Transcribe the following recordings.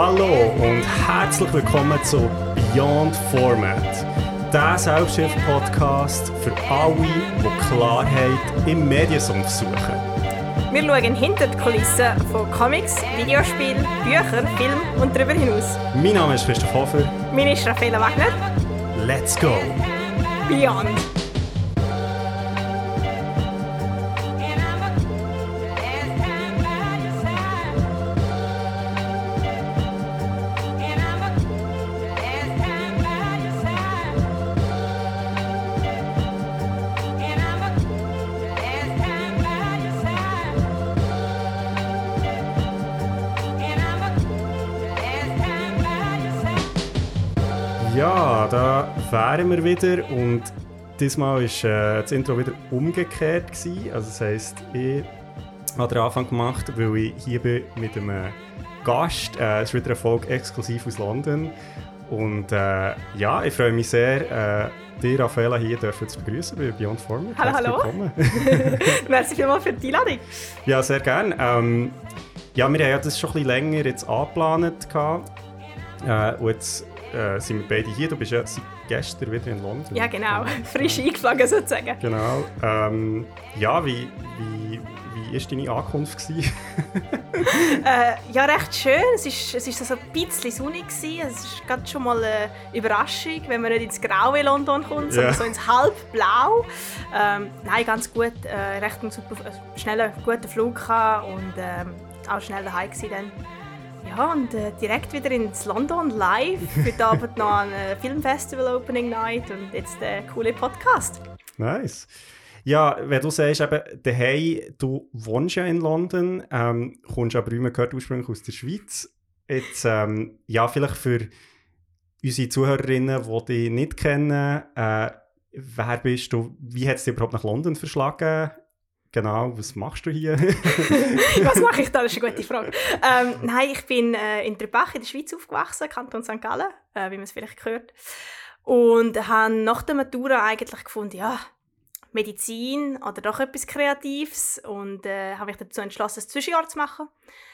Hallo und herzlich willkommen zu Beyond Format, der Selbsthilfe-Podcast für alle, die Klarheit im Mediensumpf suchen. Wir schauen hinter die Kulissen von Comics, Videospielen, Büchern, Filmen und darüber hinaus. Mein Name ist Christoph Hofer. Mein ist Raffaella Wagner. Let's go! Beyond. Wären wir wieder und diesmal war äh, das Intro wieder umgekehrt. Gewesen. Also das heisst, ich habe den Anfang gemacht, weil ich hier bin mit einem Gast. Äh, es ist wieder eine Folge exklusiv aus London. Und äh, ja, ich freue mich sehr, äh, dich, Raffaella, hier dürfen zu begrüßen bei Beyond Format. Hallo, Herzlich hallo. willkommen. Merci vielmals für die Einladung. Ja, sehr gerne. Ähm, ja, wir haben ja das schon ein bisschen länger jetzt angeplant. gehabt. Äh, und jetzt äh, sind wir beide hier. Du bist ja seit gestern wieder in London. Ja, genau. Frisch eingeflogen sozusagen. Genau. Ähm, ja, wie, wie, wie ist deine Ankunft? Äh, ja, recht schön. Es ist, es ist so ein bisschen sonnig. Gewesen. Es ist gerade schon mal eine Überraschung, wenn man nicht ins graue London kommt, sondern Ja. so ins halbblau. Ähm, nein, ganz gut. Äh, recht einen super, äh, schnellen, guten Flug und ähm, auch schnell daheim gewesen dann. Ja, und äh, direkt wieder ins London live. Heute Abend noch ein äh, Filmfestival Opening Night und jetzt der coole Podcast. nice. Ja, wenn du sagst, eben, daheim, du wohnst ja in London, ähm, kommst aber immer gehört ursprünglich aus der Schweiz. Jetzt, ähm, ja, vielleicht für unsere Zuhörerinnen, die dich nicht kennen, äh, wer bist du? Wie hat es dich überhaupt nach London verschlagen? Genau, was machst du hier? Was mache ich da? Das ist eine gute Frage. Ähm, nein, ich bin äh, in Trebach in der Schweiz aufgewachsen, Kanton St. Gallen, äh, wie man es vielleicht gehört. Und habe nach der Matura eigentlich gefunden, ja, Medizin oder doch etwas Kreatives. Und äh, habe mich dazu entschlossen, ein Zwischenjahr zu machen.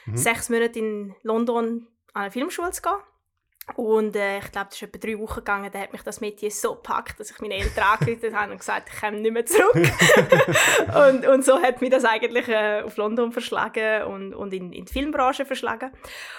Mhm. Sechs Monate in London an eine Filmschule zu gehen. Und äh, ich glaube, das ist etwa drei Wochen gegangen. Da hat mich das Mädchen so gepackt, dass ich meine Eltern angerufen habe und gesagt ich komme nicht mehr zurück. und, und so hat mich das eigentlich äh, auf London verschlagen und, und in, in die Filmbranche verschlagen.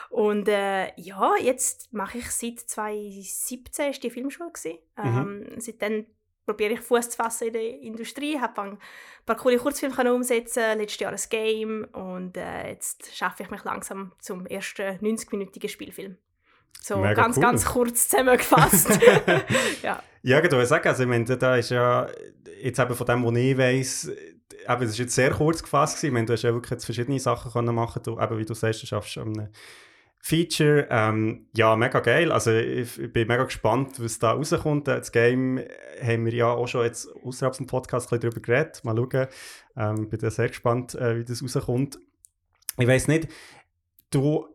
Und äh, ja, jetzt mache ich seit 2017 ist die Filmschule gewesen. Ähm, Seitdem probiere ich Fuß zu fassen in der Industrie, habe ein paar coole Kurzfilme umsetzen, letztes Jahr ein Game und äh, jetzt schaffe ich mich langsam zum ersten 90-minütigen Spielfilm. So Mega ganz, cool. ganz kurz zusammengefasst. ja. Ja, ich würde sagen, also ich meine, da ist ja, jetzt eben von dem, was ich weiss, eben, es ist jetzt sehr kurz gefasst gewesen. Ich meine, du hast ja wirklich jetzt verschiedene Sachen können machen du, eben, wie du sagst, du schaffst an Feature. Ähm, ja, mega geil. Also ich, ich bin mega gespannt, was da rauskommt. Das Game haben wir ja auch schon jetzt außerhalb des Podcasts ein bisschen darüber geredet. Mal schauen. Ähm, bin da sehr gespannt, äh, wie das rauskommt. Ich weiss nicht, du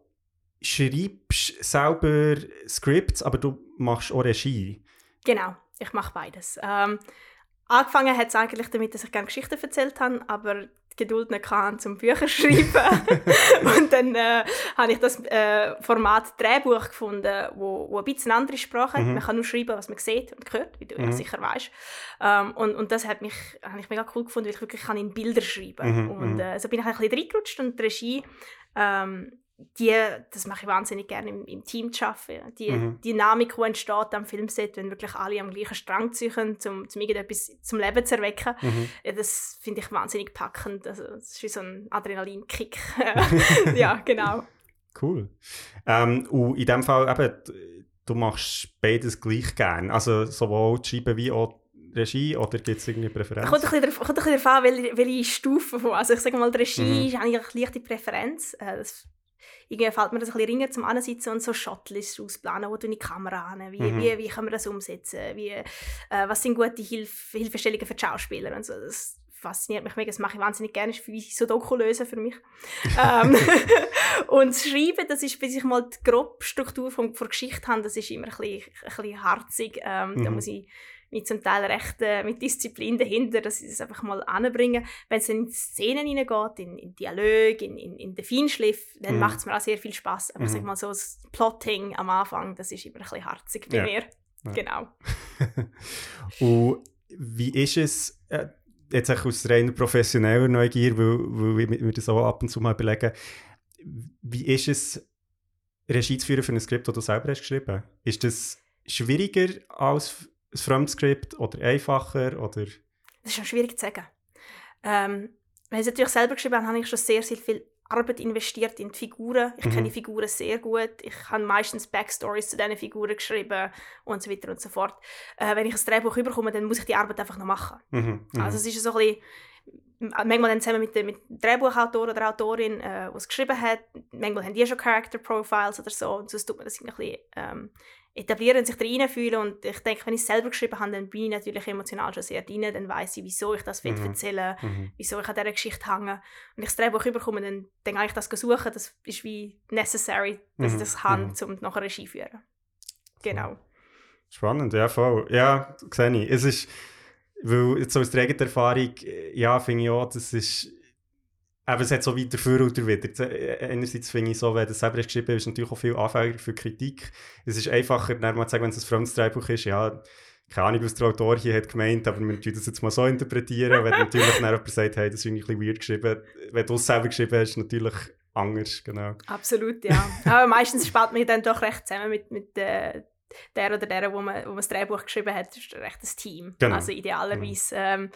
schreibst selber Scripts, aber du machst auch Regie. Genau, ich mache beides. Ähm, angefangen hat es eigentlich damit, dass ich gerne Geschichten erzählt habe, aber die Geduld nicht hatte, zum Bücher schreiben. und dann äh, habe ich das äh, Format Drehbuch gefunden, wo, wo ein bisschen andere Sprache hat. Mhm. Man kann nur schreiben, was man sieht und hört, wie du ja Mhm. sicher weißt. Ähm, und, und das hat mich, habe ich mega cool gefunden, weil ich wirklich kann in Bilder schreiben Mhm, Und mhm. äh, so bin ich ein bisschen reingerutscht und die Regie ähm, die, das mache ich wahnsinnig gerne im, im Team zu arbeiten. Die Mhm. Dynamik, die entsteht am Filmset, wenn wirklich alle am gleichen Strang ziehen, um, um irgendetwas zum Leben zu erwecken. Mhm. Ja, das finde ich wahnsinnig packend. Also, das ist wie so ein Adrenalinkick. ja, genau. Cool. Ähm, und in dem Fall eben, du machst beides gleich gern. Also sowohl die Schreiben wie auch Regie oder gibt es irgendwie Präferenz? Kommt ein bisschen darauf- kommt ein bisschen darauf an, welche, welche Stufe von. Also ich sage mal, die Regie ist eigentlich eine leichte Präferenz. Äh, das, irgendwie fällt mir das ein bisschen ringer zum Ansitzen und so Shotlists ausplanen, wo du die Kamera an, wie, Mhm. wie, wie kann man das umsetzen, wie, äh, was sind gute Hilf Hilfestellungen für die Schauspieler und so. Das fasziniert mich mega, das mache ich wahnsinnig gerne, das ist wie so Doku lösen für mich. ähm, und das Schreiben, das ist, bis ich mal die grobe Struktur von, von Geschichte habe, das ist immer ein bisschen, ein bisschen harzig. Ähm, Da Mhm. muss ich mit zum Teil recht äh, mit Disziplin dahinter, dass sie das einfach mal anbringen. Wenn es in Szenen hineingeht, in, in Dialog, in, in, in den Feinschliff, dann mhm. macht es mir auch sehr viel Spaß. Aber mhm. sag mal so, das Plotting am Anfang, das ist immer ein bisschen harzig bei ja. mir. Ja. Genau. Und wie ist es, äh, jetzt auch aus reiner professioneller Neugier, weil, weil wir das auch ab und zu mal überlegen, wie ist es, Regie zu führen für ein Skript, das du selber hast geschrieben? Ist das schwieriger als ein Fremdskript oder einfacher? Oder? Das ist schon schwierig zu sagen. Ähm, wenn ich es natürlich selber geschrieben habe, habe ich schon sehr, sehr viel Arbeit investiert in die Figuren. Ich mhm. kenne die Figuren sehr gut. Ich habe meistens Backstories zu diesen Figuren geschrieben und so weiter und so fort. Äh, wenn ich ein Drehbuch überkomme, dann muss ich die Arbeit einfach noch machen. Mhm. Mhm. Also es ist so ein bisschen manchmal dann zusammen mit dem, mit dem Drehbuchautor oder Autorin, äh, die es geschrieben hat. Manchmal haben die schon Character Profiles oder so. Und sonst tut man das ein bisschen ähm, etablieren und sich da reinfühlen. Und ich denke, wenn ich es selber geschrieben habe, dann bin ich natürlich emotional schon sehr drin. Dann weiß ich, wieso ich das mhm. erzählen mhm. wieso ich an dieser Geschichte hänge. Und ich das Drehbuch überkomme, dann, dann kann ich das suchen. Das ist wie necessary, dass mhm. ich das kann, mhm. um nachher Regie zu führen. Genau. Spannend, ja, voll. Ja, sehe ich. Es ist weil jetzt aus der eigenen Erfahrung, äh, ja, finde ich auch, das ist, eben, es hat so weiter für oder wieder. Äh, einerseits finde ich so, wenn du selber hast geschrieben hast, ist natürlich auch viel anfälliger für Kritik. Es ist einfacher, dann mal zu sagen, wenn es ein fremdes Drehbuch ist, ja, keine Ahnung, was der Autor hier hat gemeint, aber wir tun das jetzt mal so interpretieren. wenn natürlich dann jemand sagt, hey, das ist irgendwie ein bisschen weird geschrieben. Wenn du es selber geschrieben hast, natürlich anders, genau. Absolut, ja. aber meistens spart man dann doch recht zusammen mit, mit äh, der oder der, wo man, wo man das Drehbuch geschrieben hat, ist recht ein Team. Genau. Also idealerweise ähm,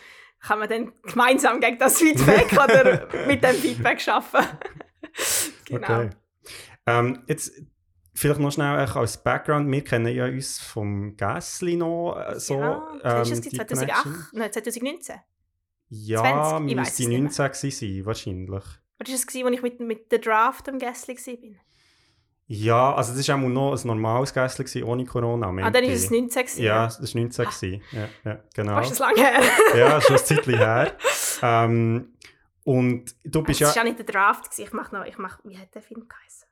kann man dann gemeinsam gegen das Feedback oder mit dem Feedback arbeiten. genau. Okay. Ähm, jetzt vielleicht noch schnell als Background, wir kennen ja uns vom Gässli noch äh, so. Ja, ähm, ist das 2008? Nein, 2019? Ja, 20? müsste 19 sein, wahrscheinlich. Oder war das, als ich mit, mit der Draft am Gässli war? Ja, also das war auch noch ein normales Gässli ohne Corona. Ah, dann war es 19 Ja, das war 19 ah. ja, ja, genau. Ist das lange her? ja, schon ein Zeitchen her. Ähm, und du bist ja... Das war ja nicht der Draft. Ich mache noch... Ich mach, wie hat der Film geheißen?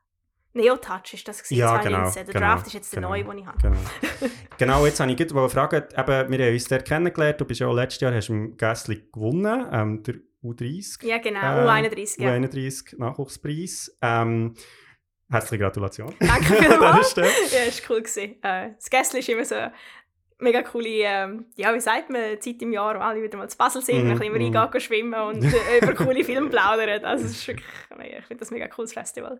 Neo-Touch ist das gewesen, ja, genau, Der genau, Draft ist jetzt der genau, neue, den ich habe. Genau, genau jetzt habe ich gerade fragen, eben, wir haben uns dort kennengelernt, du bist ja auch letztes Jahr hast im Gässli gewonnen, ähm, der U30. Ja, genau, äh, U31. Ja. U31 Nachwuchspreis. Ähm, Herzliche Gratulation. Danke vielmals. ja, ist cool gewesen. Äh, das Gässli ist immer so mega coole, ähm, ja, wie sagt man, Zeit im Jahr, wo alle wieder mal zu Basel sind, mm, ein bisschen mm. reingehen, schwimmen und äh, über coole Filme plaudern. Also, ist wirklich, ich finde das ein mega cooles Festival.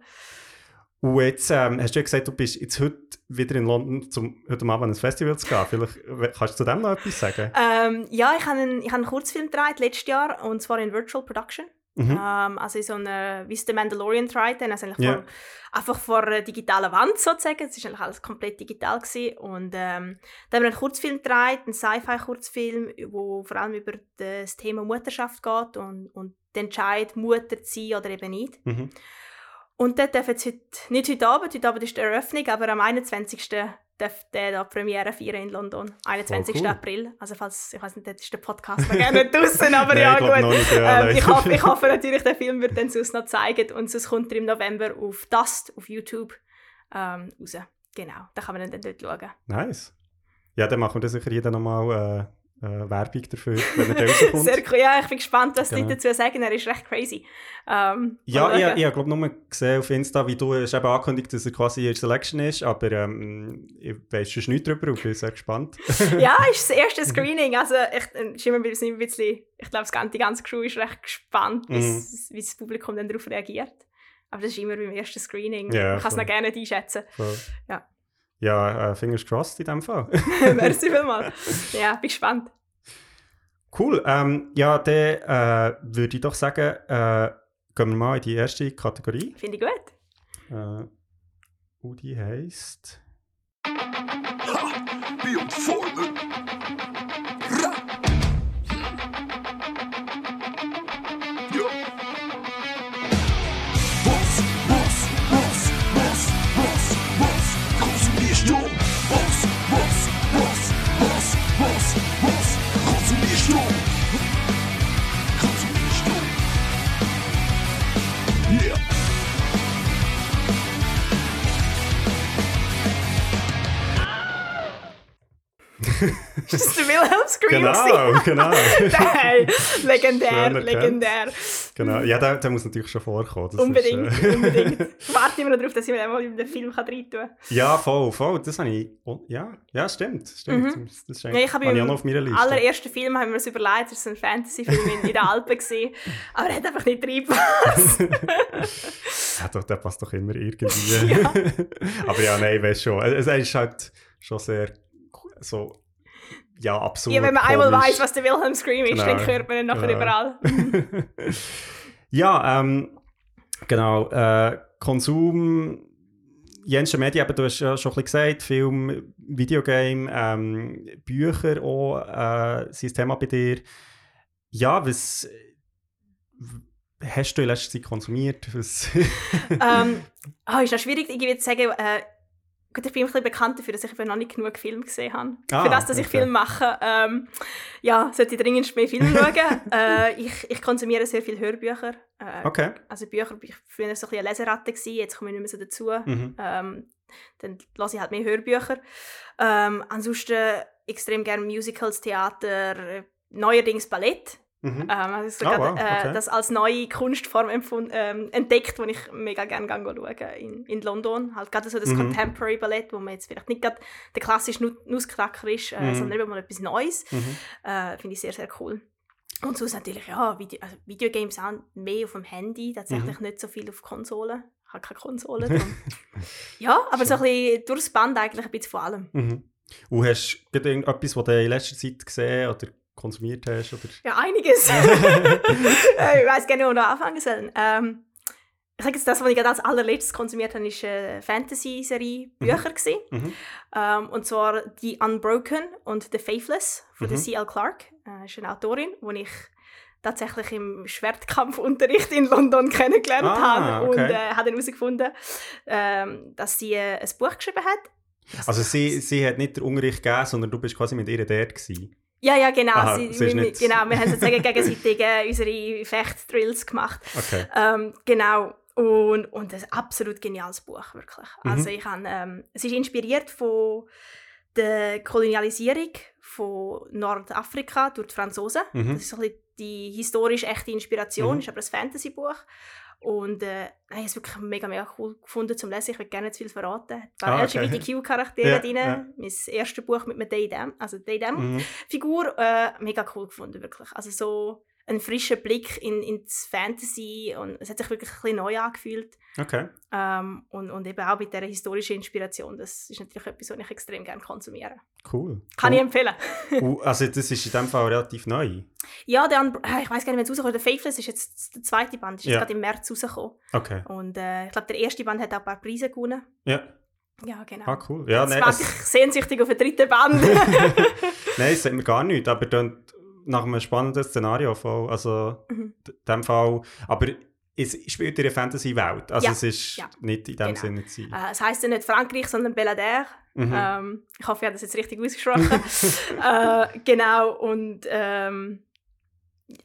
Und jetzt ähm, hast du ja gesagt, du bist jetzt heute wieder in London, um heute Abend ein Festival zu gehen. Vielleicht kannst du zu dem noch etwas sagen? Ähm, ja, ich habe einen, hab einen Kurzfilm gedreht letztes Jahr, und zwar in Virtual Production. Mhm. Ähm, also in so eine, wie es der Mandalorian tried, also eigentlich yeah. vor, einfach vor einer digitalen Wand sozusagen. Es war eigentlich alles komplett digital. Gewesen. Und ähm, dann haben wir einen Kurzfilm gedreht, einen Sci-Fi-Kurzfilm, wo vor allem über das Thema Mutterschaft geht und, und den Entscheid, Mutter zu sein oder eben nicht. Mhm. Und dort darf jetzt heute, nicht heute Abend, heute Abend ist die Eröffnung, aber am 21 darf der da Premiere feiern in London. 21. Cool. April. Also falls, ich weiß nicht, das ist der Podcast noch gerne draußen, aber ja gut. Nicht, ja, ähm, ich, hoffe, ich hoffe natürlich, der Film wird dann sonst noch zeigen und sonst kommt er im November auf Dust, auf YouTube ähm, raus. Genau, da kann man dann dort schauen. Nice. Ja, dann machen wir das sicher jeder nochmal... Äh äh, Werbung dafür, wenn er rauskommt. Sehr cool. Ja, ich bin gespannt, was genau. die dazu sagen. Er ist recht crazy. Ähm, ja, ich, ich habe glaube nur gesehen auf Insta, wie du hast eben angekündigt, dass er quasi in Selection ist, aber ähm, ich weiß schon nichts darüber und bin sehr gespannt. ja, ist das erste Screening. Also ich, äh, immer ein bisschen, ich glaube, die ganze Crew ist recht gespannt, mhm. wie das Publikum dann darauf reagiert. Aber das ist immer beim ersten Screening. Ja, Man kann es noch gerne einschätzen. Voll. Ja. Ja, äh, fingers crossed in dem Fall. Merci vielmals. Ja, bin gespannt. Cool. Ähm, ja, dann äh, würde ich doch sagen, äh, gehen wir mal in die erste Kategorie. Finde ich gut. Äh, und die heisst. Ha! Wie und Wilhelm Scream? Genau, genau. Nein, legendär, Schön erkannt. legendär. genau. Ja, der, der muss natürlich schon vorkommen. Unbedingt, Ist, äh, unbedingt. Ich warte immer noch darauf, dass ich mir einmal in den Film kann rein tun ja, voll, voll. Das habe ich... Oh, ja, ja, stimmt. stimmt. Das ist Ja, ich habe im auf meiner Liste. allerersten Film haben wir uns überlegt, das ist ein Fantasy-Film in, in den Alpen gesehen, aber er hat einfach nicht reingepasst. Ja, doch, der passt doch immer irgendwie. Aber ja, nein, weiß schon. Es es ist halt schon sehr so, ja, absurd. Ja, wenn man einmal komisch. weiß, was der Wilhelm Scream ist, Genau. dann hört man ihn nachher Genau. überall. ja, ähm, genau. Äh, Konsum, Jensche Medien, eben, du hast ja schon ein bisschen gesagt, Film, Videogame, ähm, Bücher auch, äh, sind Thema bei dir. Ja, was hast du in letzter Zeit konsumiert? Was ähm, oh, ist noch schwierig, irgendwie zu sagen, äh, gut, ich bin ein bisschen bekannt dafür, dass ich noch nicht genug Film gesehen habe. Ah, Für das, dass ich okay. Film mache, ähm, ja, sollte ich dringend mehr Filme schauen. äh, ich, ich konsumiere sehr viele Hörbücher. Äh, okay. Also Bücher, ich war früher so ein bisschen eine Leseratte, gewesen, jetzt komme ich nicht mehr so dazu. Mhm. Ähm, dann lasse ich halt mehr Hörbücher. Ähm, ansonsten extrem gerne Musicals, Theater, äh, neuerdings Ballett. Mhm. Ähm, also so Ah, gerade, wow, äh, okay. das als neue Kunstform ähm, entdeckt, die ich mega gerne schaue in, in London. Halt gerade so das Mhm. Contemporary Ballett, wo man jetzt vielleicht nicht gerade der klassische Nu- Nussknacker ist, äh, Mhm. sondern eben mal etwas Neues. Mhm. Äh, Finde ich sehr, sehr cool. Und sonst natürlich, ja, Video, also Videogames auch mehr auf dem Handy, tatsächlich Mhm. nicht so viel auf Konsolen. Ich habe keine Konsole. darum. ja, aber so ein bisschen durchs Band eigentlich ein bisschen von allem. Mhm. Und hast du irgendetwas, was du in letzter Zeit gesehen oder konsumiert hast? Oder? Ja, einiges. Äh, ich weiß nicht, wo wir anfangen sollen. Ähm, ich sage jetzt, das, was ich gerade als allerletztes konsumiert habe, ist eine Fantasy-Serie Bücher. gewesen. Mhm. Ähm, und zwar «The Unbroken» und «The Faithless» von der Mhm. C.L. Clarke. Äh, ist eine Autorin, die ich tatsächlich im Schwertkampfunterricht in London kennengelernt Ah, habe und okay. äh, habe dann herausgefunden, ähm, dass sie äh, ein Buch geschrieben hat. Also sie, sie hat nicht den Unterricht gegeben, sondern du bist quasi mit ihr dort gewesen. Ja, ja, genau. Aha, sie, sie wir, genau wir haben sozusagen gegenseitig äh, unsere Fechtdrills gemacht. Okay. Ähm, genau. Und, und ein absolut geniales Buch, wirklich. Mhm. Also ich habe, ähm, es ist inspiriert von der Kolonialisierung von Nordafrika durch die Franzosen. Mhm. Das ist so ein bisschen die historisch echte Inspiration, Mhm. ist aber ein Fantasy-Buch. Und äh, ich habe es wirklich mega, mega cool gefunden zum Lesen. Ich will gerne nicht zu viel verraten. Ein paar Ah, okay. LGBTQ-Charaktere Ja, drin. ja. Mein erstes Buch mit einem Daydam, also Daydam Mhm. Figur äh, mega cool gefunden, wirklich. Also so ein frischer Blick in, ins Fantasy und es hat sich wirklich ein bisschen neu angefühlt. Okay. Ähm, und, und eben auch mit dieser historischen Inspiration. Das ist natürlich etwas, was ich extrem gerne konsumiere. Cool. Kann ich Und- empfehlen. und, also das ist in dem Fall relativ neu. Ja, der, äh, ich weiß gar nicht, wenn es rauskommt. Der Faithless ist jetzt der zweite Band, ist Ja. jetzt gerade im März rausgekommen. Okay. Und äh, ich glaube, der erste Band hat auch ein paar Preise gewonnen. Ja. Ja, genau. Ah, cool. Ja, Jetzt nein, warte ich sehnsüchtig auf den dritten Band. nein, es sagt mir gar nichts, aber dann nach einem spannenden Szenario voll. Also Mhm. in dem Fall. Aber es spielt in einer Fantasy-Welt. Also Ja, es ist ja. nicht in dem Genau. Sinne zu sein. äh, es heisst ja nicht Frankreich, sondern Belader. Mhm. Ähm, ich hoffe, ich habe das jetzt richtig ausgesprochen. äh, genau, und ähm,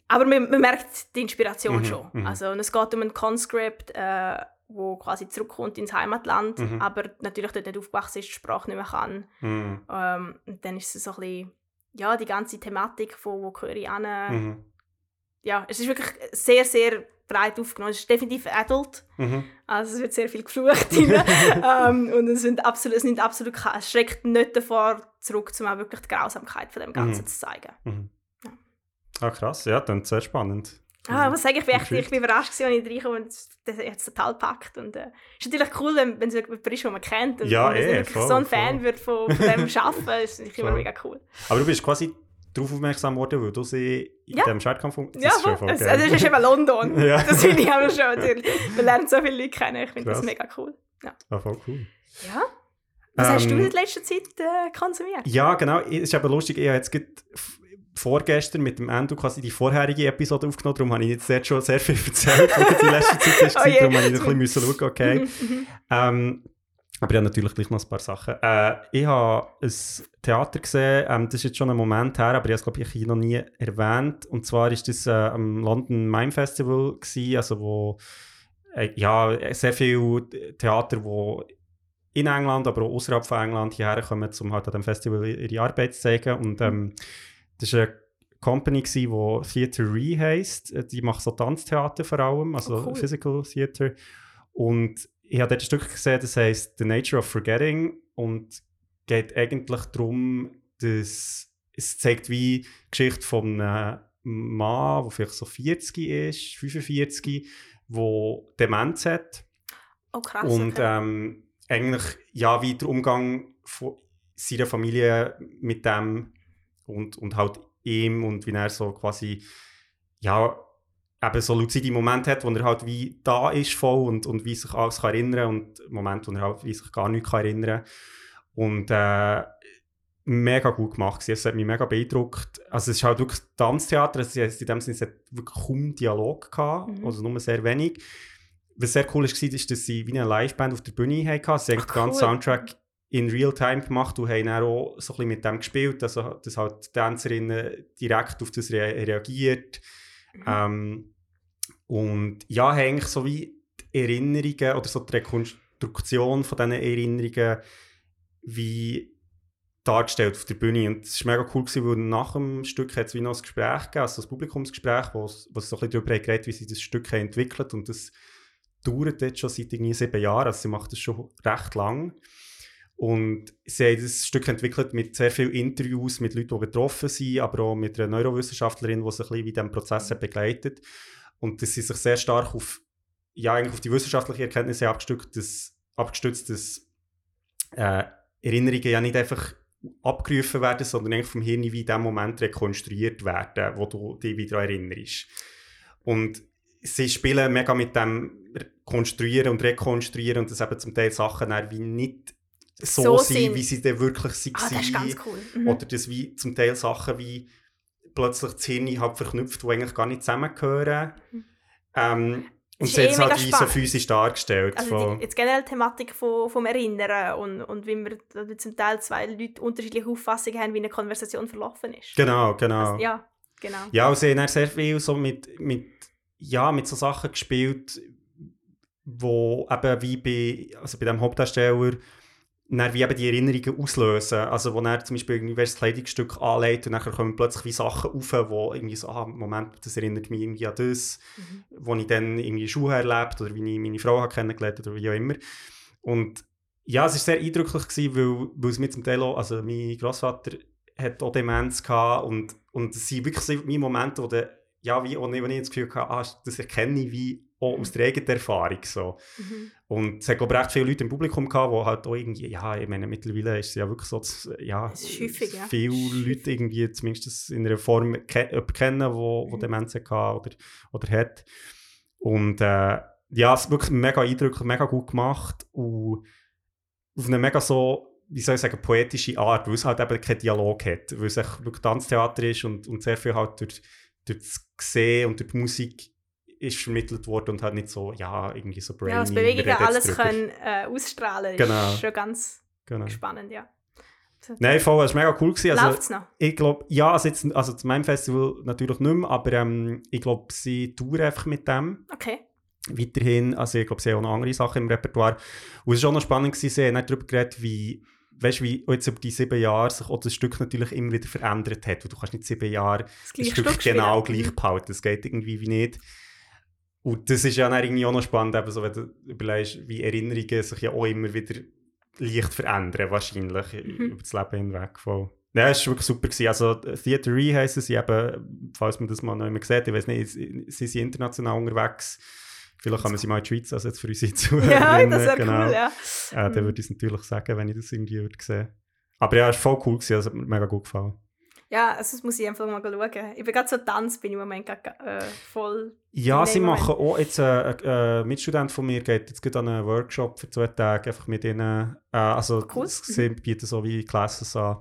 aber man, man merkt die Inspiration Mhm, schon. mhm. Also, und es geht um ein Conscript, äh, wo quasi zurückkommt ins Heimatland, Mhm. aber natürlich dort nicht aufgewachsen ist, die Sprache nicht mehr kann. Mhm. Ähm, und dann ist es so ein bisschen, ja, die ganze Thematik von wo gehöre ich an. Mhm. Ja, es ist wirklich sehr, sehr breit aufgenommen. Es ist definitiv adult. Mhm. Also es wird sehr viel geflucht drin. ähm, und es, sind absolut, es, nimmt absolut, es schreckt nicht davor zurück, um auch wirklich die Grausamkeit von dem Ganzen Mhm. zu zeigen. Mhm. Ja. Ah, krass. Ja, dann sehr spannend. Ah, was sage ich, ich bin, echt, ich bin überrascht, als ich reinkomme und das hat es total gepackt. Und es äh, ist natürlich cool, wenn, wenn es jemand ist, den man kennt und, Ja, und eh, voll, so ein voll. Fan wird von, von dem Arbeiten. Das ist natürlich immer Voll. mega cool. Aber du bist quasi darauf aufmerksam geworden, weil du sie in Ja. dem Schwertkampf... Das ja, ist schon voll. voll es, geil. also es ist eben London. Ja. Das finde ich aber schon. Man lernt so viele Leute kennen. Ich finde das mega cool. Ja. Ah, voll cool. ja. Was hast du Ähm, in letzter Zeit äh, konsumiert? Ja, genau. Es ist aber lustig, ich habe jetzt vorgestern mit dem Endo quasi die vorherige Episode aufgenommen, darum habe ich jetzt schon sehr viel erzählt, was in letzter Zeit ist, Oh je. darum habe ich noch ein bisschen müssen schauen, okay. Mhm, mhm. Ähm, aber ja, natürlich gleich noch ein paar Sachen. Äh, ich habe ein Theater gesehen, ähm, das ist jetzt schon ein Moment her, aber ich habe es, glaube ich, hier noch nie erwähnt. Und zwar ist das äh, am London Mime Festival, gewesen, also wo äh, ja, sehr viele Theater, wo in England, aber auch außerhalb von England hierher kommen, um halt an dem Festival ihre Arbeit zu zeigen. Und ähm, das war eine Company, die Theatre Re heisst. Die macht so Tanztheater vor allem, also Oh, cool. Physical Theater. Und ich habe dort ein Stück gesehen, das heisst The Nature of Forgetting und geht eigentlich darum, dass es zeigt wie die Geschichte von einem Mann, der vielleicht so 40 ist, 45, der Demenz hat. Oh krass. Und okay. ähm, eigentlich, ja, wie der Umgang von seiner Familie mit dem und, und halt ihm und wie er so quasi, ja, eben so luzide Momente hat, wo er halt wie da ist voll und, und wie sich alles kann erinnern und Momente, wo er halt wie sich gar nicht kann erinnern Und äh, mega gut gemacht. Es hat mich mega beeindruckt. Also es ist halt wirklich Tanztheater, es ist in dem Sinne, es hat wirklich kaum Dialog gehabt, Mhm. also nur sehr wenig. Was sehr cool war, ist, dass sie wie eine Liveband auf der Bühne hatten. Sie haben Ach, den ganzen cool. Soundtrack in Real-Time gemacht und haben dann auch so ein bisschen mit dem gespielt, also dass halt die Tänzerinnen direkt auf das re reagiert. Mhm. Ähm, und ja, haben eigentlich so wie die Erinnerungen oder so die Rekonstruktion von diesen Erinnerungen wie dargestellt auf der Bühne. Und es war mega cool, gewesen, weil nach dem Stück hat es wie noch ein Gespräch gegeben, also ein Publikumsgespräch, wo es wo es so ein bisschen darüber geredet wie sie das Stück haben entwickelt und das dauert jetzt schon seit irgendwie sieben Jahren, also sie macht das schon recht lang. Und sie haben das Stück entwickelt mit sehr vielen Interviews mit Leuten, die betroffen sind, aber auch mit einer Neurowissenschaftlerin, die sich ein bisschen wie diesem Prozess hat begleitet. Und dass sie sich sehr stark auf, ja, eigentlich auf die wissenschaftliche Erkenntnisse abgestützt, dass, abgestützt, dass äh, Erinnerungen ja nicht einfach abgerufen werden, sondern eigentlich vom Hirn wie in dem Moment rekonstruiert werden, wo du dich wieder erinnerst. Und sie spielen mega mit dem Konstruieren und Rekonstruieren und das eben zum Teil Sachen wie nicht so, So sind, sind. wie sie dann wirklich sind. ah, das ist ganz cool. Mhm. Oder dass wie zum Teil Sachen wie plötzlich das Hirn halt verknüpft, die eigentlich gar nicht zusammengehören. Mhm. Ähm, und sie hat eh es mega halt wie so physisch dargestellt. Also voll. die, jetzt generell die Thematik von, vom Erinnern und, und wie wir zum Teil zwei Leute unterschiedliche Auffassungen haben, wie eine Konversation verlaufen ist. genau, genau. Also, ja, genau. Ja, und sie haben sehr viel so mit, mit, ja, mit so Sachen gespielt, wo eben wie bei, also bei dem Hauptdarsteller dann wie eben die Erinnerungen auslösen. Also wo er zum Beispiel irgendwie ein Kleidungsstück anlegt und dann kommen plötzlich wie Sachen auf, wo irgendwie so, ah, Moment, das erinnert mich irgendwie an das, Mhm. wo ich dann irgendwie Schuhe erlebt oder wie ich meine Frau habe kennengelernt oder wie auch immer. Und ja, es war sehr eindrücklich, gewesen, weil, weil es mir zum Teil auch, also mein Großvater hat auch Demenz gehabt und, und es sind wirklich so meine Momente, wo der, ja, wie, wo ich, das Gefühl hatte, ah, das erkenne ich wie auch aus der eigenen Erfahrung so. Mhm. Und es hat, glaube ich, recht viele Leute im Publikum gehabt, die halt auch irgendwie, ja, ich meine, mittlerweile ist es ja wirklich so, dass, ja, häufig, ja. viele ist Leute irgendwie zumindest in einer Form ke jemanden kennen, wo, wo Mhm. Demenz hatte oder, oder hat. Und äh, ja, es ist wirklich mega eindrücklich, mega gut gemacht und auf eine mega so, wie soll ich sagen, poetische Art, weil es halt eben keinen Dialog hat, weil es wirklich Tanztheater ist und, und sehr viel halt durch, durch das Gesehen und durch die Musik ist vermittelt worden und halt nicht so, ja, irgendwie so brainy. Ja, wir Bewegungen alles drüber. können äh, ausstrahlen, Genau. ist schon ganz Genau. spannend, ja. So, Nein, voll, es war mega cool. Gewesen. Also, Läuft's noch? ich glaube, ja, also, jetzt, also zu meinem Festival natürlich nicht mehr, aber ähm, ich glaube, sie touren einfach mit dem Okay. weiterhin. Also ich glaube, sie haben auch noch andere Sachen im Repertoire. Und es war auch noch spannend, gewesen, sie haben nicht darüber geredet, wie, weißt, wie auch jetzt über die sieben Jahre sich auch das Stück natürlich immer wieder verändert hat. Und du kannst nicht sieben Jahre Das das Stück Stück genau Mhm. gleich behalten. Das geht irgendwie wie nicht. Und das ist ja dann irgendwie auch noch spannend, eben so, wenn du überlegst, wie Erinnerungen sich ja auch immer wieder leicht verändern, wahrscheinlich, Mhm. über das Leben hinweg. Voll. Ja, es war wirklich super. Gewesen. Also, Theatre Re heissen sie eben, falls man das mal noch immer sieht, ich weiß nicht, sie sind international unterwegs. Vielleicht kann man sie mal in die Schweiz, also jetzt für unsere Ja, Zuhörerinnen. das wäre genau. cool, ja. Äh, dann Mhm. würde ich es natürlich sagen, wenn ich das irgendwie würde sehen. Aber ja, es war voll cool, gewesen, also hat mir mega gut gefallen. Ja, also das muss ich einfach mal schauen. Ich bin gerade so Tanz, bin ich im Moment grad, äh, voll... Ja, sie Moment. machen auch jetzt, äh, ein äh, Mitstudent von mir geht jetzt an einen Workshop für zwei Tage, einfach mit ihnen, äh, also Cool. s- sie bieten so wie Classes an.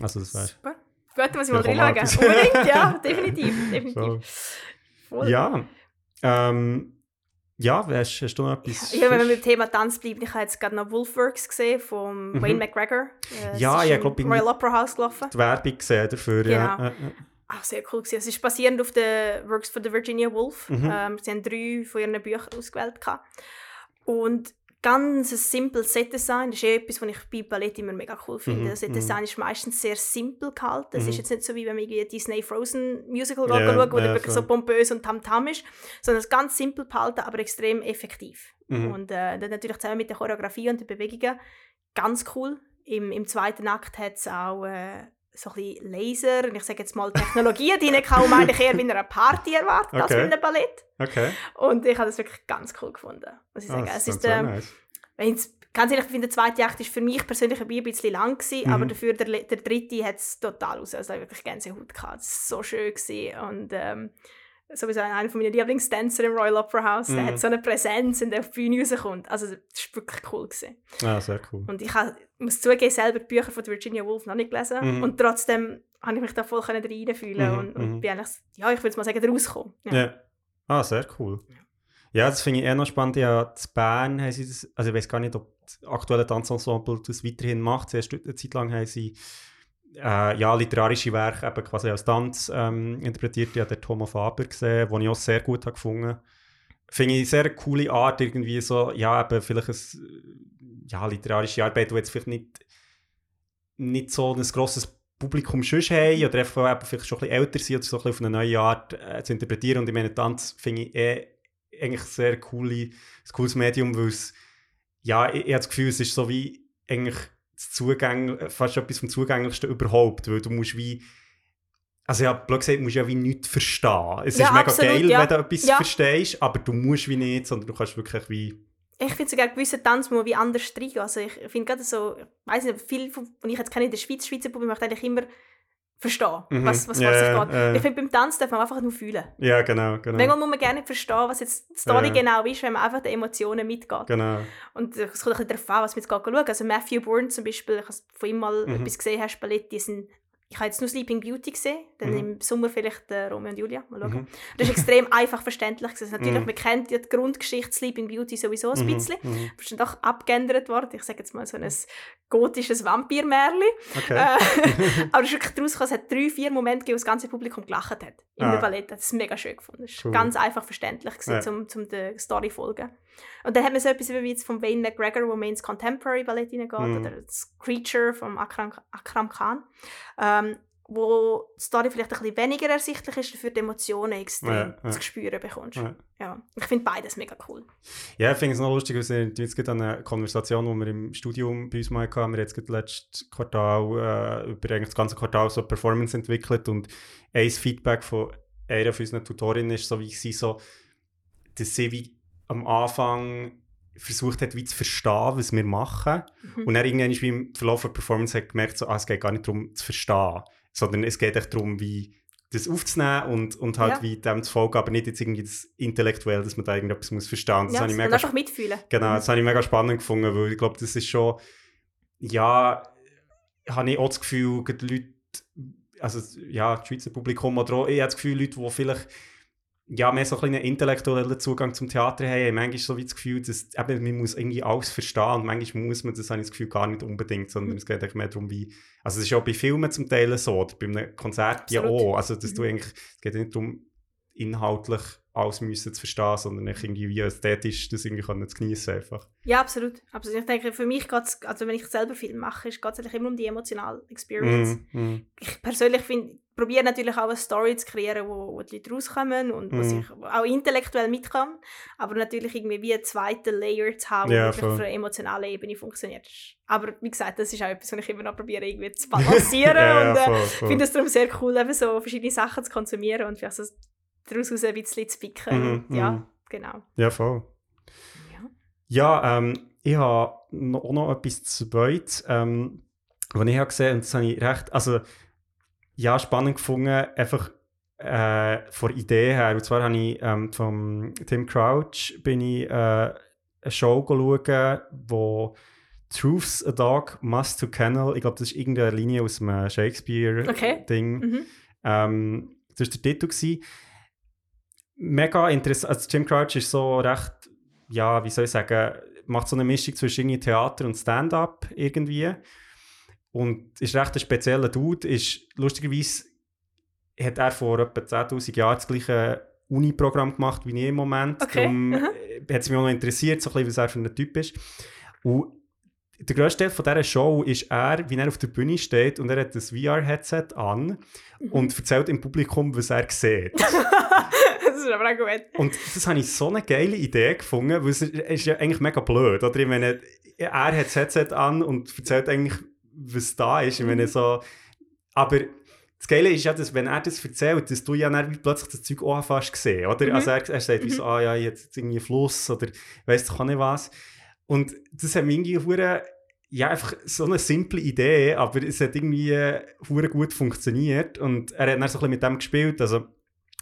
Also das wäre Super. Gut, muss ich mal etwas. Unbedingt, ja, definitiv, definitiv. so. Ja, ähm, ja, hast, hast du noch etwas? Ja, wenn wir beim Thema Tanz bleiben, ich habe jetzt gerade noch Wolfworks gesehen von Mhm. Wayne McGregor. Äh, Ja, ja, im glaub, ich- Royal Opera House gelaufen. die Werbung gesehen dafür, ja. Genau. Äh. Ach, sehr cool gewesen. Es ist basierend auf den Works von der Virginia Woolf. Mhm. Ähm, sie haben drei von ihren Büchern ausgewählt. gehabt. Und ganz ein simples Set-Design. Das ist eh etwas, was ich bei Ballett immer mega cool finde. Mhm, Das Set-Design ist meistens sehr simpel gehalten. Es Mhm. ist jetzt nicht so, wie wenn man irgendwie Disney Frozen Musical Ja, schaut, wo der wirklich so pompös und tamtam ist, sondern es ist ganz simpel gehalten, aber extrem effektiv. Mhm. Und äh, dann natürlich zusammen mit der Choreografie und den Bewegungen ganz cool. Im, im zweiten Akt hat es auch äh, so ein bisschen Laser und ich sage jetzt mal Technologien, die ich kaum eigentlich eher wie in einer Party erwartet als Okay. in einem Ballett. Okay. Und ich habe das wirklich ganz cool gefunden, muss ich Ah, sagen. das es ist, so ähm, nice. ganz ehrlich, ich finde, der zweite Akt ist für mich persönlich ein bisschen lang gewesen, Mhm. aber dafür der, der dritte hat es total aus. Also ich wirklich Gänsehaut gehabt. Es war so schön gewesen. und ähm, sowieso einer von meinen Lieblingstänzer im Royal Opera House, der Mhm. hat so eine Präsenz, wenn der auf die Bühne rauskommt. Also das war wirklich cool gewesen. Ah, sehr cool. Und ich ha- muss zugeben, selber die Bücher von Virginia Woolf noch nicht gelesen Mhm. und trotzdem habe ich mich da voll reinfühlen Mhm, und, und mhm. bin eigentlich, ja, ich würde mal sagen, rausgekommen. Ja. Ah, sehr cool. Ja, das finde ich eher noch spannend. Ja, in Bern haben sie das, also ich weiß gar nicht, ob das aktuelle Tanzensemble das weiterhin macht. Zuerst eine Zeit lang haben sie äh, ja, literarische Werke eben quasi als Tanz ähm, interpretiert. Ich habe den Thomas Faber gesehen, den ich auch sehr gut habe gefunden Finde ich eine sehr coole Art, irgendwie so, ja, eben vielleicht eine ja, literarische Arbeit, die jetzt vielleicht nicht, nicht so ein grosses Publikum schon haben oder einfach eben vielleicht schon ein bisschen älter sind oder so ein auf eine neue Art äh, zu interpretieren. Und ich meine, Tanz finde ich eh eigentlich sehr coole, ein cooles Medium, weil es, ja, ich, ich habe das Gefühl, es ist so wie eigentlich das Zugängl fast etwas vom Zugänglichsten überhaupt, weil du musst wie also ja, blöd gesagt, du musst ja wie nichts verstehen. Es Ja, ist mega absolut, geil, ja. wenn du etwas Ja. verstehst, aber du musst wie nicht, sondern du kannst wirklich wie... Ich finde sogar gewisse Tanz muss man wie anders reingehen. Also ich finde gerade so, ich weiß nicht, viel, von, ich jetzt kenne in der Schweiz, Schweizer Publikum möchte eigentlich immer verstehen, Mhm. was, was Ja, vor sich geht. ja. Ich finde, beim Tanz darf man einfach nur fühlen. Ja, genau, genau. Manchmal muss man gerne verstehen, was jetzt die Story Ja. genau ist, wenn man einfach den Emotionen mitgeht. Genau. Und es kommt ein bisschen darauf an, was man jetzt gerade schaut. Also Matthew Bourne zum Beispiel, ich habe von ihm mal Mhm. etwas gesehen, hast Ballett, die sind ich habe jetzt nur Sleeping Beauty gesehen, dann Mhm. im Sommer vielleicht äh, Romeo und Julia, mal schauen. Mhm. Das ist extrem einfach verständlich. gewesen. Natürlich, Mhm. man kennt ja die Grundgeschichte Sleeping Beauty sowieso ein Mhm, bisschen. mhm. Das ist dann doch abgeändert worden. Ich sage jetzt mal so ein gotisches Vampirmärchen. Okay. Äh, aber es ist wirklich daraus gekommen, es hat drei, vier Momente gegeben, wo das ganze Publikum gelacht hat. In Ah. der Ballett. Das ist mega schön gefunden. Es Cool. war ganz einfach verständlich, gewesen, Ja. zum, zum der Story folgen. Und dann hat man so etwas wie jetzt von Wayne McGregor, wo man ins Contemporary Ballett hineingeht, Mhm. oder das Creature von Akram, Akram Khan. Ähm, wo die Story vielleicht ein bisschen weniger ersichtlich ist, dafür die Emotionen extrem Ja, ja. zu spüren bekommst. Ja. Ja. Ich finde beides mega cool. Ja, ich finde es noch lustig, weil wir jetzt gerade eine Konversation, die wir im Studium bei uns mal hatten, wir haben jetzt gerade letztes Quartal äh, über eigentlich das ganze Quartal so Performance entwickelt und ein Feedback von einer von unseren Tutorinnen ist so, wie sie so, dass sie wie am Anfang versucht hat, wie zu verstehen, was wir machen. Mhm. Und dann irgendwann ist im Verlauf der Performance hat gemerkt, so, ah, es geht gar nicht darum zu verstehen, sondern es geht echt darum, wie das aufzunehmen und, und halt Ja. wie dem zu folgen, aber nicht jetzt irgendwie das intellektuell, dass man da irgendetwas muss verstehen. Das ja, habe ich mega einfach mitfühlen. Genau, Mhm. das habe ich mega spannend gefunden, weil ich glaube, das ist schon, ja, habe ich auch das Gefühl, gerade Leute, also ja, das Schweizer Publikum oder auch, ich habe das Gefühl, Leute, die vielleicht ja, mehr so ein einen intellektuellen Zugang zum Theater haben, haben manchmal so wie das Gefühl, dass eben, man muss irgendwie alles verstehen und manchmal muss man das, habe ich das Gefühl, gar nicht unbedingt, sondern Mhm. es geht eigentlich mehr darum, wie, also es ist auch bei Filmen zum Teil so, oder bei einem Konzert ja Absolut. auch, also dass du Mhm. eigentlich, es geht nicht darum, inhaltlich alles müssen zu verstehen, sondern echt irgendwie wie ästhetisch das irgendwie können zu genießen einfach. Ja, absolut. absolut. Ich denke, für mich geht es, also wenn ich selber Film mache, geht es eigentlich immer um die emotionale Experience. Mm, mm, Ich persönlich finde, probiere natürlich auch eine Story zu kreieren, wo, wo die Leute rauskommen und wo Mhm. sich auch intellektuell mitkommen, aber natürlich irgendwie wie einen zweiten Layer zu haben, der Ja, voll. auf einer emotionalen Ebene funktioniert. Aber wie gesagt, das ist auch etwas, was ich immer noch probiere irgendwie zu balancieren ja, und äh, ich finde es darum sehr cool, eben so verschiedene Sachen zu konsumieren und vielleicht so daraus ein bisschen zu picken. Mhm, Und ja, mhm. genau. Ja, voll. Ja. Ja, ähm, ich habe noch, auch noch etwas zweites, ähm, was ich habe gesehen und das habe ich recht, also ja, spannend gefunden, einfach äh, von der Idee her. Und zwar habe ich ähm, vom Tim Crouch bin ich äh, eine Show schauen, wo Truth's a Dog Must to Kennel, ich glaube, das ist irgendeine Linie aus einem Okay. Shakespeare-Ding. Mhm. Ähm, das war der Titel. Gewesen. Mega interessant. Also Jim Crouch ist so recht, ja, wie soll ich sagen, macht so eine Mischung zwischen irgendwie Theater und Stand-up irgendwie. Und ist recht ein spezieller Dude. Ist, lustigerweise hat er vor etwa 10'000 Jahren das gleiche Uni-Programm gemacht wie ich im Moment. Okay, Darum äh, hat es mich auch noch interessiert, so ein bisschen, was er für ein Typ ist. Und der grösste Teil von dieser Show ist er, wie er auf der Bühne steht und er hat das VR-Headset an Mhm. und erzählt im Publikum, was er sieht. das ist aber auch gut. Und das habe ich so eine geile Idee gefunden, weil es ist ja eigentlich mega blöd, oder? Ich meine, er hat das Headset an und erzählt eigentlich, was da ist. Ich Mhm. meine, so... Aber das Geile ist ja, dass wenn er das erzählt, dass du ja dann plötzlich das Zeug auch fast gesehen, oder? Mhm. Also er, er sagt wie so, ah ja, jetzt irgendwie Fluss oder weiss doch auch nicht was. Und das hat mich irgendwie ja, einfach so eine simple Idee, aber es hat irgendwie äh, gut funktioniert und er hat dann so ein bisschen mit dem gespielt, also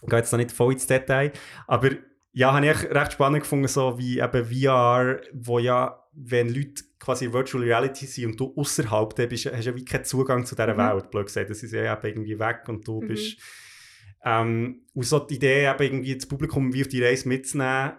ich gehe jetzt noch nicht voll ins Detail, aber ja, habe ich recht spannend gefunden, so wie eben VR, wo ja, wenn Leute quasi Virtual Reality sind und du außerhalb bist, hast du ja wie keinen Zugang zu dieser Mhm. Welt, blöd gesagt, das ist ja eben irgendwie weg und du Mhm. bist ähm, und so die Idee, eben irgendwie das Publikum wie auf die Reise mitzunehmen,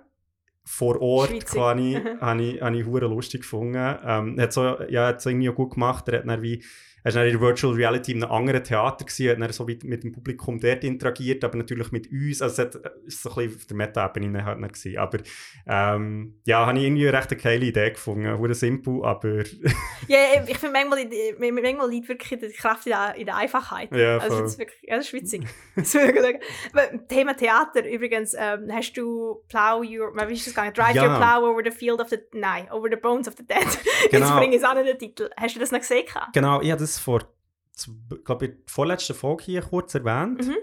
vor Ort quasi, Mhm. habe ich, habe ich lustig gefunden. Ähm, er hat so, ja, hat es irgendwie auch gut gemacht. Er hat dann wie, er dann in der Virtual Reality in einem anderen Theater gewesen, hat so mit, mit dem Publikum dort interagiert, aber natürlich mit uns. Also es ist so ein bisschen auf der Meta-Ebene halt. Aber ähm, ja, habe ich irgendwie eine recht geile Idee gefunden. Hure simpel, aber Ja, ich finde manchmal, manchmal liegt wirklich die Kraft in der, in der Einfachheit. Ja, also das ist wirklich, ja, das ist witzig. Das Thema Theater übrigens, ähm, hast du Plow Your, wie ist das gegangen? Drive Ja. Your Plow over the field of the, nein, over the bones of the dead. Genau. Jetzt bringe ich es an den Titel. Hast du das noch gesehen? genau, ich habe das vor, glaube ich, der vorletzten Folge hier kurz erwähnt. Mhm.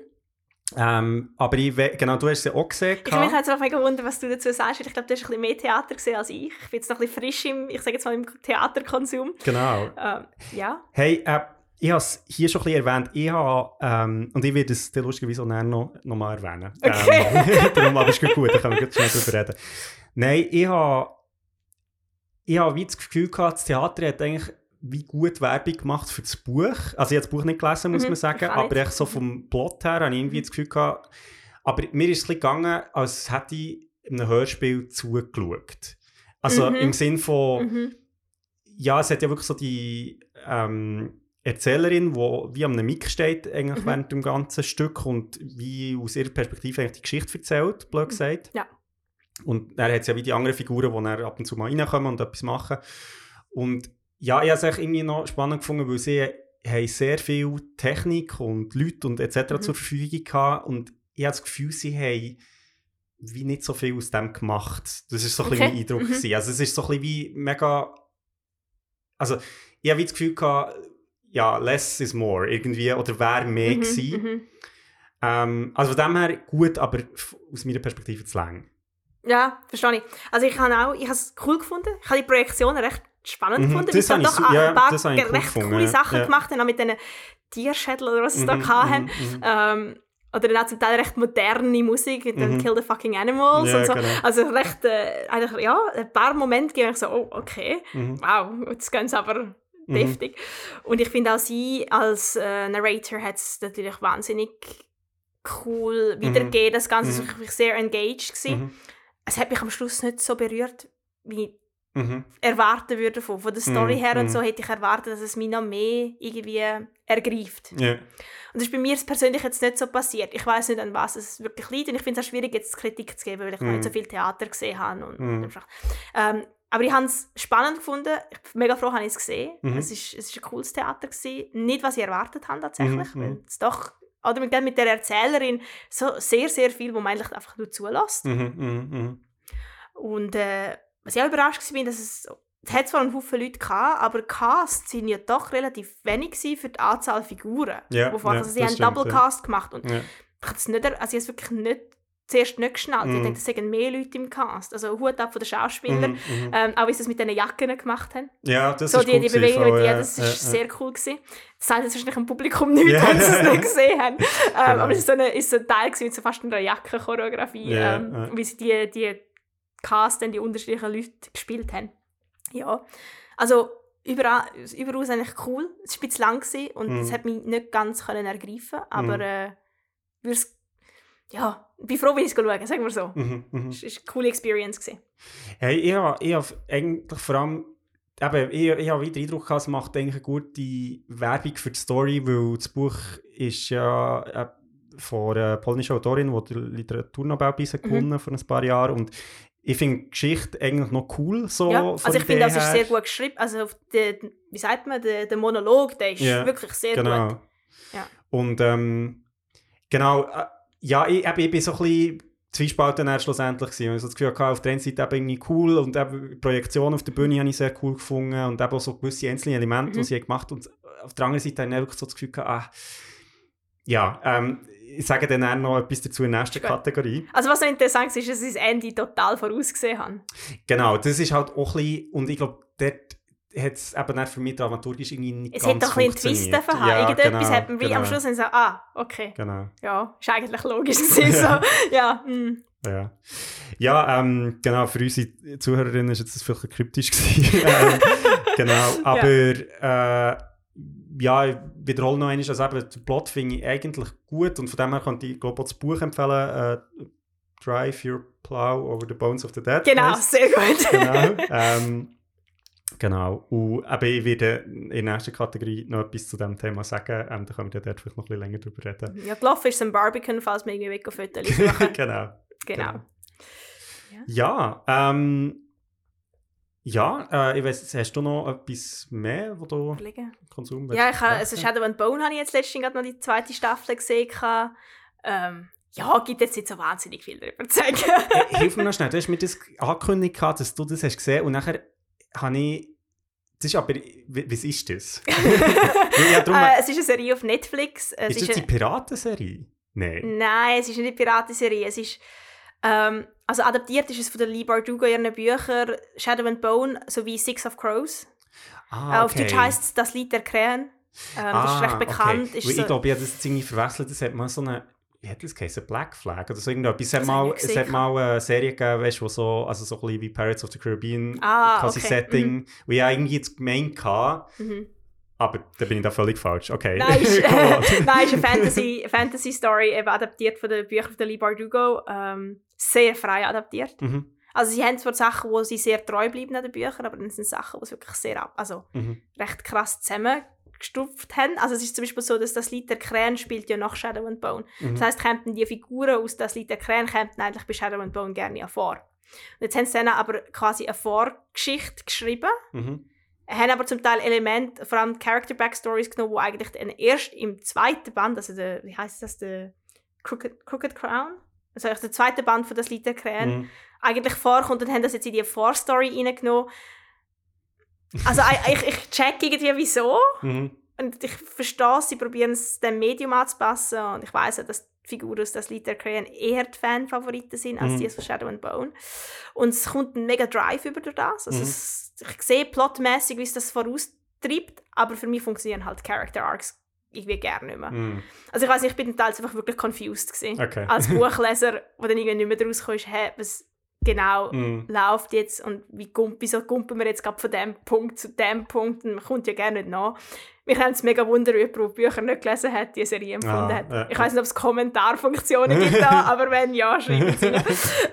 Ähm, aber ich, genau, du hast es ja auch gesehen. Ich habe mich jetzt auch mega gewundert, was du dazu sagst. Ich glaube, du hast ein bisschen mehr Theater gesehen als ich. Ich bin jetzt noch ein bisschen frisch im, ich sage jetzt mal, im Theaterkonsum. Genau. Ähm, ja. Hey, äh, ich habe es hier schon ein bisschen erwähnt. Ich habe, ähm, und ich werde es lustigerweise auch noch, noch mal erwähnen. Okay. Ähm, darum, aber ist gut, da können wir schnell drüber reden. Nein, ich habe, ich habe wie das Gefühl gehabt, das Theater hat eigentlich wie gut Werbung gemacht für das Buch. Also ich habe das Buch nicht gelesen, muss Mhm, man sagen, aber echt so vom Plot her habe ich irgendwie das Gefühl gehabt, aber mir ist es gegangen, als hätte ich einem Hörspiel zugeschaut. Also Mhm. im Sinn von, Mhm. ja, es hat ja wirklich so die ähm, Erzählerin, die wie am Mic steht eigentlich Mhm. während dem ganzen Stück und wie aus ihrer Perspektive eigentlich die Geschichte erzählt, blöd gesagt. Ja. Und dann hat es ja wie die anderen Figuren, die dann ab und zu mal reinkommen und etwas machen. Und ja, ich habe es irgendwie noch spannend gefunden, weil sie haben sehr viel Technik und Leute und etc. Mhm. zur Verfügung gehabt und ich habe das Gefühl, sie haben wie nicht so viel aus dem gemacht. Das ist so ein bisschen Okay. mein Eindruck. Mhm. gewesen. Also es ist so ein bisschen wie mega... Also ich habe das Gefühl gehabt, ja, less is more irgendwie, oder wäre mehr Mhm, gewesen. mhm. Ähm, also von dem her gut, aber aus meiner Perspektive zu lang. Ja, verstehe ich. Also ich habe auch, ich habe es cool gefunden. Ich habe die Projektionen recht spannend Mhm, gefunden, das weil sie habe ich doch ja, ein paar ich recht gefunden, coole ja. Sachen Ja. gemacht haben, auch mit diesen Tierschädeln oder was sie da Mhm, hatten. mhm, mhm. Ähm, oder dann auch zum Teil recht moderne Musik, mit dem Mhm. Kill the fucking Animals Ja, und so. genau. Also recht, äh, eigentlich, ja, ein paar Momente gehen ich so, oh, okay, wow, jetzt gehen sie aber deftig. Und ich finde auch sie als äh, Narrator hat es natürlich wahnsinnig cool wiedergegeben. Das Ganze Mhm. war wirklich sehr engaged. Gewesen. Es hat mich am Schluss nicht so berührt, wie ich Mhm. erwarten würde von, von der Story Mhm, her und mhm. so hätte ich erwartet, dass es mich noch mehr irgendwie ergreift. Ja. Und das ist bei mir persönlich jetzt nicht so passiert. Ich weiß nicht, an was es wirklich liegt und ich finde es auch schwierig, jetzt Kritik zu geben, weil ich noch Mhm. nicht so viel Theater gesehen habe. Und, Mhm. einfach. Ähm, aber ich habe es spannend gefunden. Ich bin mega froh, habe ich es gesehen. Mhm. Es ist, es ist ein cooles Theater gewesen. Nicht, was ich erwartet habe tatsächlich, Mhm, weil mhm. es doch oder mit, mit der Erzählerin so sehr, sehr viel, wo man eigentlich einfach nur zulässt. Mhm. Mhm. Mhm. Und äh, was ich auch überrascht war, dass es, es hat zwar einen Haufen Leute gehabt, aber Cast sind ja doch relativ wenig für die Anzahl Figuren. Ja, Wovon, ja, also sie haben stimmt, Double ja. Cast gemacht und Ja. ich habe es nicht, also ich wirklich nicht, zuerst nicht geschnallt. Ich Mhm. dachte, es seien mehr Leute im Cast. Also Hut ab von den Schauspielern. Mhm. Mhm. Ähm, auch wie sie es mit diesen Jacken gemacht haben. Ja, das so ist die, cool die Bewegung mit ja, das ja, ist ja. sehr cool gewesen. Das sagt jetzt wahrscheinlich im Publikum nichts, Ja. wenn sie es nicht gesehen haben. Ähm, Genau. Aber es ist so, eine, ist so ein Teil gewesen mit so fast einer Jackenchoreografie, Ja, ähm, ja. wie sie die, die Cast dann die unterschiedlichen Leute gespielt haben. Ja, also überall, überaus eigentlich cool. Es war ein bisschen lang gewesen und Mhm. es hat mich nicht ganz können ergreifen aber Mhm. äh, würd's, ja, bin froh, wie ich es schauen sagen wir so. Mhm. Mhm. Es war eine coole Experience. Gewesen. Hey, ich habe ich eigentlich vor allem, eben, ich, ich habe wieder den Eindruck es macht eigentlich eine gute Werbung für die Story, weil das Buch ist ja, äh, von einer polnischen Autorin, die den Literaturnobelpreis Mhm. gewonnen vor ein paar Jahren und ich finde die Geschichte eigentlich noch cool, so ja. Also ich finde, das ist sehr gut geschrieben. Also auf der, wie sagt man, der, der Monolog, der ist Ja, wirklich sehr genau. gut. Ja. Und ähm, genau, äh, ja, ich, eben, ich bin so ein bisschen zwiespalten schlussendlich gewesen. Und ich so das Gefühl hatte, auf der einen Seite eben irgendwie cool und eben die Projektion auf der Bühne habe ich sehr cool gefunden und eben auch so gewisse einzelne Elemente, Mhm. die sie gemacht haben. Und auf der anderen Seite habe ich wirklich so das Gefühl gehabt, ah, ja, ähm, ich sage dann auch noch etwas dazu in der nächsten. Kategorie. Also was so interessant ist, ist, dass sie das Ende total vorausgesehen haben. Genau, das ist halt auch ein bisschen, und ich glaube, dort hat es eben dann für mich dramaturgisch irgendwie nicht Es ganz hat doch ein bisschen Twist davon. Ja, Irgendetwas genau, hat man wie genau, am Schluss so, ah, okay. Genau. Ja, ist eigentlich logisch gewesen. Ja. So. Ja, mm. Ja, ja ähm, genau, für unsere Zuhörerinnen war jetzt das vielleicht ein bisschen kryptisch. ähm, genau, aber äh, ja, ich wiederhole noch einmal, also eben, den Plot finde ich eigentlich gut und von dem her könnte ich glaube auch das Buch empfehlen, äh, Drive Your Plow Over the Bones of the Dead. genau, heisst's. sehr gut. genau. ähm, genau. Und eben, ich werde in der nächsten Kategorie noch etwas zu diesem Thema sagen. Ähm, da können wir dann vielleicht noch ein bisschen länger drüber reden. ja, gelaufen ist ein Barbican, falls wir irgendwie Fotos suchen. genau. genau. Ja, ähm, ja, äh, ich weiß, hast du noch etwas mehr, wo du Überlegen. Konsum Ja, ich habe, also? Shadow and Bone habe ich jetzt letztens gerade noch die zweite Staffel gesehen. Ähm, ja, gibt jetzt nicht so wahnsinnig viel darüber zu sagen. Hey, Hilf mir noch schnell, du hast mir das angekündigt, gehabt, dass du das hast gesehen und nachher habe ich, das ist aber, was ist das? ja, darum, äh, es ist eine Serie auf Netflix. Es ist das die eine- Piratenserie? Nein. Nein, es ist nicht eine Piratenserie. Es ist, ähm, also adaptiert ist es von der Lee Bardugo ihren Büchern Shadow and Bone sowie Six of Crows. Ah, Äh, Auf Deutsch heisst es «Das Lied der Krähen». Ähm, das ist recht bekannt. Okay. Ist so, Ich glaube, ich habe das irgendwie verwechselt. Das hat mal so eine, wie hat das geheißen? Black Flag oder so irgendetwas. Es hat mal, es hat mal eine Serie gegeben, weißt, wo so, also so ein bisschen wie Pirates of the Caribbean Ah, quasi okay. Setting, wo ich eigentlich jetzt gemeint hatte, mhm. Aber da bin ich da völlig falsch. Okay. Nein, ist, nein, ist eine Fantasy, Fantasy Story, eben adaptiert von den Büchern von Lee Bardugo. Ähm, sehr frei adaptiert. mhm. Also sie haben zwar Sachen, wo sie sehr treu bleiben an den Büchern, aber dann sind Sachen, die sie wirklich sehr ab, also Mhm. recht krass zusammengestupft haben. Also es ist zum Beispiel so, dass das Lied der Krähen spielt ja nach Shadow and Bone. Mhm. Das heisst, kämpfen die Figuren aus das Lied der Krähen kämpfen eigentlich bei Shadow and Bone gerne vor. Und jetzt haben sie dann aber quasi eine Vorgeschichte geschrieben, Mhm. Haben aber zum Teil Elemente, vor allem Character Backstories genommen, die eigentlich dann erst im zweiten Band, also der, wie heißt das, der Crooked, Crooked Crown? Also eigentlich der zweite Band von das Lied der Krähen Mhm. eigentlich vorkommt und haben das jetzt in die Vorstory reingenommen. Also ich, ich check irgendwie wieso Mhm. und ich verstehe, sie probieren es dem Medium anzupassen und ich weiß ja, dass die Figuren aus das Lied der Krähen eher die Fanfavoriten sind als Mhm. die von Shadow and Bone. Und es kommt ein mega Drive über das. Also Mhm. es, ich sehe plotmäßig, wie es das voraustreibt, aber für mich funktionieren halt Character Arcs irgendwie gerne nicht mehr. Mhm. Also ich weiß nicht, ich bin teils einfach wirklich confused gewesen. Okay. Als Buchleser, wo dann irgendwie nicht mehr daraus kam, hä, was genau Mhm. läuft jetzt und wie gump, wieso kumpen wir jetzt gerade von dem Punkt zu dem Punkt und man kommt ja gerne nicht nach. Mich haben es mega wundern, ob jemand, Bücher nicht gelesen hat, die Serie empfunden Ah, hat. ja, ich weiß nicht, ob es Kommentarfunktionen gibt da, aber wenn ja, schreibt es rein.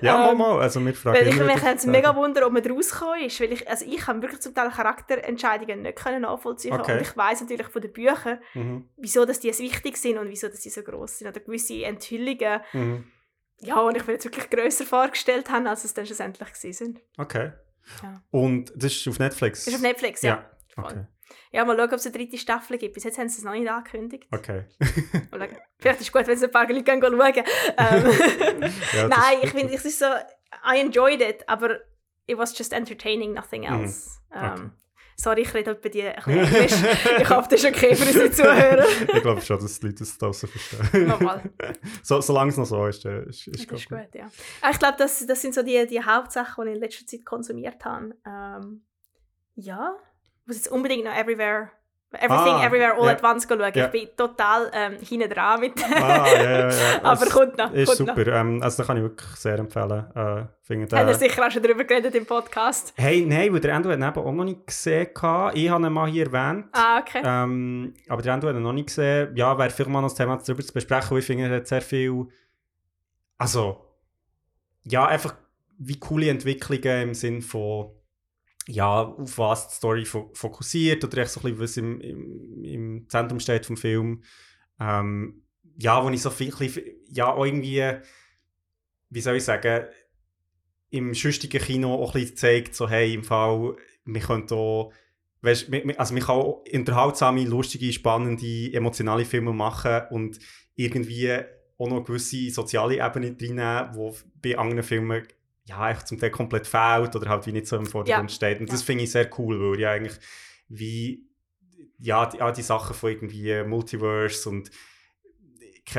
ja, mal, Ähm, mal. Also wir fragen ich mich haben es mega wundern, ob man rausgekommen ist, weil ich, also ich habe wirklich zum Teil Charakterentscheidungen nicht können nachvollziehen Okay. und ich weiß natürlich von den Büchern, Mhm. wieso dass die so wichtig sind und wieso dass sie so groß sind oder gewisse Enthüllungen, Mhm. Ja, und ich mir jetzt wirklich grösser vorgestellt habe, als es dann schlussendlich sind. Okay. Ja. Und das ist auf Netflix? Ist auf Netflix, ja. Ja. Okay. Ja, mal schauen, ob es eine dritte Staffel gibt. Bis jetzt haben sie es noch nicht angekündigt. okay. Vielleicht ist es gut, wenn sie ein paar Leute gehen schauen. Ähm, Ja, Nein, ich finde, es ist so, I enjoyed it, aber it was just entertaining, nothing else. Mhm. Okay. Ähm, sorry, ich rede bei dir ein bisschen ich hoffe, das ist okay für unsere Zuhörer. ich glaube schon, dass die Leute das draußen verstehen. Nochmal. so, solange es noch so ist, ist, ist, Das ist glaub gut, ja. Aber ich glaube, das, das sind so die, die Hauptsachen, die ich in letzter Zeit konsumiert habe. Ähm, ja, ich muss jetzt unbedingt noch Everywhere, Everything, Ah, Everywhere, All ja. at Once schauen. Ja. Ich bin total ähm, hinten dran mit dem. Ah, ja, ja, ja. Aber Es kommt noch, Ist kommt noch. super. Ähm, also, da kann ich wirklich sehr empfehlen. Äh, finde Haben wir den- sicher auch schon darüber geredet im Podcast. Hey, nein, weil der Endo hat ihn eben auch noch nicht gesehen. Ich habe ihn mal hier erwähnt. Ah, okay. Ähm, aber der Endo hat ihn noch nicht gesehen. Ja, wäre vielleicht mal noch das Thema darüber zu besprechen, weil ich finde, er hat sehr viel. Also, ja, einfach wie coole Entwicklungen im Sinn von, ja, auf was die Story fo fokussiert oder so ein bisschen, was im, im, im Zentrum steht vom Film. Ähm, ja, wo ich so viel, ja, irgendwie, wie soll ich sagen, im schüchtigen Kino auch ein bisschen zeigt, so, hey, im Fall, wir können auch, weißt, also man kann auch unterhaltsame, lustige, spannende, emotionale Filme machen und irgendwie auch noch gewisse soziale Ebene reinnehmen, die bei anderen Filmen ja, echt zum Teil komplett fehlt oder halt wie nicht so im Vordergrund Ja. steht. Und das Ja. finde ich sehr cool, weil ja eigentlich wie ja, die, die Sachen von irgendwie Multiverse und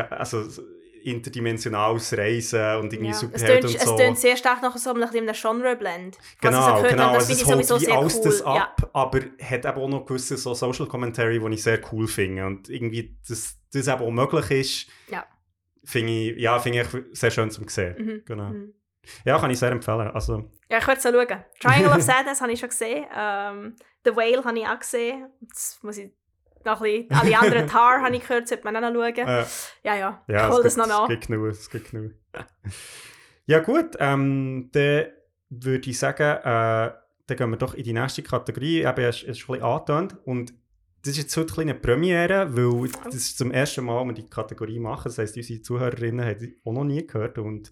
also so interdimensionales Reisen und irgendwie Ja. Es Superhelden tönt, und es so. tönt sehr stark nach so einem Genre-Blend. Genau, genau. habe, das Also es holt wie alles cool. das Ja. ab, aber hat eben auch noch gewisse so Social Commentary, die ich sehr cool finde. Und irgendwie, dass das eben auch möglich ist, Ja. finde ich, ja, finde ich sehr schön zum sehen. Mhm. Genau. Mhm. Ja, kann ich sehr empfehlen. Also, Ja, ich würde es schauen. Triangle of Sadness habe ich schon gesehen. Ähm, The Whale habe ich auch gesehen. Jetzt muss ich noch ein bisschen, alle anderen Tar habe ich gehört, sollte man auch noch schauen. äh, Ja, ja, ja, ich hole das noch nach. Es gibt genug, es gibt genug. ja gut, ähm, dann würde ich sagen, äh, dann gehen wir doch in die nächste Kategorie. Eben, es ist schon ein bisschen angetönt und das ist jetzt heute eine Premiere, weil das ist zum ersten Mal, wir die Kategorie machen. Das heisst, unsere Zuhörerinnen haben die auch noch nie gehört und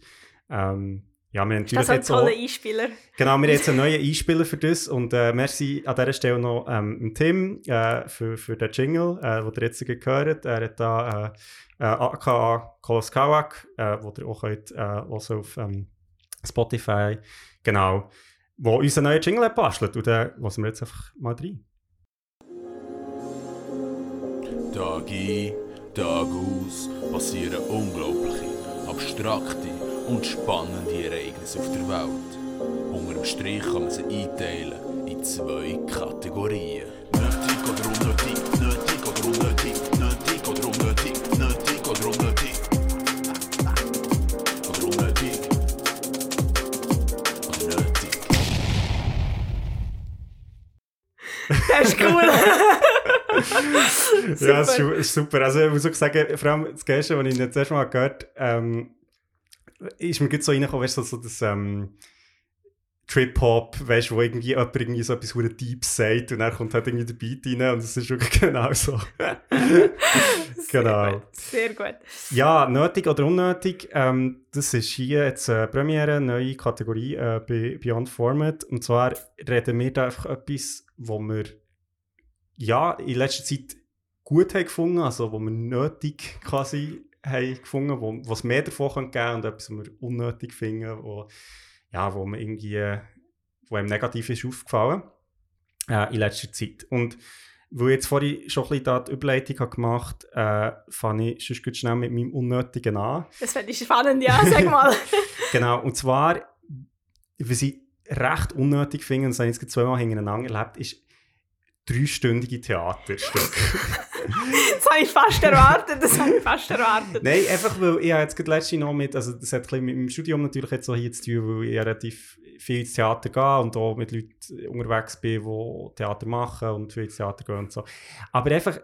ähm, ja, wir haben Ist das natürlich ein jetzt auch, toller Einspieler? Genau, wir haben jetzt einen neuen Einspieler für das und äh, merci an dieser Stelle noch ähm, Tim äh, für, für den Jingle, äh, den ihr jetzt gehört Er hat da äh, äh, aka Kolos Kawak, äh, wo ihr auch könnt, äh, also auf ähm, Spotify, genau, wo uns einen neuen Jingle hat bastelt und den lassen wir jetzt einfach mal rein. Tag ein, Tag aus passieren unglaubliche, abstrakte und spannende Ereignisse auf der Welt. Unter dem Strich kann man sie einteilen in zwei Kategorien. Nötig oder unnötig, nötig oder unnötig, nötig oder unnötig, nötig oder unnötig. Oder unnötig. Oder nötig. Das ist cool. Ja, es ist, su- ist super. Also ich muss auch sagen, vor allem das Geilste, was ich das erste Mal gehört ähm, ist mir gut so reingekommen, weißt du, so, so das ähm, Trip-Hop, weißt du, wo irgendwie jemand irgendwie so etwas hure Deeps sagt und dann kommt halt irgendwie der Beat rein und es ist wirklich genau so. Sehr genau. gut. Sehr gut. Ja, nötig oder unnötig, ähm, das ist hier jetzt äh, Premiere, neue Kategorie äh, bei Beyond Format. Und zwar reden wir da einfach etwas, wo wir ja in letzter Zeit gut haben gefunden, also wo wir nötig quasi haben gefunden, wo was mehr davon geben und etwas, was wir unnötig finden, wo, ja, wo man irgendwie, wo einem negativ ist aufgefallen äh, in letzter Zeit. Und weil ich jetzt vorhin schon ein bisschen da die Überleitung habe gemacht habe, äh, fange ich sonst schnell mit meinem Unnötigen an. Das fände ich spannend, ja, sag mal. Genau, und zwar, was ich recht unnötig finde, und das habe ich jetzt zweimal hintereinander erlebt, ist dreistündige Theaterstücke. Das habe ich fast erwartet, das habe ich fast erwartet. Nein, einfach weil ich habe jetzt gerade letzte noch mit, also das hat ein bisschen mit meinem Studium natürlich jetzt so hier zu tun, weil ich relativ viel ins Theater gehe und auch mit Leuten unterwegs bin, die Theater machen und viel ins Theater gehen und so. Aber einfach,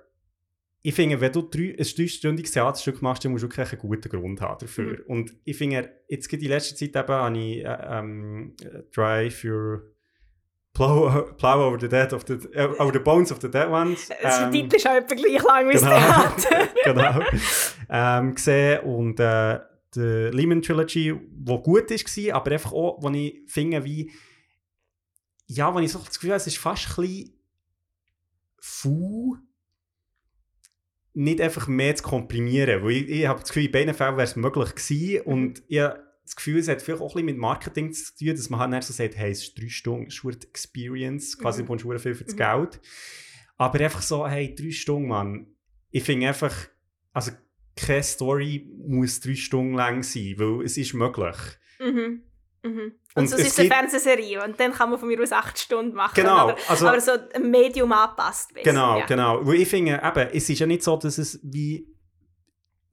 ich finde, wenn du drei, ein dreistündiges Theaterstück machst, dann musst du wirklich einen guten Grund haben dafür. Und ich finde, jetzt gerade in letzter Zeit eben habe ich äh, ähm, Drive für Plow, Plow over the Dead of the, äh, over the Bones of the Dead Ones. Das ähm, Titel ist auch etwa gleich lang wie das Genau. Theater. genau. ähm, gesehen und äh, die Lehman Trilogy, die gut war, aber einfach auch, wo ich finde, wie ja, wo ich so das Gefühl habe, es ist fast ein bisschen faul, nicht einfach mehr zu komprimieren, weil ich, ich habe das Gefühl, in beiden Fällen wäre es möglich gewesen und ich das Gefühl, es hat vielleicht auch ein bisschen mit Marketing zu tun, dass man halt dann so sagt, hey, es ist drei Stunden, es ist eine Experience, quasi Mhm. mhm. du viel für das Mhm. Geld. Aber einfach so, hey, drei Stunden, Mann. Ich finde einfach, also keine Story muss drei Stunden lang sein, weil es ist möglich. Mhm. Mhm. Und, Und so es ist es eine Fernsehserie und dann kann man von mir aus acht Stunden machen. Genau, Aber, also- aber so ein Medium anpasst. weißt du, Genau, ja. genau. Weil ich finde, eben, es ist ja nicht so, dass es wie.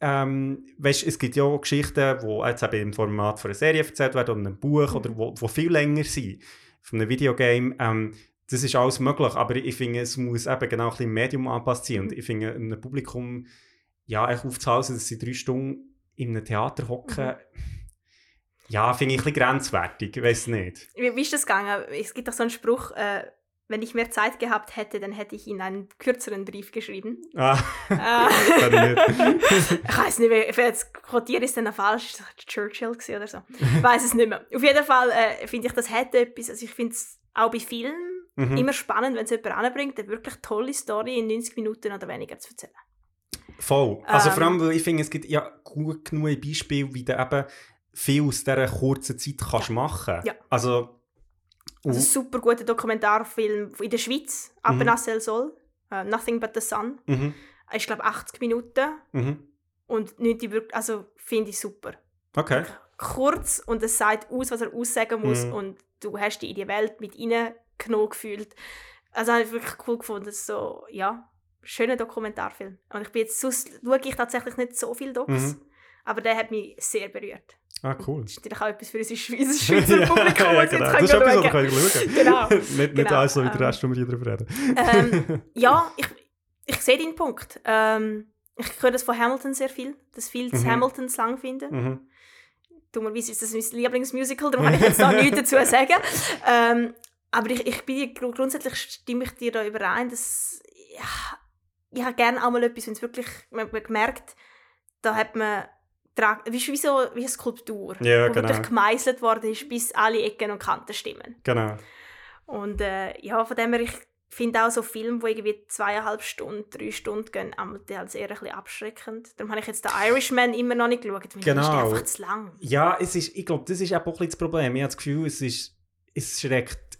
Ähm, weißt, es gibt ja auch Geschichten, die jetzt eben im Format von einer Serie erzählt werden oder einem Buch Mhm. oder wo, wo viel länger sind. Von einem Videogame. Ähm, das ist alles möglich, aber ich finde, es muss eben genau ein bisschen Medium angepasst sein. Mhm. Und ich finde, einem Publikum ja, aufzuhalten, dass sie drei Stunden in einem Theater hocken, Mhm. ja, finde ich ein bisschen grenzwertig. Ich weiß nicht. Wie, wie ist das gegangen? Es gibt doch so einen Spruch, äh, wenn ich mehr Zeit gehabt hätte, dann hätte ich ihnen einen kürzeren Brief geschrieben. Ah, Äh, ich weiß nicht, mehr, jetzt quotiert ist dann falsch, Churchill oder so. Ich weiß es nicht mehr. Auf jeden Fall äh, finde ich, das hätte etwas, also ich finde es auch bei Filmen Mhm. immer spannend, wenn es jemand anbringt, eine wirklich tolle Story in 90 Minuten oder weniger zu erzählen. Voll. Also Ähm. vor allem, weil ich finde, es gibt ja gut genug Beispiele, wie du eben viel aus dieser kurzen Zeit kannst machen. Ja. Also, Also ein uh, super guter Dokumentarfilm in der Schweiz, Mhm. Appenasel Sol, äh, Nothing But the Sun. mhm, Ich glaube 80 Minuten mhm. und nicht wirklich, also finde ich super. Okay. Kurz und es sagt aus, was er aussagen muss Mhm. und du hast dich in die Welt mit reingenommen gefühlt. Also habe ich wirklich cool gefunden, ist so, ja, schöner Dokumentarfilm. Und ich bin jetzt, sonst schaue ich tatsächlich nicht so viele Docs, Mhm. Aber der hat mich sehr berührt. Ah, cool. Das ist natürlich auch etwas für unser Schwe- unser Schweizer Publikum, ja, genau. jetzt Das ist können schauen. können Genau. nicht nicht Genau, alles so wie der ähm. Rest, wo wir hier drüber reden. ähm, ja, ich, ich sehe deinen Punkt. Ähm, ich höre das von Hamilton sehr viel, dass viele Mhm. Hamilton zu lang finden. Mhm. Dummerweise ist das mein Lieblingsmusical, darum kann ich jetzt da nichts dazu sagen. Ähm, aber ich, ich bin gru- grundsätzlich stimme ich dir da überein, dass ja, ich habe gerne auch mal etwas, wenn es wirklich man, man merkt, da hat man tra- wie, wie, so, wie eine Skulptur, Ja, wo genau. wirklich gemeißelt worden ist, bis alle Ecken und Kanten stimmen. Genau. Und äh, ja, von dem her, ich finde auch so Filme, die irgendwie zweieinhalb Stunden, drei Stunden gehen, die halt eher ein bisschen abschreckend. Darum habe ich jetzt den Irishman immer noch nicht geschaut, weil Genau. ist einfach zu lang. Ja, es ist, ich glaube, das ist auch ein bisschen das Problem. Ich habe das Gefühl, es, ist, es schreckt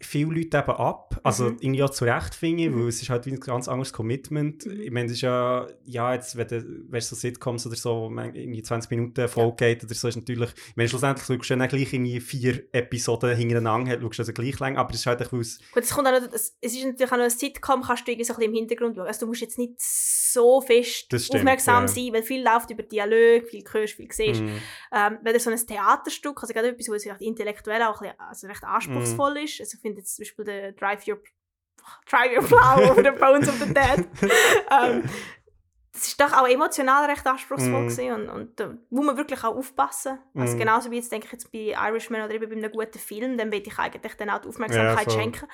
viele Leute eben ab. Also Mhm. irgendwie auch zu Recht, finde ich, Mhm. weil es ist halt wie ein ganz anderes Commitment. Mhm. Ich meine, es ist ja, ja jetzt, wenn du, wenn so Sitcoms oder so, man irgendwie 20 Minuten Folge geht oder so, ist natürlich, ich meine, schlussendlich schaust du dann gleich irgendwie vier Episoden hintereinander, schaust du also gleich lang, aber es ist halt einfach, es Gut, es, kommt auch noch, es ist natürlich auch noch ein Sitcom, kannst du irgendwie so ein bisschen im Hintergrund schauen. Also du musst jetzt nicht so fest stimmt, aufmerksam ja. sein, weil viel läuft über Dialog, viel hörst, viel siehst. Mhm. Ähm, wenn du so ein Theaterstück, also gerade etwas, was vielleicht intellektuell auch ein bisschen, also recht Mhm. anspruchsvoll ist, also ich finde jetzt zum Beispiel der Drive Your, Drive Your Plow oder The Bones of the Dead, ähm, das ist doch auch emotional recht anspruchsvoll gewesen und, und da muss man wirklich auch aufpassen. Also Mhm. genauso wie jetzt denke ich jetzt bei Irishman oder eben bei einem guten Film, dann will ich eigentlich dann auch die Aufmerksamkeit Ja, schenken.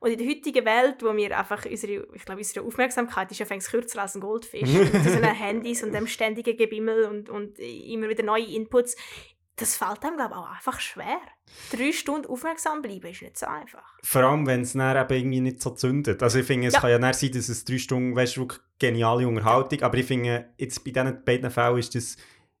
Und in der heutigen Welt, wo wir einfach unsere, ich glaube, unsere Aufmerksamkeit ist ja fängst kürzer als ein Goldfisch. mit diesen Handys und dem ständigen Gebimmel und, und immer wieder neue Inputs. Das fällt einem, glaube ich, auch einfach schwer. Drei Stunden aufmerksam bleiben ist nicht so einfach. Vor allem, wenn es dann eben irgendwie nicht so zündet. Also ich finde, es Ja. kann ja dann sein, dass es drei Stunden, weißt du, geniale Unterhaltung, aber ich finde, jetzt bei diesen beiden Fällen ist das,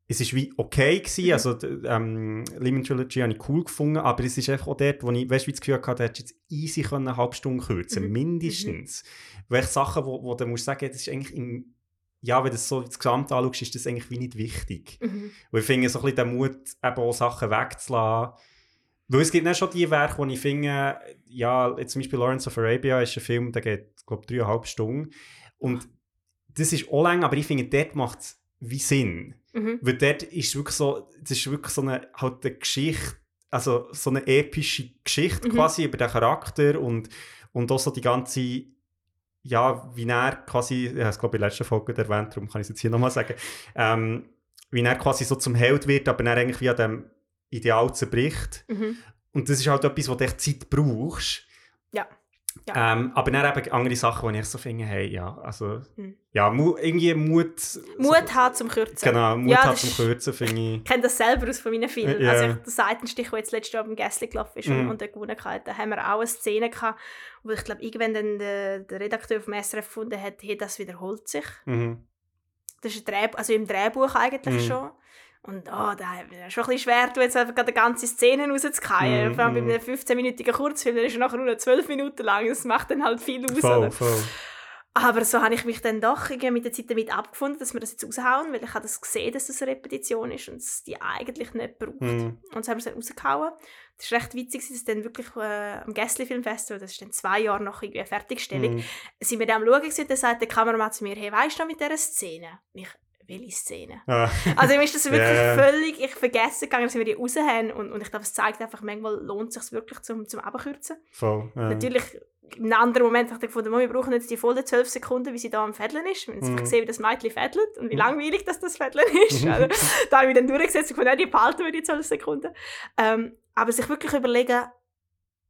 es ist wie okay gewesen, Mhm. also ähm, Lemon Trilogy habe ich cool gefunden, aber es ist einfach auch dort, wo ich, weißt du, wie das Gefühl hatte, hättest jetzt easy können eine halbe Stunde kürzen, Mhm. mindestens. Welche Sachen, wo, wo du musst sagen, das ist eigentlich im, ja, wenn du das so das Gesamt anschaust, ist das eigentlich wie nicht wichtig. Mhm. Und ich finde, so ein bisschen den Mut, eben auch Sachen wegzulassen. Weil es gibt dann schon die Werke, wo ich finde, ja, jetzt zum Beispiel Lawrence of Arabia ist ein Film, der geht, glaube ich, dreieinhalb Stunden. Und das ist auch lang, aber ich finde, dort macht es wie Sinn. Mhm. Weil dort ist wirklich so, das ist wirklich so eine, halt eine Geschichte, also so eine epische Geschichte Mhm. quasi über den Charakter und, und auch so die ganze, ja, wie er quasi, ich habe es glaube ich in der letzten Folge erwähnt, darum kann ich es jetzt hier nochmal sagen, ähm, wie er quasi so zum Held wird, aber dann eigentlich wie an dem Ideal zerbricht. Mhm. Und das ist halt etwas, wo du echt Zeit brauchst. Ja. Ähm, aber dann eben andere Sachen, die ich so finde, hey, ja, also, Mhm. ja, mu irgendwie Mut. Mut haben zum Kürzen. Genau, Mut Ja, hat zum Kürzen, finde ich. Ich kenne das selber aus von meinen Filmen. Ja. Also der Seitenstich, der jetzt letztes Jahr beim Gässli gelaufen ist Mhm. und, und der gewonnen hat, da haben wir auch eine Szene gehabt, wo ich glaube, irgendwann dann der, der Redakteur vom SRF gefunden hat, hey, das wiederholt sich. Mhm. Das ist ein Dreh, also im Drehbuch eigentlich Mhm. schon. Und oh, da ist schon ein bisschen schwer, du jetzt einfach gerade eine ganze Szene rauszukriegen. Mhm, Vor allem bei mhm. einem 15-minütigen Kurzfilm, der ist nachher nur noch 12 Minuten lang. Das macht dann halt viel aus. Voll. Aber so habe ich mich dann doch mit der Zeit damit abgefunden, dass wir das jetzt raushauen, weil ich habe das gesehen, dass das eine Repetition ist und es die eigentlich nicht braucht. Mhm. Und so haben wir es dann rausgehauen. Das war recht witzig, dass es dann wirklich äh, am Gässli Filmfestival, das ist dann zwei Jahre nach irgendwie Fertigstellung, Mhm. sind wir dann am Schauen gewesen, dann sagt der Kameramann zu mir, hey, weißt du noch mit dieser Szene? Und ich, welche Szene? Ah, Also mir ist das wirklich Ja. völlig ich vergessen gegangen, dass wir die raus haben und, und ich glaube, es zeigt einfach, manchmal lohnt es sich wirklich zum, zum Abkürzen. voll. Ja. Natürlich, in einem anderen Moment habe ich gefunden, «Mama, wir brauchen jetzt die vollen 12 Sekunden, wie sie da am Fädeln ist. Wir haben Mhm. einfach gesehen, wie das Mädchen fädelt und wie Mhm. langweilig das, das Fädeln ist. also, da habe ich dann durchgesetzt und gefunden, «Ja, die behalten wir die 12 Sekunden. Ähm, aber sich wirklich überlegen,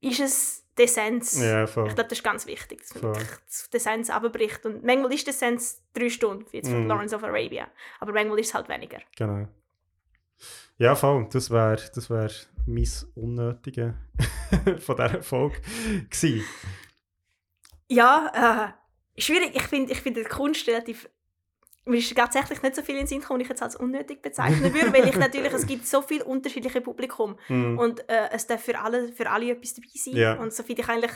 ist es die Essenz. Ja. Ich glaube, das ist ganz wichtig, dass man Voll. wirklich die Essenz abbricht. Und manchmal ist die Essenz drei Stunden, wie jetzt von Mhm. Lawrence of Arabia. Aber manchmal ist es halt weniger. Genau. Ja, voll. Das wäre das wär mein Unnötige von dieser Folge gewesen. Ja, äh, schwierig. Ich finde ich find die Kunst relativ. Mir ist tatsächlich nicht so viel in den Sinn gekommen, ich jetzt als unnötig bezeichnen würde, weil ich natürlich, es gibt so viel unterschiedliche Publikum Mhm. und äh, es darf für alle, für alle etwas dabei sein. Ja. Und so finde ich eigentlich,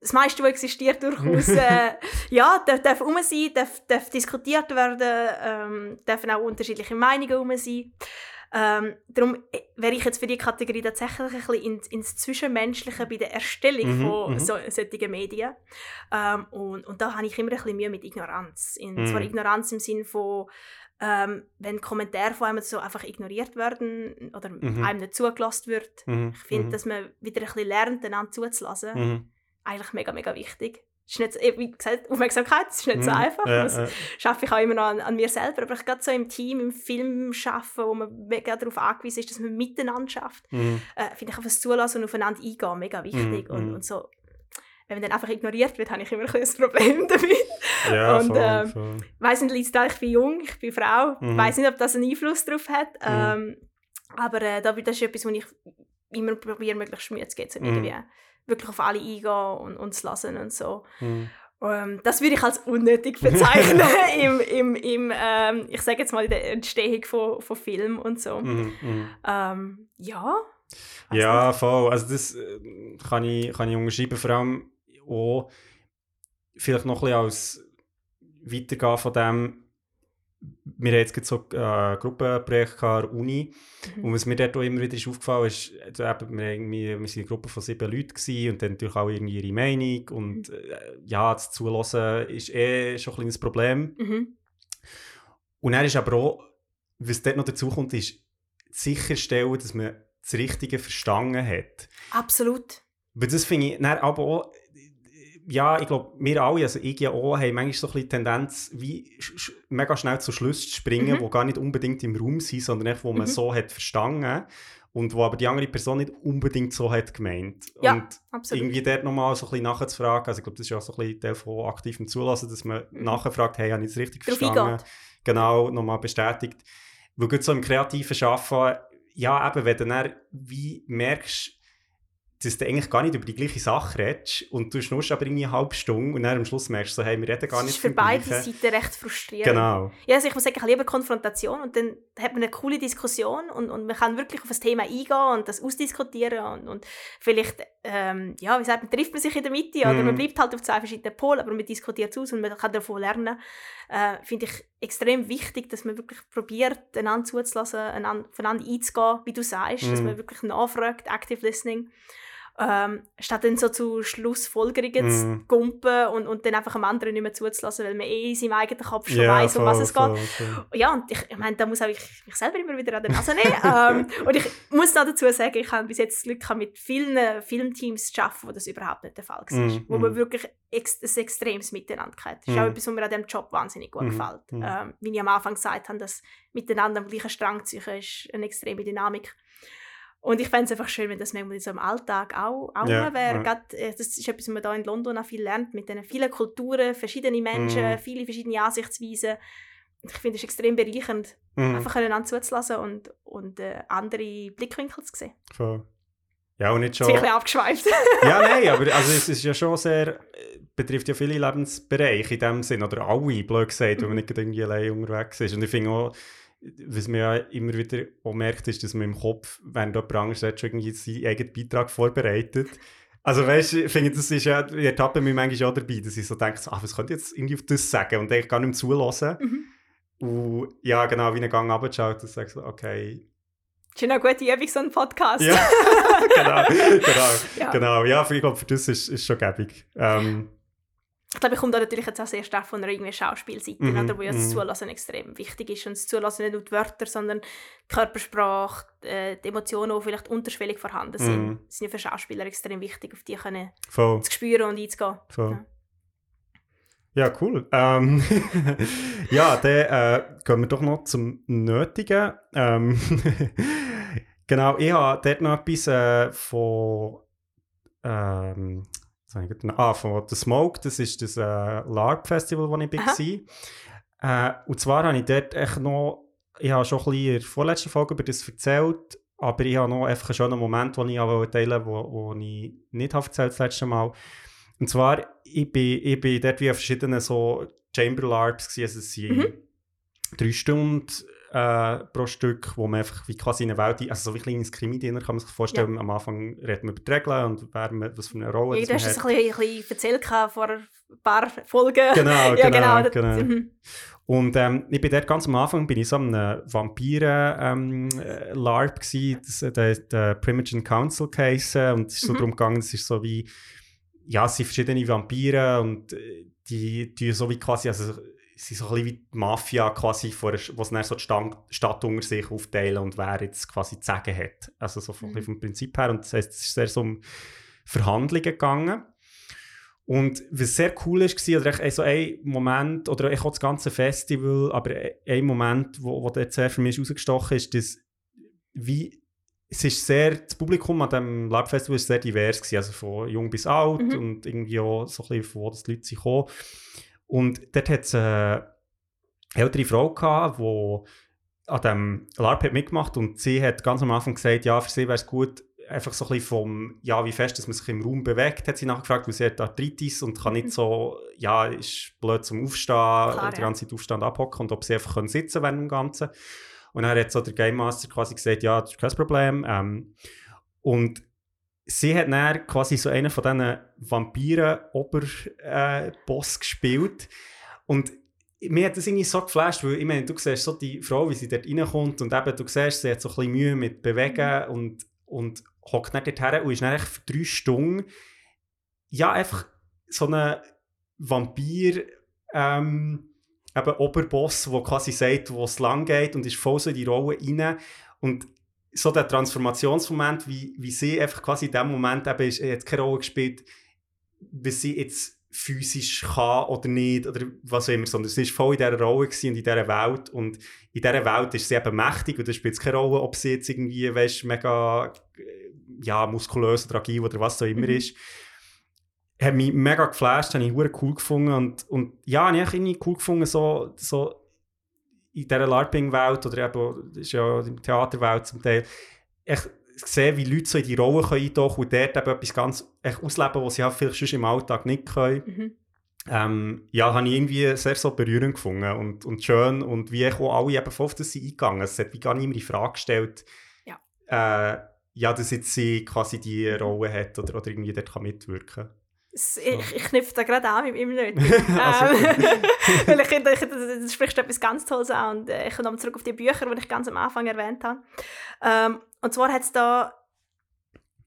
das meiste, was existiert, durchaus, äh, ja, darf, darf rum sein, darf, darf diskutiert werden, ähm, dürfen auch unterschiedliche Meinungen rum sein. Ähm, darum äh, wäre ich jetzt für die Kategorie tatsächlich ein bisschen ins, ins Zwischenmenschliche bei der Erstellung Mhm, von mhm. so, solchen Medien. Ähm, und, und da habe ich immer ein bisschen Mühe mit Ignoranz. In, Mhm. Zwar Ignoranz im Sinn von, ähm, wenn Kommentare von einem so einfach ignoriert werden oder Mhm. einem nicht zugelassen wird. Mhm. Ich finde, mhm. dass man wieder ein bisschen lernt, einander zuzulassen, eigentlich mega, mega wichtig. Ist nicht, so- eh, wie gesagt, Aufmerksamkeit ist nicht so Mhm. einfach. Ja, Das ja. schaffe ich auch immer noch an, an mir selber. Aber ich gerade so im Team, im Film schaffen, wo man mega darauf angewiesen ist, dass man miteinander schafft, Mhm. äh, finde ich einfach das Zulassen und aufeinander eingehen mega wichtig. Mhm, Und, mhm. und so, wenn man dann einfach ignoriert wird, habe ich immer ein ein Problem damit. Ja, Und, voll, ähm, voll. weiss nicht, ich bin jung, ich bin Frau, Mhm. weiß nicht, ob das einen Einfluss darauf hat. Mhm. Ähm, aber äh, da- das ist etwas, wo ich immer probiere, möglichst Mühe zu geben, Mhm. irgendwie wirklich auf alle eingehen und, zu lassen und so. Mhm. Ähm, das würde ich als unnötig bezeichnen, im, im, im, ähm, ich sage jetzt mal, in der Entstehung von, von Film und so. Mhm. Mhm. Ähm, ja. Ja, voll. Also das äh, kann ich, kann ich unterschreiben. Vor allem auch vielleicht noch ein bisschen als Weitergehen von dem, wir haben jetzt so äh, Gruppenprojekte an der Uni Mhm. und was mir dort auch immer wieder ist aufgefallen ist, also eben, wir, wir waren eine Gruppe von sieben Leuten gewesen, und dann natürlich auch irgendwie ihre Meinung und Mhm. äh, ja, das Zulassen ist eh schon ein kleines Problem. Mhm. Und dann ist aber auch, was dort noch dazu kommt, ist sicherstellen, dass man das Richtige verstanden hat. Absolut. Weil das finde ich dann aber auch, ja, ich glaube, wir alle, also ich ja auch, haben manchmal so ein bisschen die Tendenz, wie sch sch mega schnell zu Schlüssen zu springen, Mhm. die gar nicht unbedingt im Raum sind, sondern einfach, wo man Mhm. so hat verstanden und wo aber die andere Person nicht unbedingt so hat gemeint. Ja, Und Absolut. irgendwie dort nochmal so ein bisschen nachzufragen, also ich glaube, das ist ja auch so ein bisschen Teil von aktivem Zulassen, dass man Mhm. nachfragt, hey, habe ich das richtig Darauf verstanden? eingeht. Genau, nochmal bestätigt. Weil gerade so im kreativen Arbeiten, ja eben, wenn du dann wie merkst, dass du eigentlich gar nicht über die gleiche Sache redest und du schnurst aber irgendwie eine halbe Stunde und dann am Schluss merkst du so, hey, wir reden gar Das nicht ist für beide. Seiten recht frustrierend. Genau. Ja, also ich muss sagen, ich liebe Konfrontation und dann hat man eine coole Diskussion und, und man kann wirklich auf das Thema eingehen und das ausdiskutieren und, und vielleicht, ähm, ja, wie sagt man, trifft man sich in der Mitte oder Mhm. man bleibt halt auf zwei verschiedenen Polen, aber man diskutiert es aus und man kann davon lernen. Äh, Finde ich extrem wichtig, dass man wirklich probiert, einander zuzulassen, einander, voneinander einzugehen, wie du sagst, dass Mhm. man wirklich nachfragt, Active Listening. Ähm, statt dann so zu Schlussfolgerungen zu Mhm. gumpen und, und dann einfach dem anderen nicht mehr zuzulassen, weil man eh in seinem eigenen Kopf schon Ja, weiss, um was voll, es geht. voll, voll. Ja, und ich, ich meine, da muss auch ich mich selber immer wieder an der Nase nehmen. ähm, und ich muss noch dazu sagen, ich habe bis jetzt das Glück gehabt, mit vielen Filmteams zu arbeiten, wo das überhaupt nicht der Fall war. Mhm, Wo man mhm. wirklich ex ein extremes Miteinander hat. Das ist Mhm. auch etwas, was mir an diesem Job wahnsinnig gut Mhm, gefällt. Ähm, wie ich am Anfang gesagt habe, das Miteinander am gleichen Strang zu ziehen, ist eine extreme Dynamik. Und ich fände es einfach schön, wenn das manchmal in so einem Alltag auch, auch Ja, wäre. ja. Äh, Das ist etwas, was man hier in London auch viel lernt, mit diesen vielen Kulturen, verschiedene Menschen, Mhm. viele verschiedene Ansichtsweisen. Ich finde es extrem bereichernd, Mhm. einfach einander zuzulassen und, und äh, andere Blickwinkel zu sehen. Voll. Ja, und nicht schon... ein bisschen abgeschweift. ja, nein, aber also es ist ja schon sehr, äh, betrifft ja viele Lebensbereiche in dem Sinn, oder alle, blöd gesagt, wenn man nicht gerade irgendwie allein unterwegs ist. Und ich finde auch, was man ja immer wieder auch merkt, ist, dass man im Kopf, wenn jemand anderes hat, schon irgendwie seinen eigenen Beitrag vorbereitet. Also weißt du, ich finde, das ist ja, ich ertappe mich manchmal auch dabei, dass ich so denke, ah, was könnte ich jetzt irgendwie auf das sagen und eigentlich gar nicht mehr zulassen. Mhm. Und ja, genau, wie einen Gang runterschaut und sagt so, okay, Das ist eine gute Übung, so ein Podcast. ja, genau, genau, Ja. genau. Ja, ich glaube, für das ist, ist schon gäbig. Ähm, Ich glaube, ich komme da natürlich jetzt auch sehr stark von einer irgendwie Schauspielseite, Mhm, oder, wo ja das mhm. Zulassen extrem wichtig ist. Und das Zulassen nicht nur die Wörter, sondern die Körpersprache, äh, die Emotionen, die vielleicht unterschwellig vorhanden sind. Mhm. Sind ja für Schauspieler extrem wichtig, auf die können voll. zu spüren und einzugehen. Voll. Ja. Ja, cool. Ähm, ja, dann äh, gehen wir doch noch zum Nötigen. Ähm, genau, ich habe dort noch etwas äh, von ähm, ah, von The Smoke, das ist das äh, LARP-Festival, wo ich war. Äh, und zwar habe ich dort echt noch, ich habe schon ein bisschen in der vorletzten Folge über das erzählt, aber ich habe noch einfach einen schönen Moment, den ich teilen wollte, wo, wo ich nicht habe erzählt das letzte Mal. Und zwar, ich bin, ich bin dort wie an verschiedenen so Chamber LARPs gewesen, also es sind Mhm. drei Stunden äh, pro Stück, wo man einfach wie quasi in eine Welt, also so wie ein kleines Krimi-Dinner kann man sich vorstellen, am Anfang reden wir über die Regeln und wer, man- was für eine Rolle Ja, du hast es ein bisschen, ein bisschen erzählt vor ein paar Folgen. Genau, ja, genau, genau. genau. Mhm. Und ähm, ich bin dort ganz am Anfang bin ich so einem Vampiren-LARP gsi, das, äh, der, der Primogen Council Case und es ist so Mhm. darum gegangen, es ist so wie, ja, es sind verschiedene Vampire und äh, die, die so wie quasi, also sind so ein bisschen wie die Mafia quasi, vor, wo sie dann so die Stand, Stadt unter sich aufteilen und wer jetzt quasi zu sagen hat. Also so vom, Mhm. vom Prinzip her und das heisst, es ist sehr so um Verhandlungen gegangen. Und was sehr cool ist, war, oder so ein Moment, oder ich das ganze Festival, aber ein Moment, wo, wo dort sehr für mich rausgestochen ist, dass wie, es ist sehr, das Publikum an diesem Lab-Festival ist sehr divers gewesen, also von jung bis alt Mhm. und irgendwie auch so ein bisschen von wo das die Leute sind gekommen. Und dort hat es eine ältere Frau gehabt, die an diesem LARP hat mitgemacht und sie hat ganz am Anfang gesagt, ja, für sie wäre es gut, einfach so ein bisschen vom, ja, wie fest dass man sich im Raum bewegt, hat sie nachgefragt, weil sie hat Arthritis und kann nicht so, ja, ist blöd zum Aufstehen, Klar, die ganze Zeit aufstehen und abhocken und ob sie einfach können sitzen während dem Ganzen. Und dann hat so der Game Master quasi gesagt, ja, das ist kein Problem. Ähm, und sie hat dann quasi so einen von diesen Vampiren-Oberboss gespielt. Und mir hat das irgendwie so geflasht, weil ich meine, du siehst so die Frau, wie sie dort reinkommt und eben, du siehst, sie hat so ein bisschen Mühe mit Bewegen und, und hockt dann dort her und ist dann für drei Stunden ja, einfach so ein Vampir ähm, eben Oberboss, der quasi sagt, wo es lang geht und ist voll so in die Rolle rein und so der Transformationsmoment, wie, wie sie einfach quasi in dem Moment eben ist, jetzt keine Rolle gespielt, wie sie jetzt physisch kann oder nicht oder was auch immer, sondern sie war voll in dieser Rolle und in dieser Welt und in dieser Welt ist sie eben mächtig und es spielt keine Rolle, ob sie jetzt irgendwie, weißt, mega äh, ja, muskulös oder agil oder was auch immer Mhm. ist. Hat mich mega geflasht, habe ich cool gefunden und, und ja, habe ich irgendwie cool gefunden, so, so in dieser LARPing-Welt oder eben, das ist ja in der Theaterwelt zum Teil, echt sehen, wie Leute so in die Rolle können eintauchen und dort eben etwas ganz echt ausleben, was sie halt vielleicht sonst im Alltag nicht können. Mhm. Ähm, ja, habe ich irgendwie sehr so berührend gefunden und, und schön und wie ich auch alle eben voll auf das sind eingegangen. Es hat wie gar niemand in Frage gestellt, Ja. äh, ja, dass jetzt sie quasi die Rolle hat oder, oder irgendwie dort kann mitwirken Es- Ich, ich knüpfe da gerade an mit meinem Nötig. Weil ich, finde, ich, das, das spricht etwas ganz Tolles an. Und äh, ich komme nochmal zurück auf die Bücher, die ich ganz am Anfang erwähnt habe. Ähm, und zwar hat's da,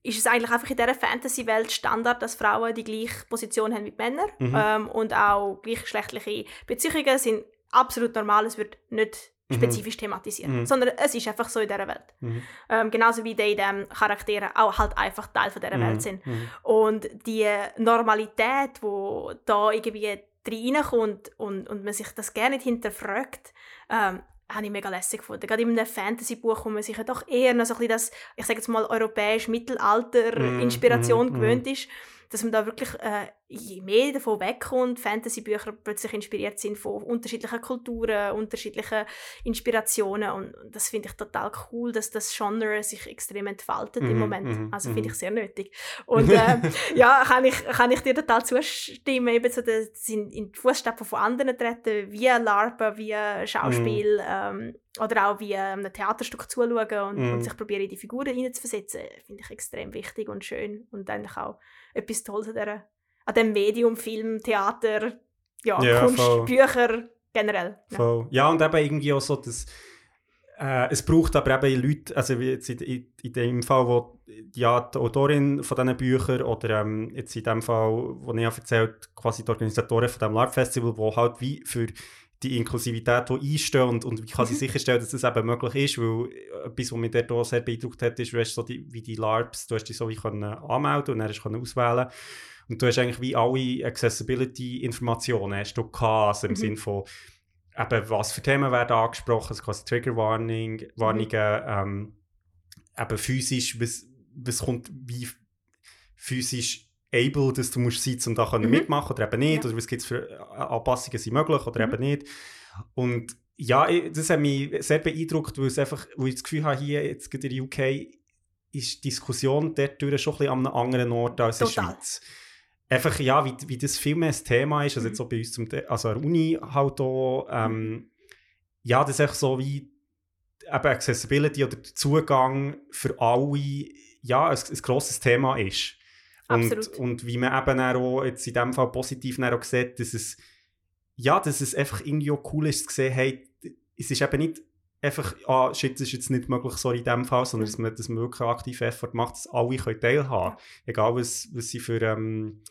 ist es eigentlich einfach in dieser Fantasy-Welt Standard, dass Frauen die gleiche Position haben mit Männern. Mhm. Ähm, und auch gleichgeschlechtliche Beziehungen sind absolut normal. Es wird nicht. Spezifisch thematisiert, Mhm. sondern es ist einfach so in dieser Welt. Mhm. Ähm, genauso wie die ähm, Charaktere auch halt einfach Teil von dieser Mhm. Welt sind. Mhm. Und die Normalität, wo da irgendwie reinkommt und, und man sich das gerne nicht hinterfragt, ähm, habe ich mega lässig gefunden. Gerade in einem Fantasy-Buch, wo man sich ja doch eher noch so ein bisschen das, ich sage jetzt mal, europäisch Mittelalter-Inspiration mm, gewöhnt ist, dass man da wirklich äh, je mehr davon wegkommt, Fantasy-Bücher plötzlich inspiriert sind von unterschiedlichen Kulturen, unterschiedlichen Inspirationen und, und das finde ich total cool, dass das Genre sich extrem entfaltet im Mhm, Moment. mhm, Also finde mhm. ich sehr nötig. Und äh, ja, kann ich, kann ich dir total zustimmen, eben so das in, in die Fußstapfen von anderen treten, wie LARPen, wie Schauspiel ähm, oder auch wie ähm, ein Theaterstück zuschauen und, Mhm. und sich probieren, in die Figuren hineinzuversetzen, finde ich extrem wichtig und schön und eigentlich auch etwas Tolles an, dieser, an dem Medium, Film, Theater, ja, Ja, Kunst, voll. Bücher generell. Ja. Ja, und eben irgendwie auch so, dass äh, es braucht aber eben Leute, also wie jetzt in, in, in dem Fall, wo ja, die Autorin von diesen Büchern oder ähm, jetzt in dem Fall, wo ich erzählt quasi die Organisatorin von dem LARP-Festival, wo halt wie für die Inklusivität die einstehen und, und wie kann sie Mhm. sicherstellen, dass das eben möglich ist, weil etwas, was mich dort auch sehr beeindruckt hat, ist, du hast so die, wie die LARPs, du hast dich so wie können anmelden und dann hast du können auswählen und du hast eigentlich wie alle Accessibility-Informationen hast du gehabt, also im Mhm. Sinne von eben, was für Themen werden angesprochen, also quasi Triggerwarning, Warnungen, ähm, eben physisch, was, was kommt wie physisch able, dass du musst sein, um da Mhm. mitmachen oder eben nicht, Ja. oder was gibt es für Anpassungen sind möglich oder Mhm. eben nicht. Und ja, das hat mich sehr beeindruckt, weil, es einfach, weil ich das Gefühl habe, hier jetzt in der UK ist die Diskussion dort schon ein bisschen an einem anderen Ort als in der. Schweiz. Einfach, ja, wie, wie das viel mehr ein Thema ist, also Mhm. jetzt auch bei uns zum also an der Uni halt auch, ähm, ja, das ist echt so wie eben Accessibility oder der Zugang für alle, ja, ein, ein grosses Thema ist. Und, Absolut. und wie man eben auch jetzt in dem Fall positiv auch sieht, dass es, ja, dass es einfach irgendwie auch cool ist zu sehen, hey, es ist eben nicht einfach, ah, shit, das ist jetzt nicht möglich, sorry, in dem Fall, sondern dass man, dass man wirklich aktiven Effort macht, dass alle können teilhaben können. Egal, was, was sie für ähm,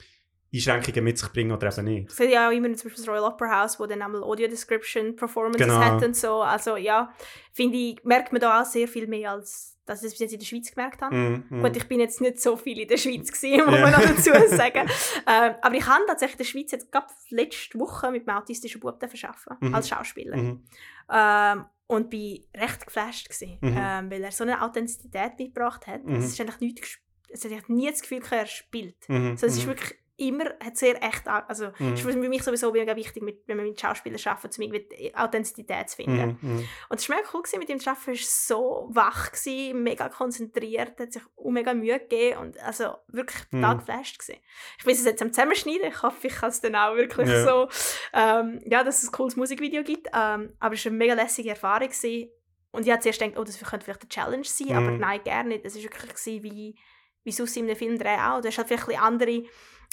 Einschränkungen mit sich bringen oder eben nicht. Ich sehe ja auch immer zum Beispiel das Royal Opera House, wo dann einmal Audio Description Performances Genau. hat und so. Also ja, finde ich, merkt man da auch sehr viel mehr, als dass ich es bis jetzt in der Schweiz gemerkt habe. Mm, mm. Gut, ich bin jetzt nicht so viel in der Schweiz gewesen, muss Ja. man noch dazu sagen. ähm, aber ich habe tatsächlich in der Schweiz jetzt gerade letzte Woche mit einem autistischen Bub arbeiten, Mhm. als Schauspieler. Mhm. Ähm, und bin recht geflasht gewesen, Mhm. ähm, weil er so eine Authentizität mitgebracht hat. Mhm. Es ist eigentlich nichts, es hat eigentlich nie das Gefühl, er spielt. Mhm. Also es ist Mhm. wirklich immer, hat sehr echt, also Mhm. ist für mich sowieso mega wichtig, mit, wenn man mit Schauspielern arbeitet, um irgendwie Authentizität zu finden. Mhm. Mhm. Und es war mega cool, gewesen, mit ihm zu arbeiten. Er war so wach, gewesen, mega konzentriert, hat sich auch mega Mühe gegeben und also wirklich total Mhm. geflasht. Gewesen. Ich bin es jetzt am Zusammenschneiden, ich hoffe, ich kann es dann auch wirklich Ja. so, ähm, ja, dass es ein cooles Musikvideo gibt. Ähm, aber es war eine mega lässige Erfahrung. Gewesen. Und ich habe zuerst gedacht, oh, das könnte vielleicht eine Challenge sein, aber Mhm. nein, gerne nicht. Es war wirklich gewesen, wie, wie sonst in einem Film drehen auch. Du hast halt vielleicht andere,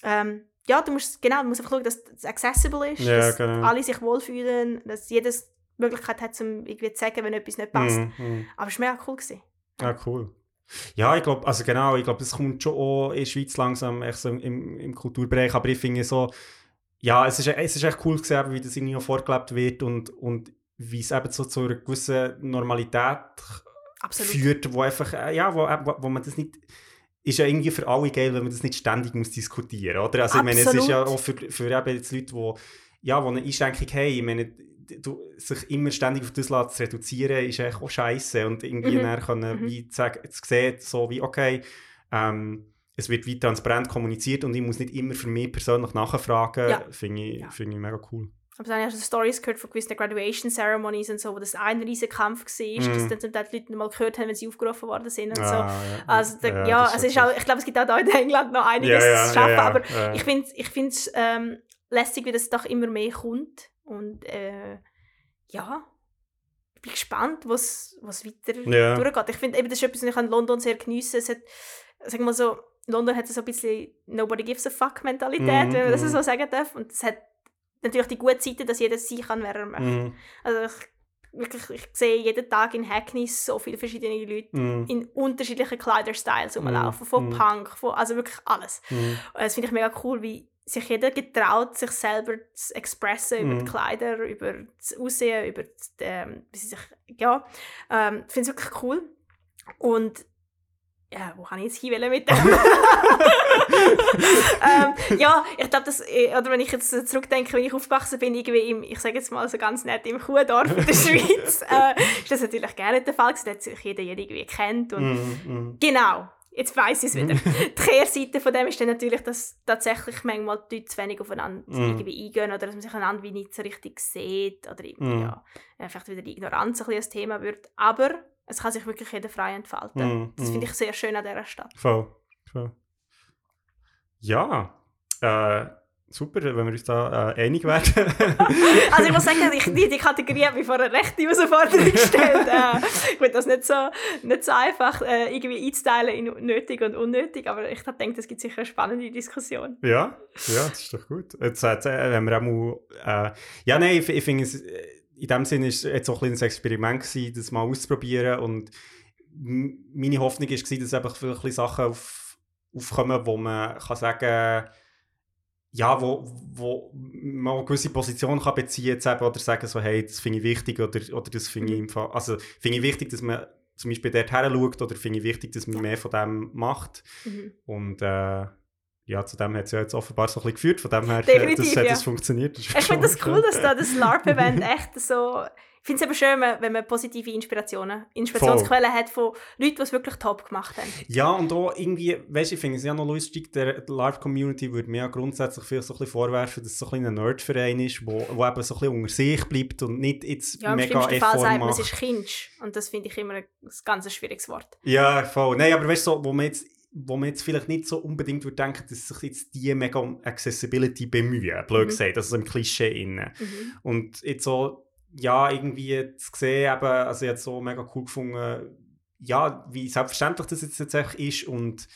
ähm, ja, du musst, genau, du musst einfach schauen, dass es accessible ist, Ja, dass genau. alle sich wohlfühlen, dass jedes die Möglichkeit hat, um irgendwie zu sagen, wenn etwas nicht passt. Mhm. Mhm. Aber es war mega cool. Gewesen. Ja, cool. Ja, ich glaube, also genau, ich glaube, das kommt schon auch in der Schweiz langsam echt so im, im Kulturbereich, aber ich finde so, ja, es ist, es ist echt cool zu sehen, wie das irgendwie auch vorgelebt wird und, und wie es eben so zu einer gewissen Normalität Absolut. führt, wo einfach, äh, ja, wo, wo, wo man das nicht, ist ja irgendwie für alle geil, wenn man das nicht ständig muss diskutieren, oder? Also ich meine, es ist ja Absolut. auch für, für eben jetzt Leute, die, ja, eine Einschränkung haben, ich meine, du, sich immer ständig auf das zu reduzieren, ist eigentlich auch scheiße und irgendwie Mhm. dann können, Mhm. wie zu sagen, zu sehen, so wie, okay, ähm, es wird wie transparent kommuniziert und ich muss nicht immer für mich persönlich nachfragen, Ja. finde ich, Ja. finde ich mega cool. Aber dann hast du Stories gehört von gewissen Graduation Ceremonies und so, wo das ein riesiger Kampf war, Mhm. dass dann zum Teil die Leute mal gehört haben, wenn sie aufgerufen worden sind und so. Ah, ja. Also da, ja, das also ist auch, ich glaube, es gibt auch da in England noch einiges Ja, ja, zu schaffen, ja, ja, aber ja. ich finde es ich find's, ähm, lässig, wie das doch immer mehr kommt und äh, ja, ich bin gespannt, was was weiter Ja. durchgeht. Ich finde, eben, das ist etwas, was ich an London sehr geniesse. Es hat, sagen wir so, London hat so ein bisschen Nobody gives a fuck Mentalität, Mhm, wenn man das mhm. so sagen darf. Und es hat natürlich die gute Seite, dass jeder sein kann, wer er möchte. Mhm. Also ich, wirklich, ich sehe jeden Tag in Hackney so viele verschiedene Leute Mhm. in unterschiedlichen Kleiderstyles rumlaufen. Von Mhm. Punk, von, also wirklich alles. Mhm. Und das finde ich mega cool, wie sich jeder getraut, sich selber zu expressen über Mhm. die Kleider, über das Aussehen, über das, ähm, wie sie sich, ja, ähm, ich finde es wirklich cool. Und ja, wo kann ich jetzt hin mit dem? ja, ich glaube, dass, äh, oder wenn ich jetzt zurückdenke, wenn ich aufgewachsen bin, irgendwie im, ich sage jetzt mal so ganz nett, im Kuhdorf in der Schweiz, äh, ist das natürlich gerne nicht der Fall gewesen, da hat sich jeder irgendwie kennt und Mhm. Mhm. Genau, jetzt weiß ich es wieder. die Kehrseite von dem ist dann natürlich, dass tatsächlich manchmal die Leute zu wenig aufeinander Mhm. irgendwie eingehen oder dass man sich einander wie nicht so richtig sieht oder irgendwie, Mhm. ja, vielleicht wieder die Ignoranz ein bisschen Thema wird. Aber es kann sich wirklich jeder frei entfalten. Mhm. Das Mhm. finde ich sehr schön an dieser Stadt. Voll. Voll. Ja, äh, super, wenn wir uns da äh, einig werden. Also ich muss sagen, ich, die, die Kategorie hat mich vor eine rechte Herausforderung gestellt. äh, ich finde das nicht so, nicht so einfach äh, irgendwie einzuteilen in nötig und unnötig, aber ich denke, es gibt sicher eine spannende Diskussion. ja, ja, das ist doch gut. Jetzt, jetzt äh, haben wir auch mal, äh, ja, nein, ich, ich finde es, äh, in dem Sinne ist es jetzt auch ein, ein Experiment gewesen, das mal auszuprobieren und meine Hoffnung war, dass einfach bisschen Sachen auf, aufkommen, wo man kann sagen ja, wo, wo man eine gewisse Position kann beziehen kann oder sagen so, hey, das finde ich wichtig oder, oder das finde ich im Fall, also finde ich wichtig, dass man zum Beispiel dort her schaut oder finde ich wichtig, dass man Ja. mehr von dem macht Mhm. und äh, ja, zu dem hat es ja jetzt offenbar so ein bisschen geführt, von dem her äh, Definitiv, das, hat ja. das funktioniert. Das Ich finde das cool, dass da das LARP-Event echt so ich finde es eben schön, wenn- man positive Inspirationen, Inspirationsquellen hat von Leuten, die es wirklich top gemacht haben. Ja, und auch irgendwie, weißt du, ich finde es ja noch lustig, der die LARP-Community würde mir ja grundsätzlich vielleicht so ein bisschen vorwerfen, dass es so ein, bisschen ein Nerdverein ist, wo, wo eben so ein bisschen unter sich bleibt und nicht jetzt Ja, mega schlimmsten Fall Effort sagt man, es ist Kinsch. Und das finde ich immer ein ganz schwieriges Wort. Ja, voll. Nein, aber weißt du, so, wo man jetzt wo man jetzt vielleicht nicht so unbedingt würde denken, dass sich jetzt die mega um Accessibility bemühen, blöd Mhm. gesagt, also im Klischee innen. Mhm. Und jetzt so, ja, irgendwie zu sehen, eben, also jetzt so mega cool gefunden, ja, wie selbstverständlich das jetzt tatsächlich ist und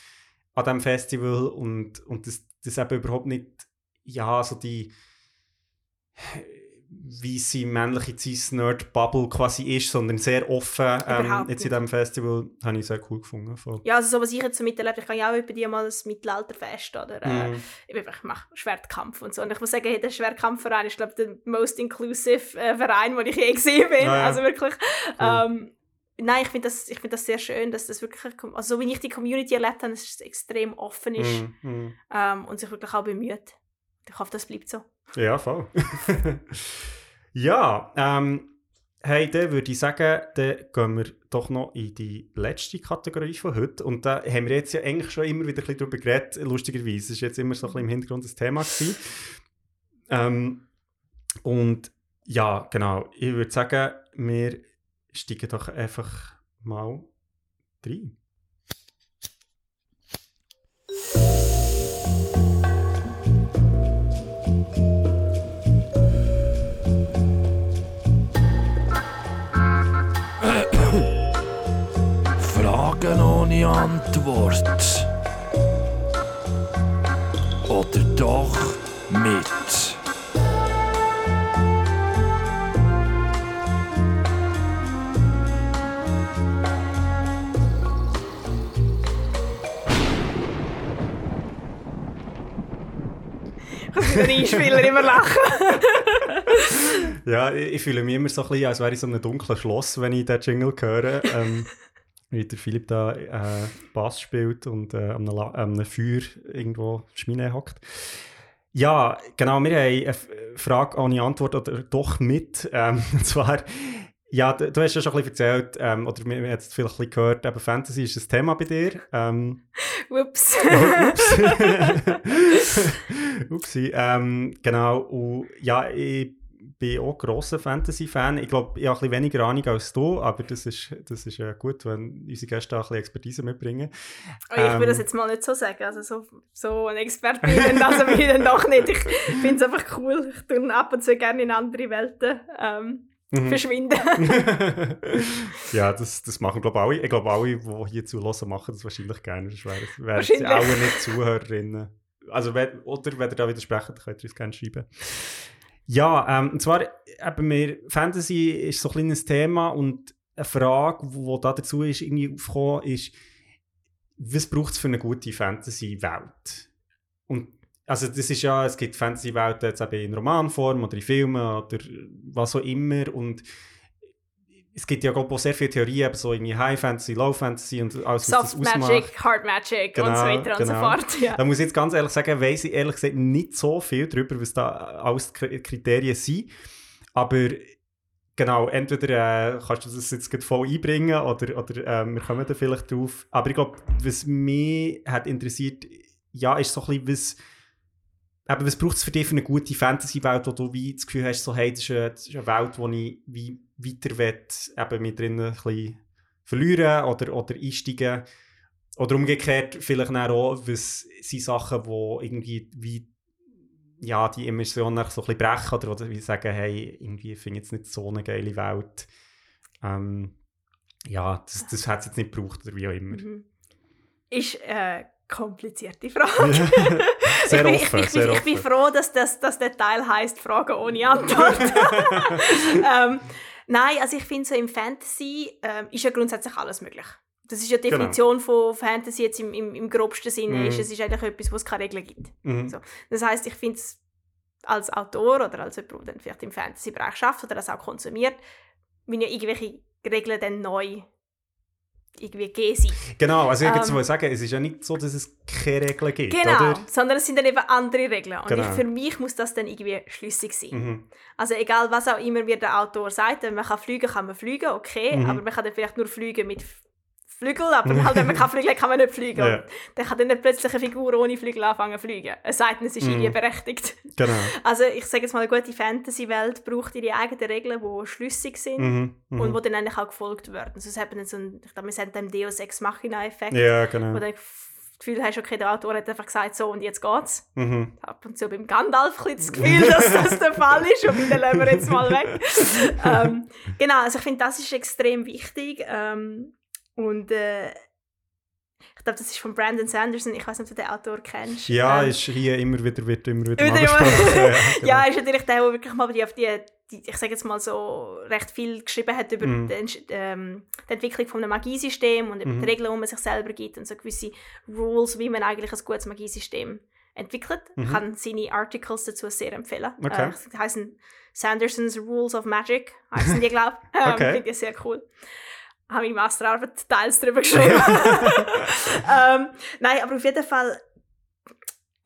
an diesem Festival und, und das, das eben überhaupt nicht, ja, so die wie sie männliche Cis-Nerd-Bubble quasi ist, sondern sehr offen ähm, jetzt in diesem Festival, habe ich sehr cool gefunden. Voll. Ja, also so, was ich jetzt so miterlebt, ich gehe ja auch bei dir mal ein Mittelalterfest oder äh, Mhm. ich, mache Schwertkampf und so. Und ich muss sagen, hey, der Schwertkampfverein ist, glaube ich, der most inclusive äh, Verein, den ich je gesehen bin. Ah, ja. Also wirklich. Cool. Ähm, nein, ich finde das, ich find das sehr schön, dass das wirklich, also so wie ich die Community erlebt habe, dass es extrem offen ist Mhm, mhm. ähm, und sich wirklich auch bemüht. Ich hoffe, das bleibt so. Ja, voll. ja, ähm, hey, dann würde ich sagen, dann gehen wir doch noch in die letzte Kategorie von heute. Und da haben wir jetzt ja eigentlich schon immer wieder ein bisschen darüber geredet, lustigerweise. Es war jetzt immer so ein bisschen im Hintergrund das Thema. Gewesen. Ähm, und ja, genau, ich würde sagen, wir steigen doch einfach mal rein. Ohne Antwort. Oder doch mit. Ich muss mit den Einspielern immer lachen. Ja, ich, ich fühle mich immer so ein bisschen, als wäre ich so in einem dunklen Schloss, wenn ich den Jingle höre. Ähm, wie der Philipp da äh, Bass spielt und äh, an, einem, an einem Feuer irgendwo Schmine hockt. Ja, genau, wir haben eine F- Frage ohne Antwort oder doch mit. Ähm, und zwar, ja, du, du hast ja schon ein bisschen erzählt, ähm, oder wir haben jetzt vielleicht ein bisschen gehört, eben Fantasy ist ein Thema bei dir. Ähm, Ups. Ups. Upsi. Ähm, genau. Und ja, ich bin auch grosser Fantasy-Fan. Ich glaube, ich habe ein bisschen weniger Ahnung als du, aber das ist, das ist äh, gut, wenn unsere Gäste auch ein bisschen Expertise mitbringen. Oh, ich würde das Ähm. jetzt mal nicht so sagen. Also so, so ein Experte bin ich also bin ich dann doch nicht. Ich finde es einfach cool. Ich tue ab und zu gerne in andere Welten ähm, Mhm. verschwinden. ja, das, das machen, glaube ich, alle. Ich glaube, alle, die hier zulassen, machen das wahrscheinlich gerne. Das wären Wahrscheinlich. auch nicht Zuhörerinnen. Also, wenn, oder wenn ihr da widersprecht, dann könnt ihr uns gerne schreiben. Ja, ähm, und zwar, eben wir, Fantasy ist so ein kleines Thema und eine Frage, die da dazu ist, irgendwie aufgekommen, ist, was braucht es für eine gute Fantasy-Welt? Und also das ist ja, es gibt Fantasy-Welten jetzt eben in Romanform oder in Filmen oder was auch immer und es gibt ja glaub, auch sehr viele Theorien, so irgendwie High Fantasy, Low Fantasy und alles, was Soft das ausmacht. Magic, Hard Magic und so Genau, weiter und so genau. fort. Ja. Da muss ich jetzt ganz ehrlich sagen, weiss ich ehrlich gesagt nicht so viel darüber, was da alles Kriterien sind. Aber genau, entweder äh, kannst du das jetzt voll einbringen oder, oder äh, wir kommen da vielleicht drauf. Aber ich glaube, was mich hat interessiert, ja, ist so ein bisschen, was, eben, was braucht es für dich für eine gute Fantasy-Welt, wo du wie das Gefühl hast, so, hey, das ist eine, das ist eine Welt, wo ich wie weiter will, eben mit drinnen ein bisschen verlieren oder, oder einsteigen. Oder umgekehrt, vielleicht auch, was sind Sachen, die irgendwie wie, ja, die Emotionen so ein bisschen brechen oder, oder wie sagen, hey, irgendwie finde ich jetzt nicht so eine geile Welt. Ähm, ja, das, das hat es jetzt nicht gebraucht oder wie auch immer. Mhm. Ist eine komplizierte Frage. sehr ich, bin, offen, ich, ich, sehr bin, offen. ich bin froh, dass das, dass der Teil heißt Fragen ohne Antwort. ähm, nein, also ich finde so im Fantasy ähm, ist ja grundsätzlich alles möglich. Das ist ja die Genau. Definition von Fantasy jetzt im, im, im grobsten Sinne. Mhm. Ist, es ist eigentlich etwas, wo es keine Regeln gibt. Mhm. So. Das heißt, ich finde es als Autor oder als jemand, der vielleicht im Fantasy-Bereich schafft oder das auch konsumiert, wenn ja irgendwelche Regeln dann neu irgendwie sein. Genau, also ich Ähm, wollte sagen, es ist ja nicht so, dass es keine Regeln gibt, Genau, oder? sondern es sind dann eben andere Regeln. Und Genau. ich, für mich muss das dann irgendwie schlüssig sein. Mhm. Also egal, was auch immer mir der Autor sagt, wenn man kann fliegen, kann man fliegen, okay, Mhm. aber man kann dann vielleicht nur fliegen mit Flügel, aber halt, wenn man kann fliegen, kann man nicht fliegen. Ja. Dann kann dann nicht plötzlich eine Figur ohne Flügel anfangen zu fliegen. Es sei denn, es ist Mhm. irgendwie berechtigt. Genau. Also ich sage jetzt mal, eine gute Fantasy-Welt braucht ihre eigenen Regeln, die schlüssig sind Mhm. Mhm. und die dann eigentlich auch gefolgt werden. Sonst hat man dann so einen, ich glaube, wir sagen dann Deus Ex Machina-Effekt, ja, wo genau. du das Gefühl hast, okay, der Autor hat einfach gesagt, so und jetzt geht's. Mhm. Ab und zu beim Gandalf ein das Gefühl, dass das der Fall ist und den lassen wir jetzt mal weg. ähm, genau, also ich finde, das ist extrem wichtig ähm, und äh, ich glaube, das ist von Brandon Sanderson, ich weiß nicht, ob du den Autor kennst. Ja, Ähm, ist hier immer wieder, wird immer wieder Wieder ja, genau. Ja, ist natürlich der, der wirklich mal die auf die, die ich sage jetzt mal so, recht viel geschrieben hat über Mhm. die, Entsch- ähm, die Entwicklung von einem Magiesystem und über Mhm. die Regeln, die man sich selber gibt und so gewisse Rules, wie man eigentlich ein gutes Magiesystem entwickelt. Ich Mhm. kann seine Articles dazu sehr empfehlen. Okay. Äh, die heißen Sanderson's Rules of Magic, heißen die, glaube ich. Ähm, Okay. Finde ich sehr cool. Habe meine Masterarbeit teils darüber geschrieben. ähm, nein, aber auf jeden Fall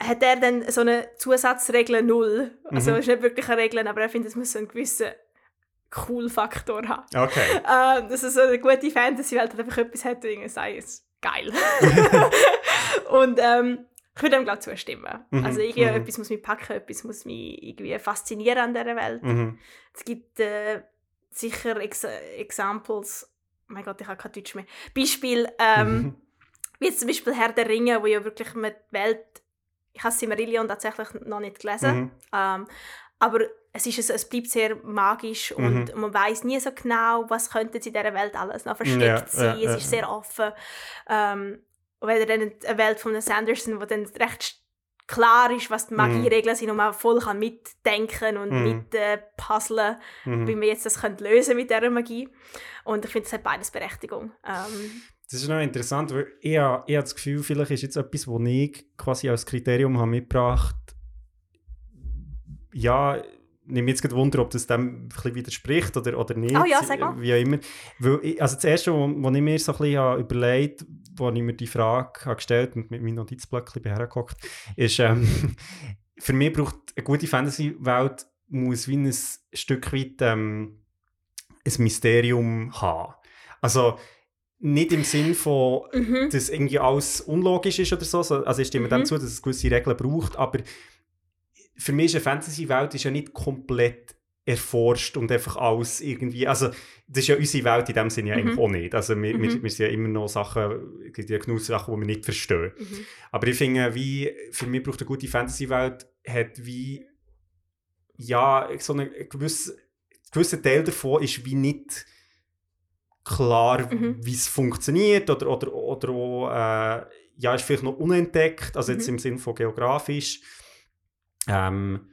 hat er dann so eine Zusatzregel null. Also Mhm. es ist nicht wirklich eine Regel, aber er findet, es muss so einen gewissen Cool-Faktor haben. Okay. Ähm, dass es so eine gute Fantasy-Welt einfach etwas hat, irgendwie sei es geil. Und ähm, ich würde ihm glaube zustimmen. Mhm, Also irgendwie mhm. etwas muss mich packen, etwas muss mich irgendwie faszinieren an dieser Welt. Mhm. Es gibt äh, sicher Ex Examples, mein Gott, ich habe kein Deutsch mehr. Beispiel, ähm, Mhm. wie jetzt zum Beispiel Herr der Ringe, wo ja wirklich mit die Welt, ich habe Silmarillion tatsächlich noch nicht gelesen, Mhm. ähm, aber es, ist, es bleibt sehr magisch und Mhm. man weiß nie so genau, was könnte in dieser Welt alles noch versteckt Ja, sein. ja, es ja, ist sehr offen. Ähm, und wenn dann eine Welt von Sanderson, wo dann recht klar ist, was die Magieregeln sind und man voll kann mitdenken und Mhm. mit äh, puzzeln, Mhm. wie man jetzt das könnte lösen mit dieser Magie. Und ich finde, es hat beides Berechtigung. Ähm, Das ist noch interessant, weil ich, habe- ich habe das Gefühl, vielleicht ist jetzt etwas, was ich quasi als Kriterium habe mitgebracht ja, nehme mich jetzt gerade Wunder, ob das dem ein bisschen widerspricht oder, oder nicht. Oh ja, sag mal. Wie auch immer. Weil ich, also das Erste, was ich mir so ein bisschen überlegt habe, als ich mir die Frage gestellt und mit meinem Notizblöckchen hergeguckt, ist, ähm, für mich braucht eine gute Fantasy-Welt muss wie ein Stück weit ähm, ein Mysterium haben. Also nicht im Sinn von, mhm. dass irgendwie alles unlogisch ist oder so. so- Also ich stimme Mhm. dem zu, dass es gewisse Regeln braucht, aber für mich ist eine Fantasy-Welt ja nicht komplett erforscht und einfach alles irgendwie, also das ist ja unsere Welt in dem Sinne ja Mhm. eigentlich auch nicht. Also wir, wir, Mhm. wir sind ja immer noch Sachen, es gibt ja genug Sachen, die wir nicht verstehen. Mhm. Aber ich finde, wie, für mich braucht eine gute Fantasy-Welt, hat wie, ja, so einen gewissen, gewisser Teil davon ist wie nicht klar, Mhm. wie es funktioniert oder, oder, oder auch, äh, ja, ist vielleicht noch unentdeckt, also jetzt Mhm. im Sinne von geografisch. Ähm,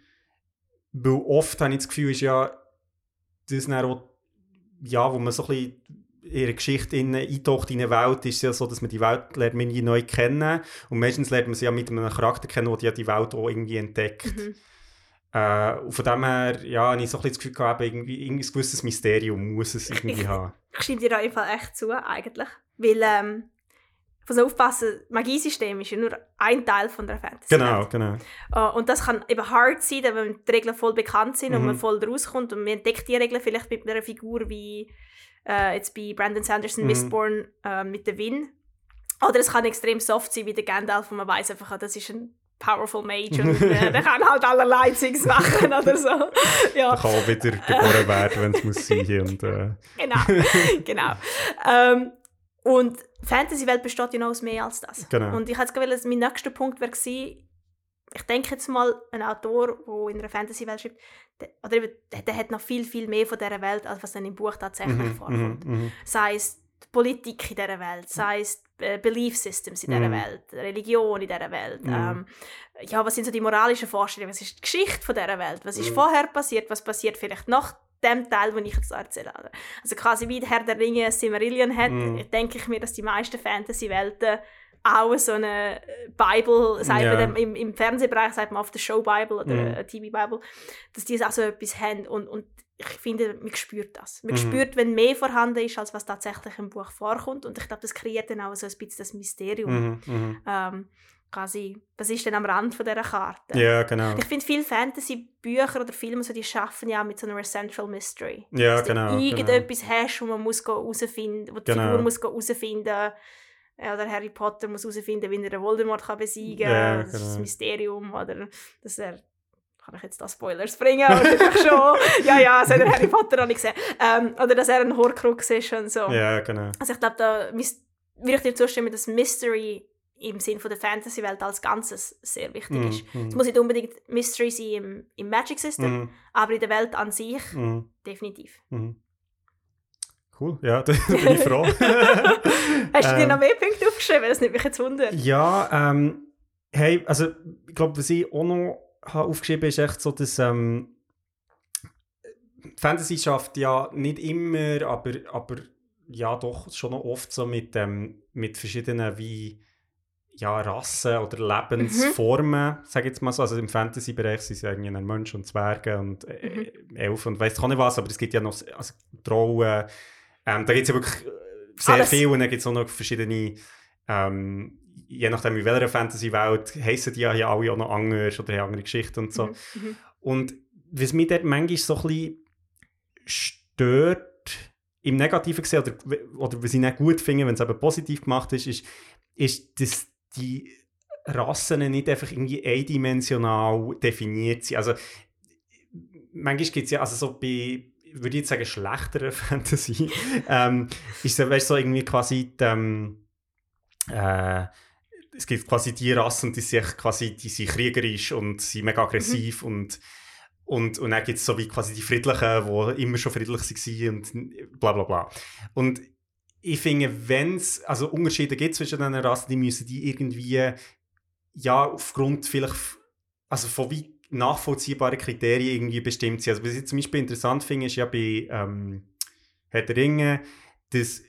weil oft habe ich das Gefühl, ist ja, das dann auch, ja, wo man so ein bisschen in ihre Geschichte in, eintaucht in eine Welt, ist es ja so, dass man die Welt lernt man nie neu kennen und meistens lernt man sie ja mit einem Charakter kennen, der die, ja die Welt auch irgendwie entdeckt. Mhm. Äh, und von dem her, ja, habe ich so ein bisschen das Gefühl gehabt, irgendwie, irgendwie ein gewisses Mysterium muss es irgendwie haben. Ich stimme dir auf jeden Fall echt zu, eigentlich. Weil, ähm, ich muss aufpassen, Magiesystem ist ja nur ein Teil von der Fantasy. Genau, genau. Äh, und das kann eben hard sein, wenn die Regeln voll bekannt sind und Mhm. man voll rauskommt und man entdeckt die Regeln vielleicht mit einer Figur wie äh, jetzt bei Brandon Sanderson Mhm. Mistborn äh, mit der Win. Oder es kann extrem soft sein wie der Gandalf, wo man weiß einfach, ah, das ist ein powerful Mage und äh, der kann halt allerlei Zeugs machen oder so. ja. Kann auch wieder geboren werden, wenn es muss sein. Und, äh, Genau, genau. Ähm, und die Fantasy-Welt besteht ja noch aus mehr als das. Genau. Und ich hätte dass mein nächster Punkt wäre ich denke jetzt mal, ein Autor, der in einer Fantasy-Welt schreibt, der, oder eben, der, der hat noch viel, viel mehr von dieser Welt, als was dann im Buch tatsächlich mhm, vorkommt. mhm, mhm. Sei es die Politik in dieser Welt, sei es äh, Belief Systems in dieser Mhm. Welt, Religion in dieser Welt. Mhm. Ähm, ja, was sind so die moralischen Vorstellungen? Was ist die Geschichte von dieser Welt? Was ist Mhm. vorher passiert? Was passiert vielleicht nach dem Teil, den ich jetzt erzähle? Also quasi wie der Herr der Ringe Silmarillion hat, Mhm. denke ich mir, dass die meisten Fantasy-Welten auch so eine Bible, sagt man dem, im, im Fernsehbereich sagt man auf der Show Bible oder Mhm. äh, TV Bible, dass die auch so etwas haben und, und ich finde, man spürt das. Man Mhm. spürt, wenn mehr vorhanden ist, als was tatsächlich im Buch vorkommt und ich glaube, das kreiert dann auch so ein bisschen das Mysterium. Mhm, mhm. Ähm, quasi, was ist denn am Rand von dieser Karte? Ja, genau. Ich finde, viele Fantasy-Bücher oder Filme, so, die schaffen ja mit so einer Central Mystery. Ja, dass du genau. genau. irgendetwas hast, wo man muss herausfinden, wo die Genau. Figur muss herausfinden ja, oder Harry Potter muss herausfinden, wie er den Voldemort kann besiegen kann. Ja, das ist das genau. Mysterium. Oder dass er... Kann ich jetzt da Spoilers bringen? Wahrscheinlich schon. Ja, ja, das hat der Harry Potter noch nicht gesehen. Ähm, oder dass er ein Horcrux ist und so. Ja, genau. Also ich glaube, da würde ich dir zustimmen, dass Mystery im Sinne von der Fantasy-Welt als Ganzes sehr wichtig Mhm, ist. mhm. Es muss nicht unbedingt Mystery sein im, im Magic System, Mhm, aber in der Welt an sich mhm, definitiv. mhm. Cool, ja, da bin ich froh. Hast du dir Ähm, noch mehr Punkte aufgeschrieben? Das nimmt mich jetzt Wunder. Ja, ähm, hey, also ich glaube, was ich auch noch habe aufgeschrieben ist echt so, dass ähm, Fantasy schafft ja nicht immer, aber, aber ja doch schon noch oft so mit, ähm, mit verschiedenen wie ja, Rassen oder Lebensformen, sage ich jetzt mal so. Also im Fantasy-Bereich sind es ja irgendwie ein Mensch und Zwerge und äh, Elfen und weiss auch nicht was, aber es gibt ja noch also, Trauen. Ähm, da gibt es ja wirklich äh, sehr Alles. viel und dann gibt es auch noch verschiedene ähm, je nachdem in welcher Fantasy-Welt heissen die ja hier alle auch noch anders oder haben andere Geschichten und so. Mhm, mhm. Und was mich dort manchmal so ein bisschen stört, im Negativen gesehen, oder, oder was ich nicht gut finde, wenn es eben positiv gemacht ist, ist, ist dass die Rassen nicht einfach irgendwie eindimensional definiert sind. Also manchmal gibt es ja, also so bei, würde ich jetzt sagen, schlechterer Fantasy, ähm, ist es weißt, so irgendwie quasi die, ähm, äh, es gibt quasi die Rassen, die sind quasi die sind kriegerisch und sind mega aggressiv und und, und dann gibt es so wie quasi die Friedlichen, die immer schon friedlich waren und bla bla bla. Und ich finde, wenn es also Unterschiede gibt zwischen diesen Rassen, die müssen die irgendwie ja aufgrund vielleicht also von wie nachvollziehbaren Kriterien irgendwie bestimmt sein. Also was ich zum Beispiel interessant finde, ist ja bei ähm, Herr der Ringe, dass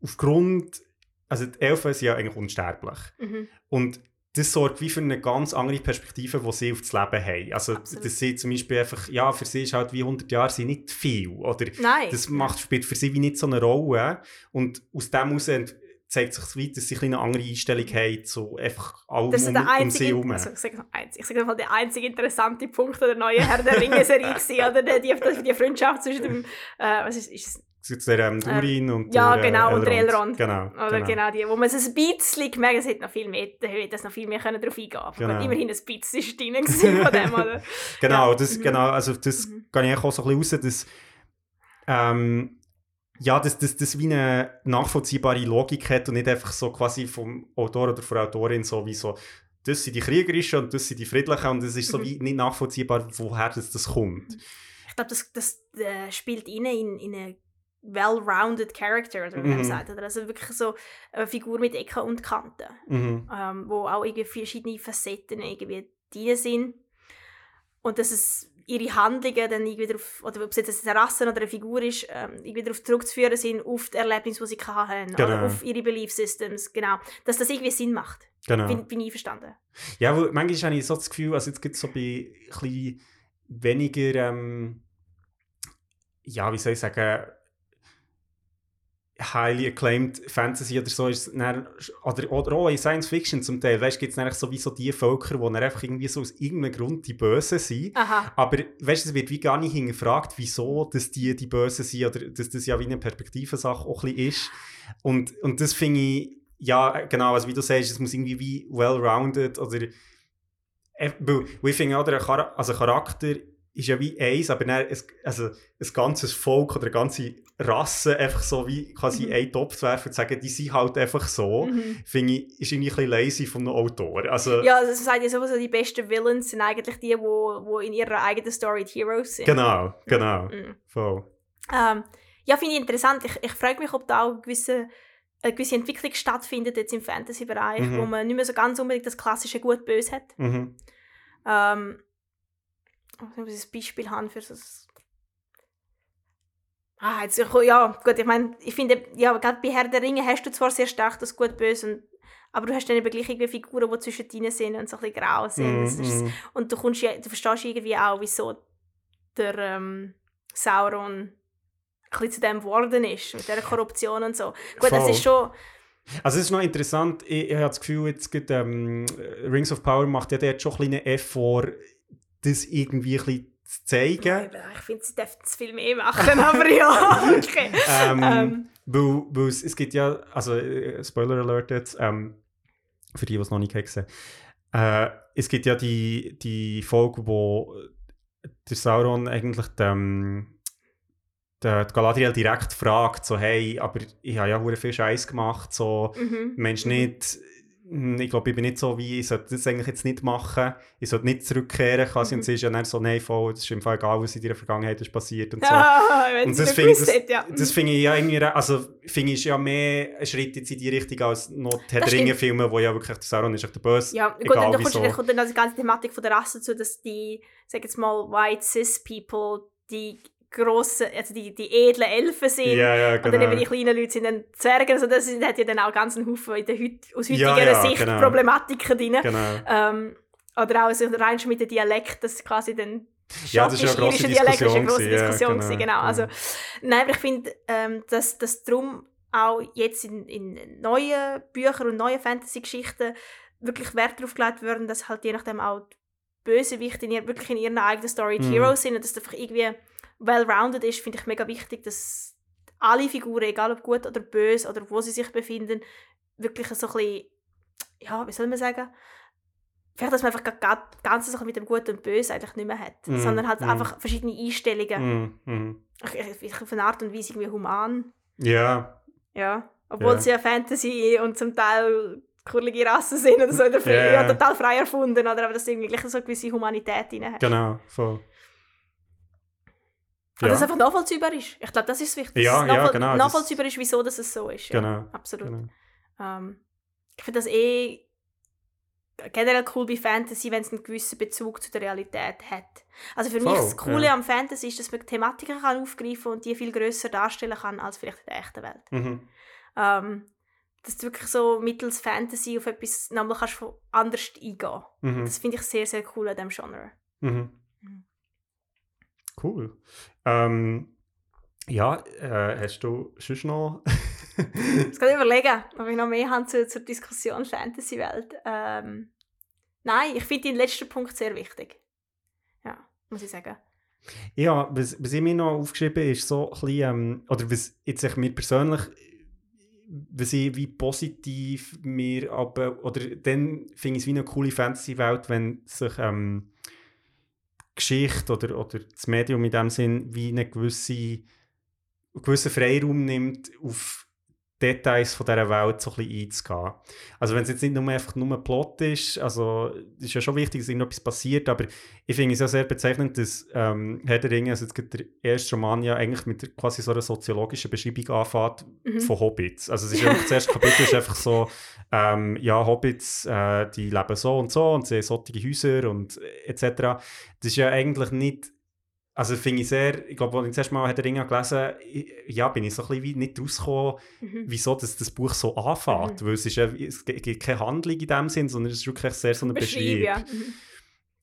aufgrund also die Elfen sind ja eigentlich unsterblich. Mhm. Und das sorgt wie für eine ganz andere Perspektive, die sie auf das Leben haben. Also, Absolut. dass sie zum Beispiel einfach, ja, für sie ist halt wie 100 Jahre sind nicht viel. Oder Nein. das macht, spielt für sie wie nicht so eine Rolle. Und aus dem heraus ent- zeigt sich weit, dass sie eine andere Einstellung haben zu einfach allem Das ist um, der um sie einzige, herum. also ich sage sage mal, der einzige interessante Punkt der neuen Herr der Ringe-Serie gewesen, oder die, die Freundschaft zwischen dem, äh, was ist, ist gibt der ähm, Durin und ja, der, genau, und der Elrond. Genau, Oder genau. die, wo man es ein bisschen gemerkt es hätte noch viel mehr, da hätte noch viel mehr können drauf eingehen können. Genau. Aber immerhin ein bisschen ist drin gewesen von dem, oder? Genau, Ja. das, Mhm. genau, also das Mhm. kann ich auch so ein bisschen raus, dass ähm, ja, dass das, das wie eine nachvollziehbare Logik hat und nicht einfach so quasi vom Autor oder von der Autorin so wie so, das sind die Kriegerischen und das sind die Friedlichen und es ist so Mhm. wie nicht nachvollziehbar, woher das, das kommt. Ich glaube, das, das äh, spielt rein in, in eine well-rounded Character, oder wie man Mhm. sagt. Oder? Also wirklich so eine Figur mit Ecken und Kanten. Mhm. ähm, wo auch irgendwie verschiedene Facetten irgendwie drin sind. Und dass es ihre Handlungen dann irgendwie darauf, oder ob es jetzt eine Rasse oder eine Figur ist, ähm, irgendwie darauf zurückzuführen sind, auf die Erlebnisse, die sie oder Genau. auf ihre Belief Systems, genau. Dass das irgendwie Sinn macht. Genau. Bin, bin ich einverstanden. Ja, weil manchmal habe ich so das Gefühl, also jetzt gibt es so bei ein weniger, ähm, ja, wie soll ich sagen, highly acclaimed Fantasy oder so, ist dann, oder, oder auch in Science Fiction zum Teil, weißt du, gibt es dann so wie so die Völker, die einfach irgendwie so aus irgendeinem Grund die Bösen sind. Aha. Aber weißt du, es wird wie gar nicht hingefragt, wieso dass die die Bösen sind oder dass das ja wie eine Perspektivensache auch ein bisschen ist. Und, und das finde ich, ja, genau, also wie du sagst, es muss irgendwie wie well-rounded oder äh, weil, weil ich finde auch, der Chara also Charakter ist ja wie eins, aber dann ein, also ein ganzes Volk oder eine ganze Rasse einfach so wie quasi Mhm. einen Topf zu werfen und zu sagen, die sind halt einfach so, Mhm. finde ich, ist irgendwie ein bisschen lazy von einem Autor. Also, Ja, also sagt ja sowieso, die besten Villains sind eigentlich die, wo, wo in ihrer eigenen Story die Heroes sind. genau, genau, Mhm. voll. Ähm, ja, finde ich interessant. Ich, ich frage mich, ob da auch eine gewisse, eine gewisse Entwicklung stattfindet jetzt im Fantasy-Bereich, Mhm. wo man nicht mehr so ganz unbedingt das klassische Gut-Böse hat. Mhm. Ähm, ich muss ein Beispiel haben für das. Ah, jetzt, ja, gut, ich meine, ich finde, ja, gerade bei Herr der Ringe hast du zwar sehr stark das Gut-Böse und aber du hast dann eben gleich irgendwie Figuren, die zwischen ihnen sind und so ein bisschen grau sind. Mm, Das ist- mm. Und du, kommst, du verstehst irgendwie auch, wieso der ähm, Sauron ein bisschen zu dem geworden ist, mit dieser Korruption und so. Gut, das Voll. ist schon... Also es ist noch interessant, ich, ich habe das Gefühl, jetzt gibt, ähm, Rings of Power macht ja dort schon ein bisschen Effort, das irgendwie ein bisschen zu zeigen. Ich finde, sie dürften es viel mehr machen, aber ja, okay. ähm, Ähm. weil, weil es, es gibt ja, also äh, Spoiler Alert jetzt, ähm, für die, die es noch nicht gesehen haben, äh, es gibt ja die, die Folge, wo der Sauron eigentlich dem, der, Galadriel direkt fragt, so hey, aber ich habe ja hure viel Scheiß gemacht, so Mhm. Mensch nicht, hm, ich glaube, ich bin nicht so wie, ich sollte das eigentlich jetzt nicht machen, ich sollte nicht zurückkehren quasi, Mhm. und sie ist ja dann so, nein, voll, es ist im Fall egal, was in deiner Vergangenheit ist passiert und so. Wenn Und das finde das, ja. das finde ich ja irgendwie, also finde ich ja mehr ein Schritt jetzt in die Richtung als noch die Herr der Ringe-Filme, wo ja wirklich der Sauron ist echt der Böse, Ja, gut, egal und da kommst, wieso. dann kommt dann die ganze Thematik von der Rasse dazu, dass die, sag jetzt mal, white cis people, die grossen, also die, die edlen Elfen sind. Ja, ja, Und dann eben die genau. kleinen Leute sind dann Zwerge. Also das sind- hat ja dann auch ganz einen Haufen in der heut, aus heutiger ja, Sicht genau. Problematiken drin. Genau. Ähm, oder auch also rein schon mit dem Dialekt, das quasi dann Ja, das ist ja eine grosse ist eine Diskussion grosse gewesen, ja, Diskussion genau, genau. genau. Also, nein, aber ich finde, ähm, dass, dass drum auch jetzt in, in neuen Büchern und neuen Fantasy-Geschichten wirklich Wert darauf gelegt werden, dass halt je nachdem auch die Bösewichte in ihr, wirklich in ihrer eigenen Story die Mhm. Heroes sind und dass das einfach irgendwie well-rounded ist, finde ich mega wichtig, dass alle Figuren, egal ob gut oder böse oder wo sie sich befinden, wirklich so ein bisschen, ja, wie soll man sagen, vielleicht, dass man einfach ga- ga- ganz so mit dem Guten und Bösen eigentlich nicht mehr hat, Mhm, sondern halt mhm. einfach verschiedene Einstellungen. Mhm. Ich, auf eine Art und Weise irgendwie human, Ja, ja. Obwohl Ja. sie ja Fantasy und zum Teil kurlige Rassen sind oder so, oder frei, Ja, ja, ja. total frei erfunden, oder aber dass du irgendwie gleich so eine gewisse Humanität drin hast. genau, voll. Und dass es einfach nachvollziehbar ist. Ich glaube, das ist das Wichtigste. Ja, ja, genau, Nachvollziehbar ist, wieso dass es so ist. Ja, Genau, Absolut. genau. Ähm, ich finde das eh generell cool bei Fantasy, wenn es einen gewissen Bezug zu der Realität hat. Also für mich Voll, das Coole ja. am Fantasy ist, dass man Thematiken kann aufgreifen und die viel grösser darstellen kann als vielleicht in der echten Welt. Mhm. Ähm, dass du wirklich so mittels Fantasy auf etwas nochmal kannst anders eingehen. Mhm. Das finde ich sehr, sehr cool an diesem Genre. Mhm. Cool. Ähm, ja, äh, hast du sonst noch... Ich kann überlegen, ob ich noch mehr habe zur, zur Diskussion Fantasy-Welt. Ähm, nein, ich finde den letzten Punkt sehr wichtig. Ja, muss ich sagen. Ja, was, was ich mir noch aufgeschrieben habe, ist so ein bisschen, ähm, oder was jetzt ich mir persönlich, was ich wie positiv mir aber, oder dann finde ich es wie eine coole Fantasy-Welt, wenn sich ähm, Geschichte oder, oder das Medium in dem Sinn wie einen gewissen Freiraum nimmt, auf Details von dieser Welt so ein bisschen einzugehen. Also wenn es jetzt nicht nur einfach nur ein Plot ist, also es ist ja schon wichtig, dass irgendetwas passiert, aber ich finde es ja sehr bezeichnend, dass ähm, Herr der Ringe, also jetzt gibt der erste Roman ja eigentlich mit quasi so einer soziologischen Beschreibung anfängt Mhm. von Hobbits. Also es ist einfach, das erste Kapitel ist einfach so, ähm, ja, Hobbits, äh, die leben so und so und sie haben solche Häuser und äh, etc. Das ist ja eigentlich nicht, also finde ich sehr, ich glaube, als ich das erste Mal Herr der Ringe gelesen ja, bin ich so ein bisschen wie nicht rausgekommen, Mhm. wieso das, das Buch so anfängt. Weil es, ist es gi- gibt keine Handlung in dem Sinn, sondern es ist wirklich sehr so eine Beschreib, Beschreibung. ja. Mhm.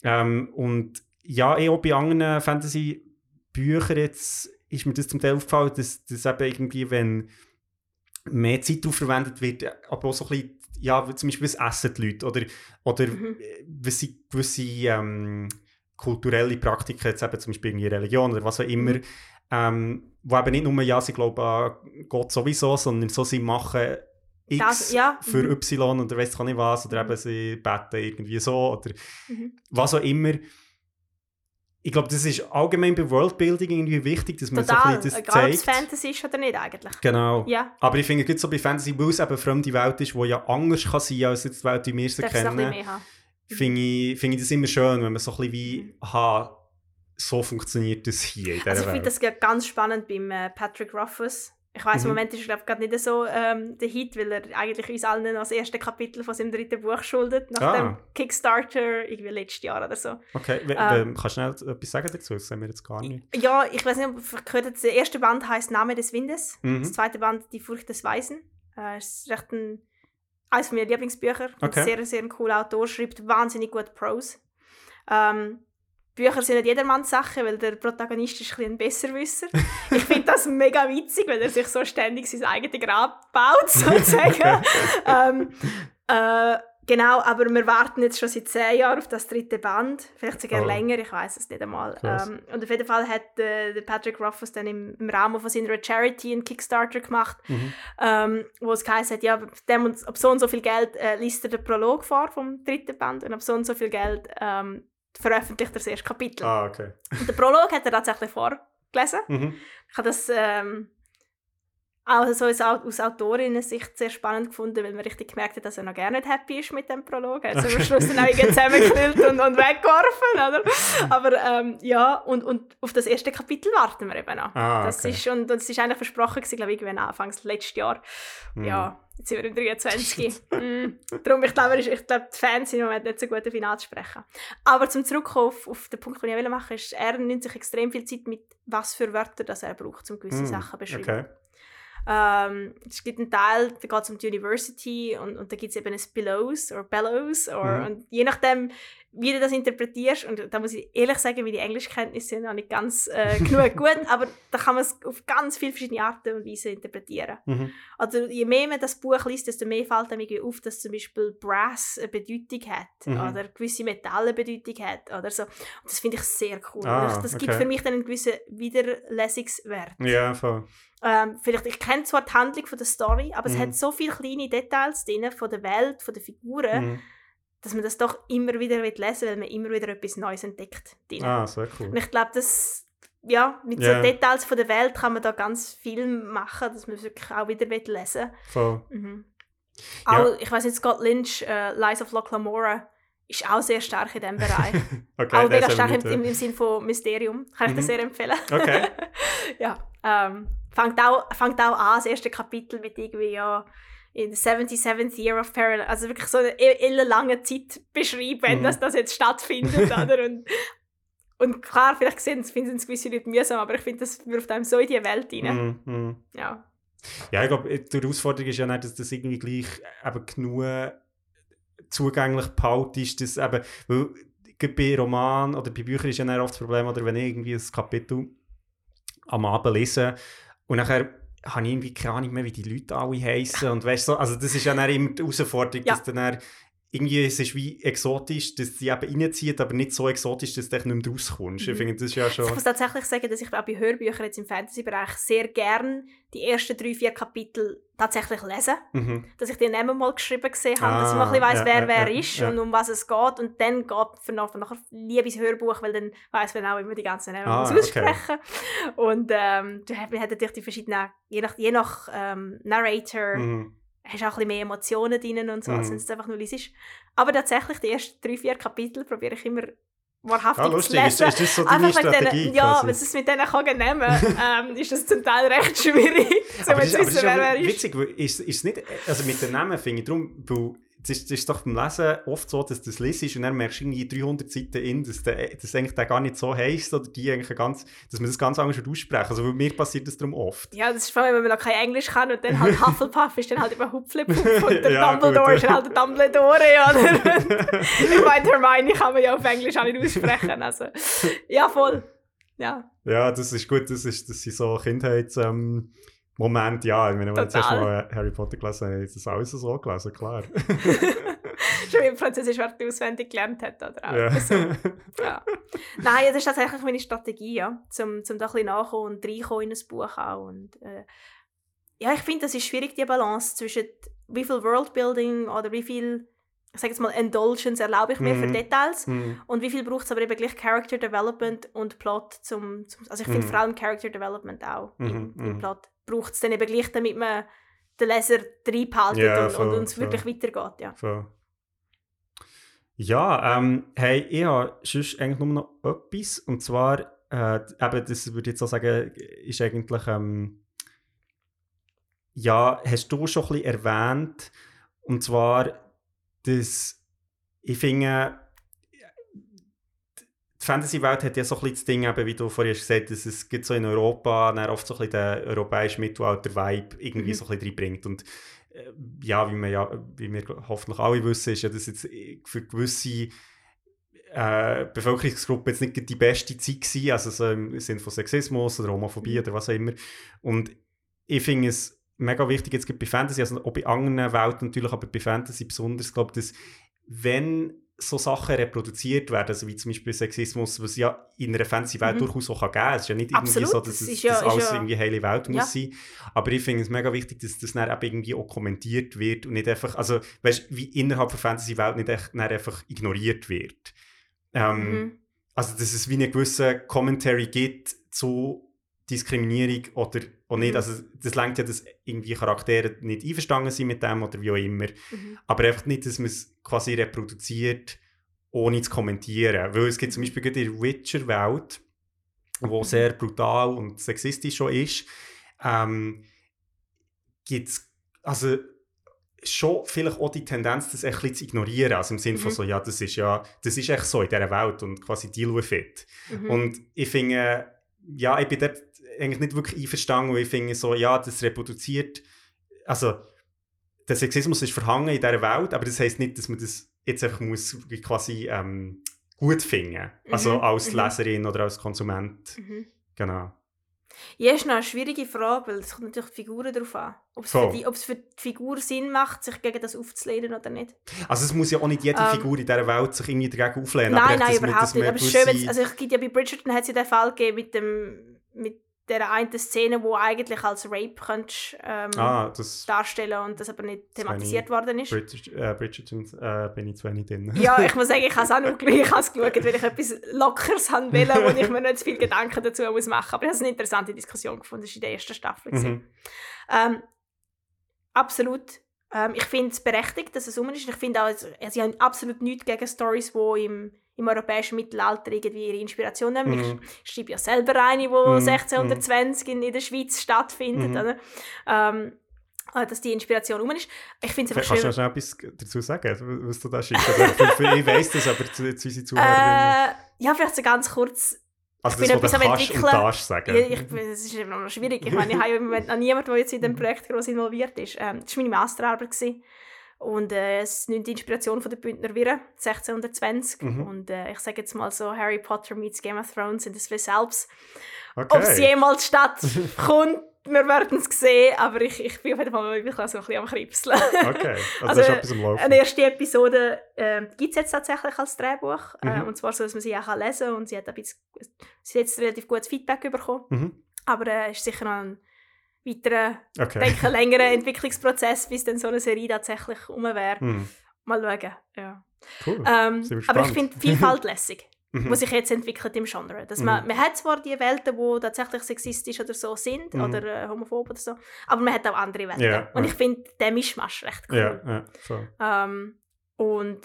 Ähm, und ja, eh auch bei anderen Fantasy-Büchern jetzt ist mir das zum Teil aufgefallen, dass, dass eben irgendwie, wenn mehr Zeit darauf verwendet wird, aber auch so ein bisschen, ja, zum Beispiel was essen die Leute oder, oder Mhm. äh, was sie gewisse ähm, kulturelle Praktiken, jetzt eben zum Beispiel irgendwie Religion oder was auch immer, ähm, wo eben nicht nur, ja, sie glauben an Gott sowieso, sondern so, sie machen X Das- ja, für mhm. Y oder weiss ich auch nicht was, oder eben sie beten irgendwie so, oder Mhm. was auch immer. Ich glaube, das ist allgemein bei Worldbuilding irgendwie wichtig, dass man Total, so ein bisschen das egal ob es zeigt. Fantasy ist oder nicht eigentlich. Genau. Ja, Aber ich finde, gerade so bei Fantasy, weil es eben eine fremde Welt ist, die ja anders kann sein als jetzt die Welt, wie wir sie es noch ein bisschen kennen, mehr haben. Finde ich, finde ich das immer schön, wenn man so ein bisschen wie, aha, so funktioniert das hier in dieser Also ich finde das ganz spannend beim äh, Patrick Ruffus. Ich weiß Mhm. im Moment ist er gerade nicht so ähm, der Hit, weil er eigentlich uns allen das erste Kapitel von seinem dritten Buch schuldet, nach Ah. dem Kickstarter irgendwie letztes Jahr oder so. Okay, Ähm. we- kannst du schnell etwas sagen dazu? Das sehen wir jetzt gar nicht. Ja, ich weiß nicht, ob ihr gehört habt, der erste Band heißt Name des Windes, Mhm. das zweite Band Die Furcht des Weisen. Äh, ist recht ein eines meiner Lieblingsbücher. Ein Okay. Sehr, sehr cooler Autor, schreibt wahnsinnig gut Prose. Ähm, Bücher sind nicht jedermanns Sache, weil der Protagonist ist ein, bisschen ein Besserwisser. Ich finde das mega witzig, weil er sich so ständig sein eigenes Grab baut, sozusagen. ähm, äh, genau, aber wir warten jetzt schon seit zehn Jahren auf das dritte Band. Vielleicht sogar Oh. länger, ich weiß es nicht einmal. Ähm, und auf jeden Fall hat äh, Patrick Rothfuss dann im, im Rahmen von seiner Charity einen Kickstarter gemacht, Mhm. ähm, wo es geheißen hat, ja, ab dem und, ab so und so viel Geld äh, liest er den Prolog vor vom dritten Band und ab so und so viel Geld ähm, veröffentlicht er das erste Kapitel. Ah, okay. Und den Prolog hat er tatsächlich vorgelesen. Mhm. Ich habe das ähm, auch so aus Autorinnen-Sicht sehr spannend gefunden, weil man richtig gemerkt hat, dass er noch gerne nicht happy ist mit dem Prolog. Er hat es am Schluss dann auch irgendwie zusammengeknüllt und, und weggeworfen. Oder? Aber ähm, ja, und, und auf das erste Kapitel warten wir eben noch. Ah, das, okay. ist, und das ist eigentlich versprochen gewesen, glaube ich, irgendwann anfangs letztes Jahr. Mhm. Ja, jetzt sind wir im 23. mm. Darum, ich glaube, ist- ich glaube, die Fans sind im Moment nicht so gut, Final zu sprechen. Aber zum Zurückkommen auf, auf den Punkt, den ich machen wollte, ist, er nimmt sich extrem viel Zeit mit, was für Wörter das er braucht, um gewisse Mhm. Sachen zu beschreiben. Okay. Ähm, es gibt einen Teil, da geht es um die University und, und da gibt es eben ein Bellows oder Bellows. Or, Mhm. Und je nachdem, wie du das interpretierst, und da muss ich ehrlich sagen, meine Englischkenntnisse sind noch nicht ganz äh, genug gut, aber da kann man es auf ganz viele verschiedene Arten und Weisen interpretieren. Mhm. Also je mehr man das Buch liest, desto mehr fällt einem auf, dass zum Beispiel Brass eine Bedeutung hat Mhm. oder gewisse Metalle eine Bedeutung hat oder so. Und das finde ich sehr cool. Ah, das gibt okay. für mich dann einen gewissen Wiederlesungswert. Ja, voll. Ähm, vielleicht, ich kenne zwar die Handlung von der Story, aber es Mhm. hat so viele kleine Details drin von der Welt, von den Figuren, Mhm. Dass man das doch immer wieder will lesen weil man immer wieder etwas Neues entdeckt. Drin. Ah, sehr cool. Und ich glaube, das, ja, mit Ja. so Details von der Welt kann man da ganz viel machen, dass man es wirklich auch wieder will lesen Voll. mhm. Ja. Auch, ich weiß nicht, Scott Lynch, äh, Lies of Locke Lamora, ist auch sehr stark in diesem Bereich. Okay, auch mega stark im, im, im Sinn von Mysterium. Kann ich dir Mhm. sehr empfehlen. Okay. ja, ähm, fängt, auch, fängt auch an, das erste Kapitel mit irgendwie, ja, in the 77th year of Parallel, also wirklich so eine e- ellenlange Zeit beschreiben, Mhm. dass das jetzt stattfindet, oder? Und, und klar, vielleicht finden es gewisse Leute mühsam, aber ich finde, das wirft einem so in die Welt rein. Mhm. Mhm. Ja. Ja, ich glaube, die Herausforderung ist ja nicht, dass das irgendwie gleich eben genug zugänglich behalten ist, dass eben, weil bei Romanen oder bei Büchern ist ja oft das Problem, oder wenn ich irgendwie ein Kapitel am Abend lese und nachher habe ich irgendwie keine Ahnung mehr, wie die Leute alle heißen und weißt so, also das ist ja dann immer die Herausforderung, Ja. dass dann, dann irgendwie es ist wie exotisch, dass sie eben reinzieht, aber nicht so exotisch, dass du nicht mehr rauskommst. Ich Mhm. finde, das ist ja schon... Ich muss tatsächlich sagen, dass ich auch bei Hörbüchern jetzt im Fantasy-Bereich sehr gern die ersten drei, vier Kapitel tatsächlich lese. Mhm. Dass ich die Namen mal geschrieben gesehen habe, dass ich mal ein bisschen Ah, weiss, ja, wer ja, wer ja, ist und um was es geht. Und dann geht für nachher, nachher liebe ich das Hörbuch, weil dann weiss man auch immer die ganzen Namen Ah, muss okay. aussprechen. Und ähm, du hast- natürlich die verschiedenen, je nach, je nach ähm, Narrator, Mhm. Hast auch ein bisschen mehr Emotionen drin und so, als Mhm. wenn es einfach nur liest. Aber tatsächlich, die ersten drei, vier Kapitel probiere ich immer wahrhaftig Ah, zu lustig, ist, lesen. ist das so deine Einfach Strategie? denen, ja, wenn es es mit denen kann nehmen ähm, ist das zum Teil recht schwierig, um aber zu ist- aber das wissen, ist ja ist. witzig, ist, ist es nicht, also mit den Namen finde ich darum, weil es ist, ist doch beim Lesen oft so, dass du das liest und dann merkst du irgendwie 300 Seiten in, dass der, dass eigentlich der gar nicht so heisst oder die eigentlich ganz, dass man das ganz anders aussprechen Also bei mir passiert das darum oft. Ja, das ist vor allem, wenn man noch kein Englisch kann und dann halt Hufflepuff ist dann halt immer Hupflepuff und der Ja, Dumbledore gut. ist dann halt der Dumbledore, oder? ich meine, Hermione kann man ja auf Englisch auch nicht aussprechen, also ja, voll. Ja, Ja, das ist gut, das, ist, das sind so Kindheits... Ähm, Moment, ja, ich meine, wenn ich zuerst Total. mal Harry Potter gelesen habe, ist das alles so gelesen, klar. schon wie im Französisch Wörter auswendig gelernt hat, oder auch. ja. So. Ja. Nein, das ist tatsächlich meine Strategie, ja, zum, zum da ein bisschen nachkommen und reinkommen in ein Buch auch. Und, äh, ja, ich finde, das ist schwierig, die Balance zwischen wie viel Worldbuilding oder wie viel, ich sage jetzt mal, Indulgence erlaube ich mir für Mhm. Details Hm. und wie viel braucht es aber eben gleich Character Development und Plot zum, zum also ich finde Mhm. vor allem Character Development auch im, Mhm, im mhm. Plot braucht es dann eben gleich, damit man den Leser reinbehaltet Ja, und, und uns wirklich weitergeht, ja. Voll. Ja, ähm, hey, ich habe sonst eigentlich nur noch etwas. Und zwar, äh, eben, das würde ich jetzt auch sagen, ist eigentlich, ähm, ja, hast du schon ein bisschen erwähnt. Und zwar, dass ich finde, Fantasy-Welt hat ja so ein bisschen das Ding, eben, wie du vorhin hast gesagt hast, dass es gibt so in Europa dann oft so ein bisschen den europäischen Mittelalter-Vibe irgendwie Mhm. so ein bisschen reinbringt. Und äh, ja, wie, wir ja, wie wir hoffentlich alle wissen, ist ja das jetzt für gewisse äh, Bevölkerungsgruppen jetzt nicht die beste Zeit gewesen, also so im Sinne von Sexismus oder Homophobie oder was auch immer. Und ich finde es mega wichtig, jetzt bei Fantasy, also auch bei anderen Welten natürlich, aber bei Fantasy besonders, glaube ich, dass wenn so Sachen reproduziert werden, also wie zum Beispiel Sexismus, was ja in einer Fantasy-Welt Mhm. durchaus auch geben kann. Es ist ja nicht irgendwie Absolut, so, dass das es ja- alles ja- irgendwie heile Welt Ja. muss sein. Aber ich finde es mega wichtig, dass das dann eben irgendwie auch kommentiert wird und nicht einfach, also weißt wie innerhalb der Fantasy-Welt nicht echt, einfach ignoriert wird. Ähm, Mhm. Also, dass es wie einen gewissen Commentary gibt zu Diskriminierung oder auch nicht. Mhm. Also, das lenkt ja, dass irgendwie Charaktere nicht einverstanden sind mit dem oder wie auch immer. Mhm. Aber einfach nicht, dass man es quasi reproduziert, ohne zu kommentieren. Weil es gibt zum Beispiel in der Witcher-Welt, wo sehr brutal und sexistisch schon ist, ähm, gibt es also schon vielleicht auch die Tendenz, das ein bisschen zu ignorieren. Also im Sinne von Mhm. so, ja, das ist ja, das ist echt so in dieser Welt und quasi deal with it. Mhm. Und ich finde, ja, ich bin dort eigentlich nicht wirklich einverstanden, weil ich finde so, ja, das reproduziert, also der Sexismus ist verhangen in dieser Welt, aber das heisst nicht, dass man das jetzt einfach muss quasi ähm, gut finden. Also Mhm, als mhm. Leserin oder als Konsument. Mhm. Genau. Ja, ist noch eine schwierige Frage, weil es kommt natürlich die Figuren darauf an. Ob es, für die, ob es für die Figur Sinn macht, sich gegen das aufzulehnen oder nicht. Also es muss ja auch nicht jede Ähm, Figur in dieser Welt sich irgendwie dagegen auflehnen. aber nein, echt, nein, überhaupt nicht. Aber es ist schön, also gibt ja bei Bridgerton hat es ja den Fall gegeben mit dem mit der einen Szene, wo eigentlich als Rape könntest, ähm, ah, darstellen und das aber nicht thematisiert worden ist. British, äh, Bridgerton äh, bin ich zu wenig drin. Ja, ich muss sagen, ich habe es auch noch geschaut, ich habe geschaut, weil ich etwas Lockeres haben will, wo ich mir nicht zu viel Gedanken dazu muss machen. Aber ich habe eine interessante Diskussion gefunden, das war in der ersten Staffel. Mhm. Ähm, absolut. Ähm, ich finde es berechtigt, dass es um ist. Ich finde auch, sie haben absolut nichts gegen Stories, die im, im europäischen Mittelalter irgendwie ihre Inspiration nehmen. Mhm. Ich schreibe ja selber eine, die Mhm, 1620 in, in der Schweiz stattfindet. Mhm. Oder? Ähm, äh, dass die Inspiration um ist. Ich finde es einfach Kannst du schön. noch schnell etwas dazu sagen, was du da schickst? Also, ich weiss das, aber zu, zu unseren Zuhörerinnen. Äh, ja, vielleicht so ganz kurz. also bin das, was du kannst und darfst sagen. Ja, ich, es ist immer noch schwierig. Ich meine, ich habe ja im Moment noch niemanden, der jetzt in diesem Projekt groß involviert ist. Ähm, das war meine Masterarbeit. Gewesen. Und äh, es nimmt die Inspiration von der Bündner Wirren, 1620. Mhm. Und äh, ich sage jetzt mal so, Harry Potter meets Game of Thrones in the Swiss Alps. okay. Ob es jemals stattkommt, wir werden es sehen. Aber ich, ich bin auf jeden Fall wirklich so ein bisschen am Kribbseln. Okay, also, Also, ist etwas. Eine erste Episode äh, gibt es jetzt tatsächlich als Drehbuch. Äh, Mhm. und zwar so, dass man sie auch lesen kann. Und sie hat, ein bisschen, sie hat jetzt relativ gutes Feedback bekommen. Mhm. Aber es äh, ist sicher noch ein weiterer, Okay. denke, längerer Entwicklungsprozess, bis dann so eine Serie tatsächlich um wäre. Hm. Mal schauen. Ja. Cool. Ähm, aber ich finde die Vielfalt lässig, Mhm. was sich jetzt entwickelt im Genre. Dass man, Mhm. man hat zwar die Welten, die tatsächlich sexistisch oder so sind, Mhm. oder äh, homophob oder so, aber man hat auch andere Welten. Ja, und ja. ich finde den Mischmasch recht cool. ja, voll. Ähm, und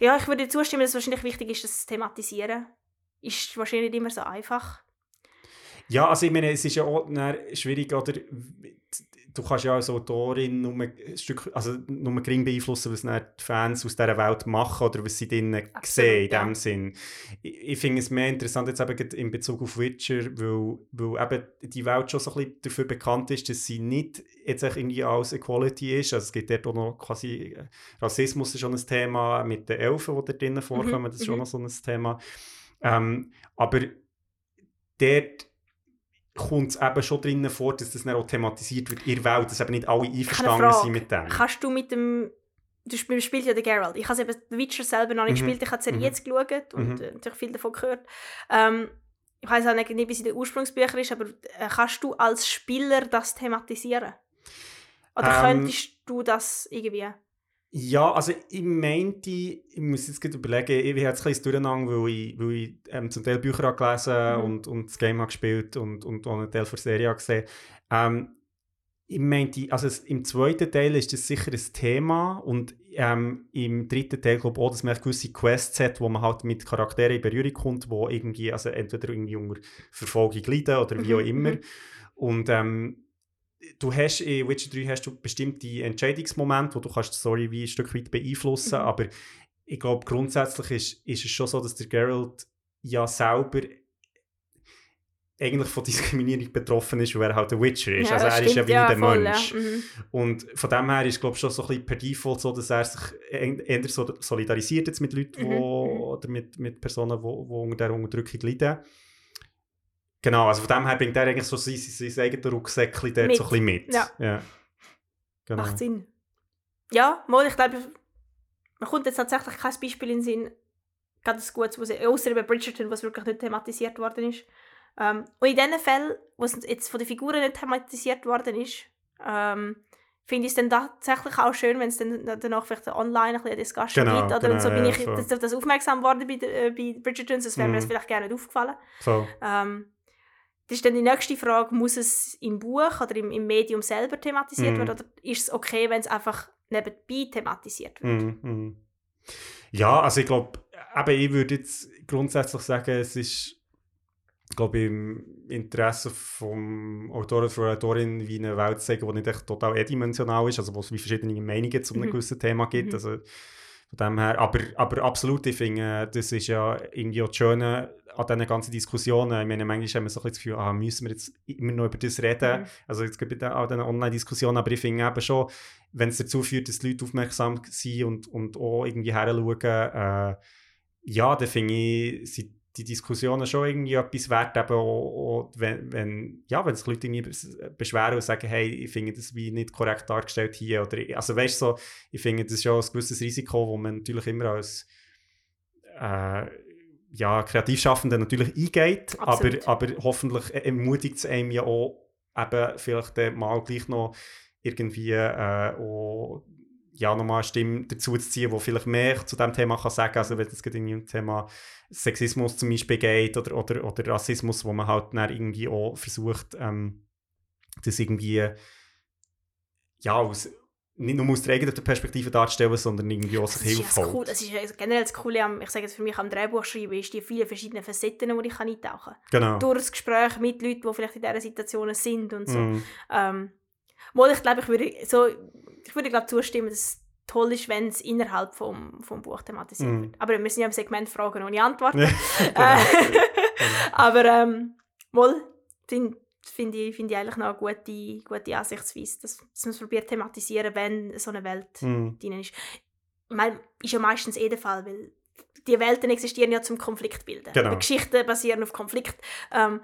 ja, ich würde zustimmen, dass es wahrscheinlich wichtig ist, das zu thematisieren. Ist wahrscheinlich nicht immer so einfach. Ja, also ich meine, es ist ja auch schwierig, oder du kannst ja als Autorin nur ein Stück, also nur gering beeinflussen, was die Fans aus dieser Welt machen oder was sie drinnen sehen, in ja. dem Sinn. Ich, ich finde es mehr interessant jetzt eben in Bezug auf Witcher, weil, weil eben die Welt schon so ein bisschen dafür bekannt ist, dass sie nicht jetzt irgendwie als Equality ist, also es gibt dort auch noch quasi, äh, Rassismus ist schon ein Thema mit den Elfen, die da drinnen vorkommen, das ist schon mhm. noch so ein Thema. Ähm, aber dort kommt es eben schon drinnen vor, dass das dann auch thematisiert wird in der Welt, dass eben nicht alle einverstanden sind mit dem. Kannst du mit dem. Du sp- spielst ja den Geralt. Ich habe eben The Witcher selber noch nicht Mhm. gespielt. Ich habe die Serie Mhm. jetzt geschaut und Mhm. äh, natürlich viel davon gehört. Ähm, ich weiß auch nicht, wie es in den Ursprungsbüchern ist, aber äh, kannst du als Spieler das thematisieren? Oder Ähm, könntest du das irgendwie? Ja, also ich meinte, ich muss jetzt gerade überlegen, ich habe jetzt ein bisschen durcheinander, weil ich, weil ich ähm, zum Teil Bücher habe gelesen Mhm. und, und das Game habe gespielt und, und auch einen Teil der Serie habe gesehen. Ähm, ich meinte, also im zweiten Teil ist das sicher ein Thema und ähm, im dritten Teil glaube ich auch, dass man gewisse Quests hat, wo man halt mit Charakteren in Berührung kommt, wo irgendwie, also entweder irgendwie unter Verfolgung leiden oder wie Mhm, auch immer. mhm. Und ähm, du hast in Witcher 3 hast du bestimmte Entscheidungsmomente, wo du kannst die Story wie ein Stück weit beeinflussen, Mhm. aber ich glaube grundsätzlich ist, ist es schon so, dass der Geralt ja selber eigentlich von Diskriminierung betroffen ist, weil er halt ein Witcher ist. Ja, also er ist ja stimmt, wie ja, der voll, ja. Mensch. Mhm. Und von dem her ist glaube ich schon so ein bisschen per Default so, dass er sich eher so solidarisiert jetzt mit Leuten, Mhm, wo, mhm. oder mit, mit Personen, die unter dieser Unterdrückung leiden. Genau, also von dem her bringt er eigentlich so sein, sein, sein eigenes Rucksäckchen dort Mit. so ein bisschen mit. Ja. Genau. Macht Sinn. Ja, mal, ich glaube, mir kommt jetzt tatsächlich kein Beispiel in den Sinn, gerade ein gutes, wo sie- ausser bei Bridgerton, was wirklich nicht thematisiert worden ist. Ähm, und in diesen Fällen, wo es jetzt von den Figuren nicht thematisiert worden ist, ähm, finde ich es dann tatsächlich auch schön, wenn es dann danach vielleicht online ein bisschen eine Discussion Genau, gibt. Oder genau, so bin ja, ich voll. das, das aufmerksam geworden bei, äh, bei Bridgerton, sonst wäre mir Mhm. das vielleicht gerne nicht aufgefallen. Voll. Ähm, das ist dann die nächste Frage, muss es im Buch oder im, im Medium selber thematisiert Mhm. werden oder ist es okay, wenn es einfach nebenbei thematisiert wird? Mhm. Ja, also ich glaube, ich würde jetzt grundsätzlich sagen, es ist glaube im Interesse vom Autor oder von der Autorin wie eine Welt zu zeigen, die nicht echt total eindimensional ist, also wo es wie verschiedene Meinungen zu einem Mhm. gewissen Thema gibt. Mhm. Also von dem her, aber, aber absolut, ich finde, das ist ja irgendwie auch das Schöne an diesen ganzen Diskussionen. Ich meine, manchmal haben wir so ein bisschen das Gefühl, ah, müssen wir jetzt immer noch über das reden. Mhm. Also jetzt gibt es auch diese Online-Diskussionen, aber ich finde eben schon, wenn es dazu führt, dass die Leute aufmerksam sind und, und auch irgendwie heranschauen, äh, ja, dann finde ich, sind die Diskussionen schon irgendwie etwas wert, eben auch, auch wenn, wenn, ja, wenn sich Leute irgendwie bes- beschweren und sagen, hey, ich finde das wie nicht korrekt dargestellt hier, oder, also weißt du, so, ich finde, das ist schon ein gewisses Risiko, wo man natürlich immer als äh, ja, Kreativschaffende natürlich eingeht, aber, Absolut. aber hoffentlich ermutigt es einem ja auch, eben vielleicht mal gleich noch irgendwie äh, auch, ja, nochmal eine Stimme dazu zu ziehen, die vielleicht mehr zu diesem Thema kann sagen kann. Also wenn es gerade um Thema Sexismus zum Beispiel geht oder, oder, oder Rassismus, wo man halt dann irgendwie auch versucht, ähm, das irgendwie ja, aus, nicht nur aus der eigenen Perspektive darzustellen, sondern irgendwie auch sich holt. cool, das ist generell das Coole, am, ich sage jetzt für mich am Drehbuch schreiben, ist die vielen verschiedenen Facetten, die ich kann eintauchen kann. Genau. Durch das Gespräch mit Leuten, die vielleicht in dieser Situation sind und so. Mm, Ähm, ich glaube, ich würde, so, ich würde glaub, zustimmen, dass es toll ist, wenn es innerhalb vom, vom Buch thematisiert Mhm. wird. Aber wir sind ja im Segment Fragen ohne Antworten. Ja, Äh, aber ähm, finde find ich, find ich eigentlich noch eine gute, gute Ansichtsweise, dass, dass man es probiert thematisieren, wenn so eine Welt mm, drin ist. Ich meine, ist ja meistens eh der Fall, weil die Welten existieren ja zum Konflikt bilden. Genau. Geschichten basieren auf Konflikt. Ähm,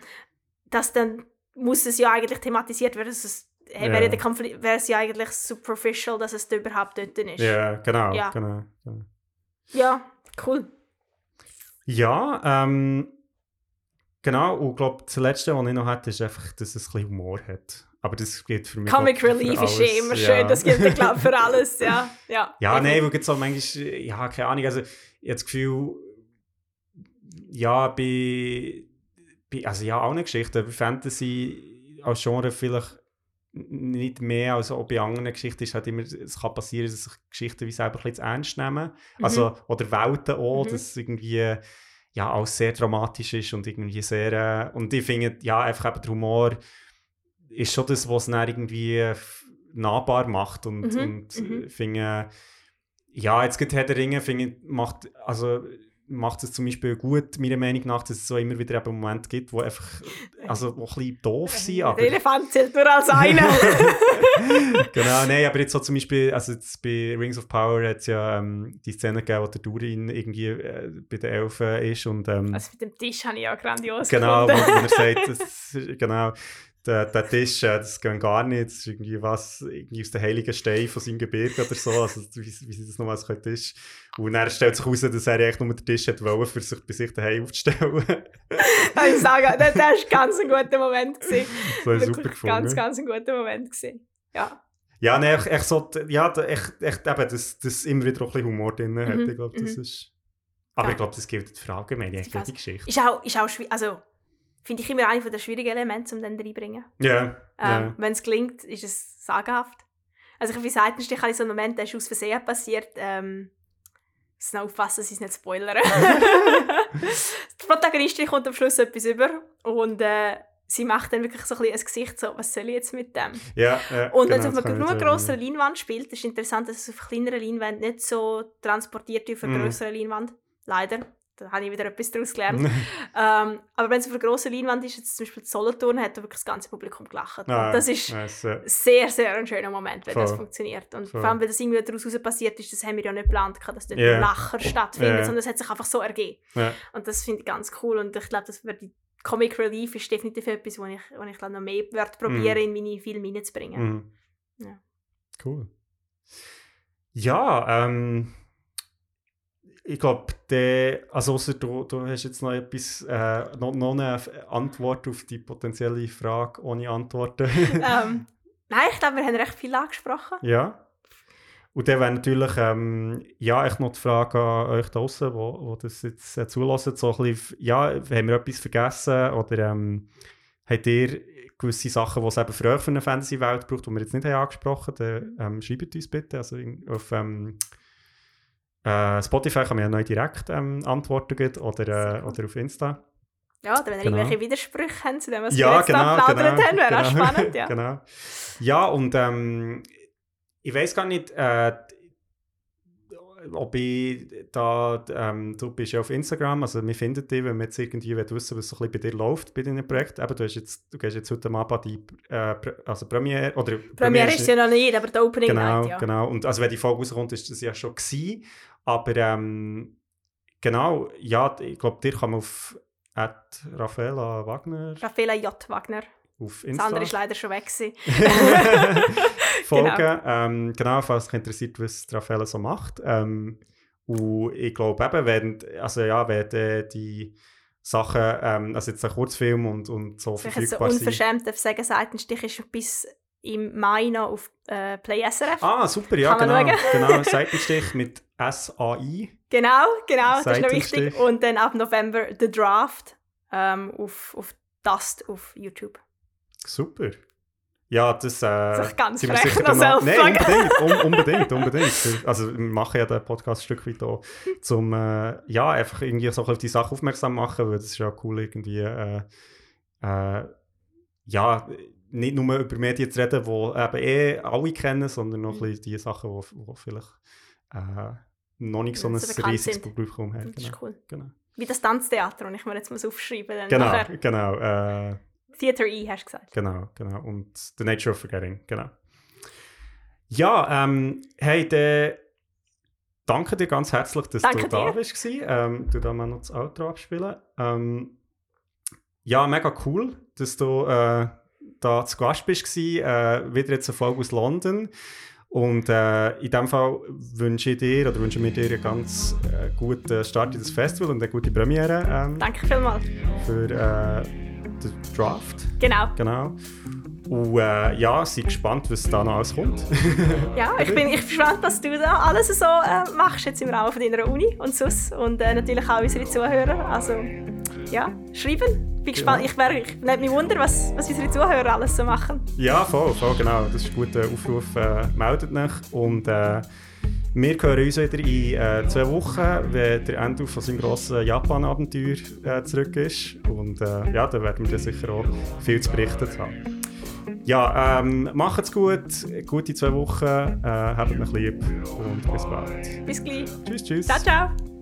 das dann muss es ja eigentlich thematisiert werden. dass Es, hey, Ja. wäre, der Konflikt, wäre es ja eigentlich superficial, dass es da überhaupt dort ist. ja, genau, Ja. genau. genau. Ja, cool. Ja, ähm, genau. Und ich glaube, das Letzte, was ich noch hatte, ist einfach, dass es ein bisschen Humor hat. Aber das gilt für mich Comic Relief ist eh immer ja. schön. Das gilt, ich glaube, für alles. Ja, ja. Ja, nein, weil jetzt so manchmal, ja, keine Ahnung, also ich habe das Gefühl, ja, bei, bei also ja, auch eine Geschichte, bei Fantasy als Genre vielleicht nicht mehr als auch bei anderen Geschichten ist halt immer, es kann passieren, dass sich Geschichten wie selber ein bisschen zu ernst nehmen. Also, oder Welten auch, Mhm. dass irgendwie ja, alles sehr dramatisch ist und irgendwie sehr, äh, und ich finde, ja, einfach eben der Humor ist schon das, was es dann irgendwie nahbar macht und, Mhm, und mhm. finde, ja, jetzt geht Herr der Ringe, finde macht, also macht es zum Beispiel gut, meiner Meinung nach, dass es so immer wieder eben Momente gibt, wo einfach, also wo ein bisschen doof sind, aber... Der Elefant zählt nur als einer. genau, nein, aber jetzt so zum Beispiel, also jetzt bei Rings of Power hat es ja ähm, die Szene gegeben, wo der Durin irgendwie äh, bei den Elfen ist und ähm, also mit dem Tisch habe ich ja grandios genau, wo, gefunden. wo er sagt, das, genau, der, der Tisch, äh, das geht gar nicht, das ist irgendwie was, irgendwie aus den heiligen Steinen von seinem Gebirge oder so, also wie, wie sie das nochmals können, Tisch. Und dann stellt sich heraus, dass er eigentlich nur den Tisch hat wollen, für sich bei sich daheim aufzustellen. Ich sagen, das, das war ganz ein guter Moment. Gewesen. habe ich super gefunden. ganz, ganz ein guter Moment. Gewesen. Ja. Ja, nein, echt, echt so, ja, echt, echt eben, dass, dass immer wieder auch ein bisschen Humor drin hat. Mhm, Ich glaube, das mhm. ist. Aber Ja. ich glaube, das gilt für allgemein, Ich die. Geschichte. Ist auch, ist auch schwierig. Also, finde ich immer einer der schwierigen Elemente, um dann reinzubringen. Ja, Ähm, ja. Wenn es gelingt, ist es sagenhaft. Also ich wie Seitenstich habe ich so einen Moment, der ist aus Versehen passiert. Ähm, muss noch aufpassen, dass ich es nicht spoilere. die Protagonistin kommt am Schluss etwas über und äh, sie macht dann wirklich so ein, ein Gesicht so, was soll ich jetzt mit dem? ja, ja Und genau, wenn es das auf einer nur grosser Leinwand spielt, ist interessant, dass es auf kleineren Leinwänden nicht so transportiert wird auf einer Mhm. grösseren Leinwand. Leider. Da habe ich wieder etwas daraus gelernt. ähm, aber wenn es auf einer grossen Leinwand ist, jetzt zum Beispiel die Solothurn, hat da wirklich das ganze Publikum gelacht. Ah, das ist nice, ja. sehr, sehr ein schöner Moment, wenn das Voll. funktioniert. Und Voll. vor allem, wenn das irgendwie daraus raus passiert ist, das haben wir ja nicht geplant, dass dort ein Lacher stattfindet, Ja. sondern es hat sich einfach so ergeben. Ja. Und das finde ich ganz cool. Und ich glaube, das wird die Comic Relief ist definitiv etwas, wo ich, wo ich glaub, noch mehr werde probieren, in meine Filme reinzubringen. Mhm. Ja. Cool. Ja, ähm, ich glaube, also ausser du, du hast jetzt noch etwas, äh, noch, noch eine Antwort auf die potenzielle Frage ohne Antworten. ähm, nein, ich glaube, wir haben recht viel angesprochen. ja. Und dann wäre natürlich, ähm, ja, echt noch die Frage an euch da draussen, wo, wo das jetzt äh, zulassen, so ein bisschen, ja, haben wir etwas vergessen oder ähm, habt ihr gewisse Sachen, die es eben für euch für eine Fantasy-Welt braucht, die wir jetzt nicht haben angesprochen haben, dann ähm, schreibt uns bitte. Also auf ähm, äh, Spotify kann man ja neu direkt ähm, Antworten geben oder, äh, oder auf Insta. Ja, oder wenn ihr Genau. irgendwelche Widersprüche habt zu dem, was ja, wir jetzt genau, genau, haben, wäre auch genau, spannend. Ja. genau. Ja, und ähm, ich weiß gar nicht, äh, ob ich da, ähm, du bist ja auf Instagram, also wir finden dich, wenn wir jetzt irgendwie wissen, was so ein bisschen bei dir läuft bei deinem Projekt. Eben, du, hast jetzt, du gehst jetzt heute Abend die äh, also Premiere, oder Premiere ist ist ja noch nicht, aber die Opening Genau, Night, ja. genau. Und also wenn die Folge rauskommt, ist das ja schon gewesen. Aber ähm, genau, ja, ich glaube, dir kann man auf at Raffaella Wagner Raffaella J. Wagner. Auf Das Insta andere ist leider schon weg. folgen. Genau. Ähm, genau, falls euch interessiert, was Raffaella so macht. Ähm, und ich glaube eben, wenn, also ja, wenn äh, die Sachen, ähm, also jetzt ein Kurzfilm und, und so so verfügbar sind. unverschämt darf sagen, Seitenstich ist bis im Mai noch auf äh, Play SRF. Ah, super, ja, genau. schauen. genau, Seitenstich mit SAI. Genau, genau, das ist noch wichtig. Und dann ab November The Draft ähm, auf, auf Dust auf YouTube. Super. Ja, das, äh, ist ganz sind frech, noch selber Nein, unbedingt, un unbedingt, unbedingt. Also wir machen ja den Podcast ein Stück weit auch, zum äh, ja, einfach irgendwie so auf die Sache aufmerksam machen, weil das ist ja cool irgendwie, äh, äh, ja, nicht nur über Medien zu reden, die eben eh alle kennen, sondern noch ein bisschen die Sachen, die, die vielleicht äh, noch nicht so ein So riesiges. Publikum haben. Das ist Genau. cool. Genau, Wie das Tanztheater, und ich mir jetzt mal aufschreiben. Dann genau. nachher. genau äh, Theater E, hast du gesagt. Genau, genau. Und The Nature of Forgetting, genau. Ja, ähm, hey, dann danke dir ganz herzlich, dass Danke du da dir. bist. Ähm, du da mal noch das Outro abspielen. Ähm, ja, mega cool, dass du äh, da zu Gast bist. Äh, wieder jetzt eine Folge aus London. Und äh, in dem Fall wünsche ich dir oder wünsche mir dir einen ganz äh, guten Start in das Festival und eine gute Premiere ähm, Danke vielmals. für den Draft. Genau. Genau. Und äh, ja, sei gespannt, was da noch alles kommt. Ja, ich bin, ich bin gespannt, was du da alles so äh, machst jetzt im Rahmen von deiner Uni und sonst. Und äh, natürlich auch unsere Zuhörer. Also, ja, schreiben. Bin gespannt. Ich, wär, ich nehme mich wunder, was, was unsere Zuhörer alles so machen. ja, voll, voll, genau. Das ist ein guter Aufruf. Äh, meldet euch. Und äh, wir hören uns wieder in äh, zwei Wochen, wenn der Endo von seinem grossen Japan-Abenteuer äh, zurück ist. Und äh, ja, da werden wir dann sicher auch viel zu berichten haben. Ja, ähm, macht's gut, gute zwei Wochen, äh, habt mich lieb und bis bald. Bis gleich. Tschüss, tschüss. Ciao, ciao.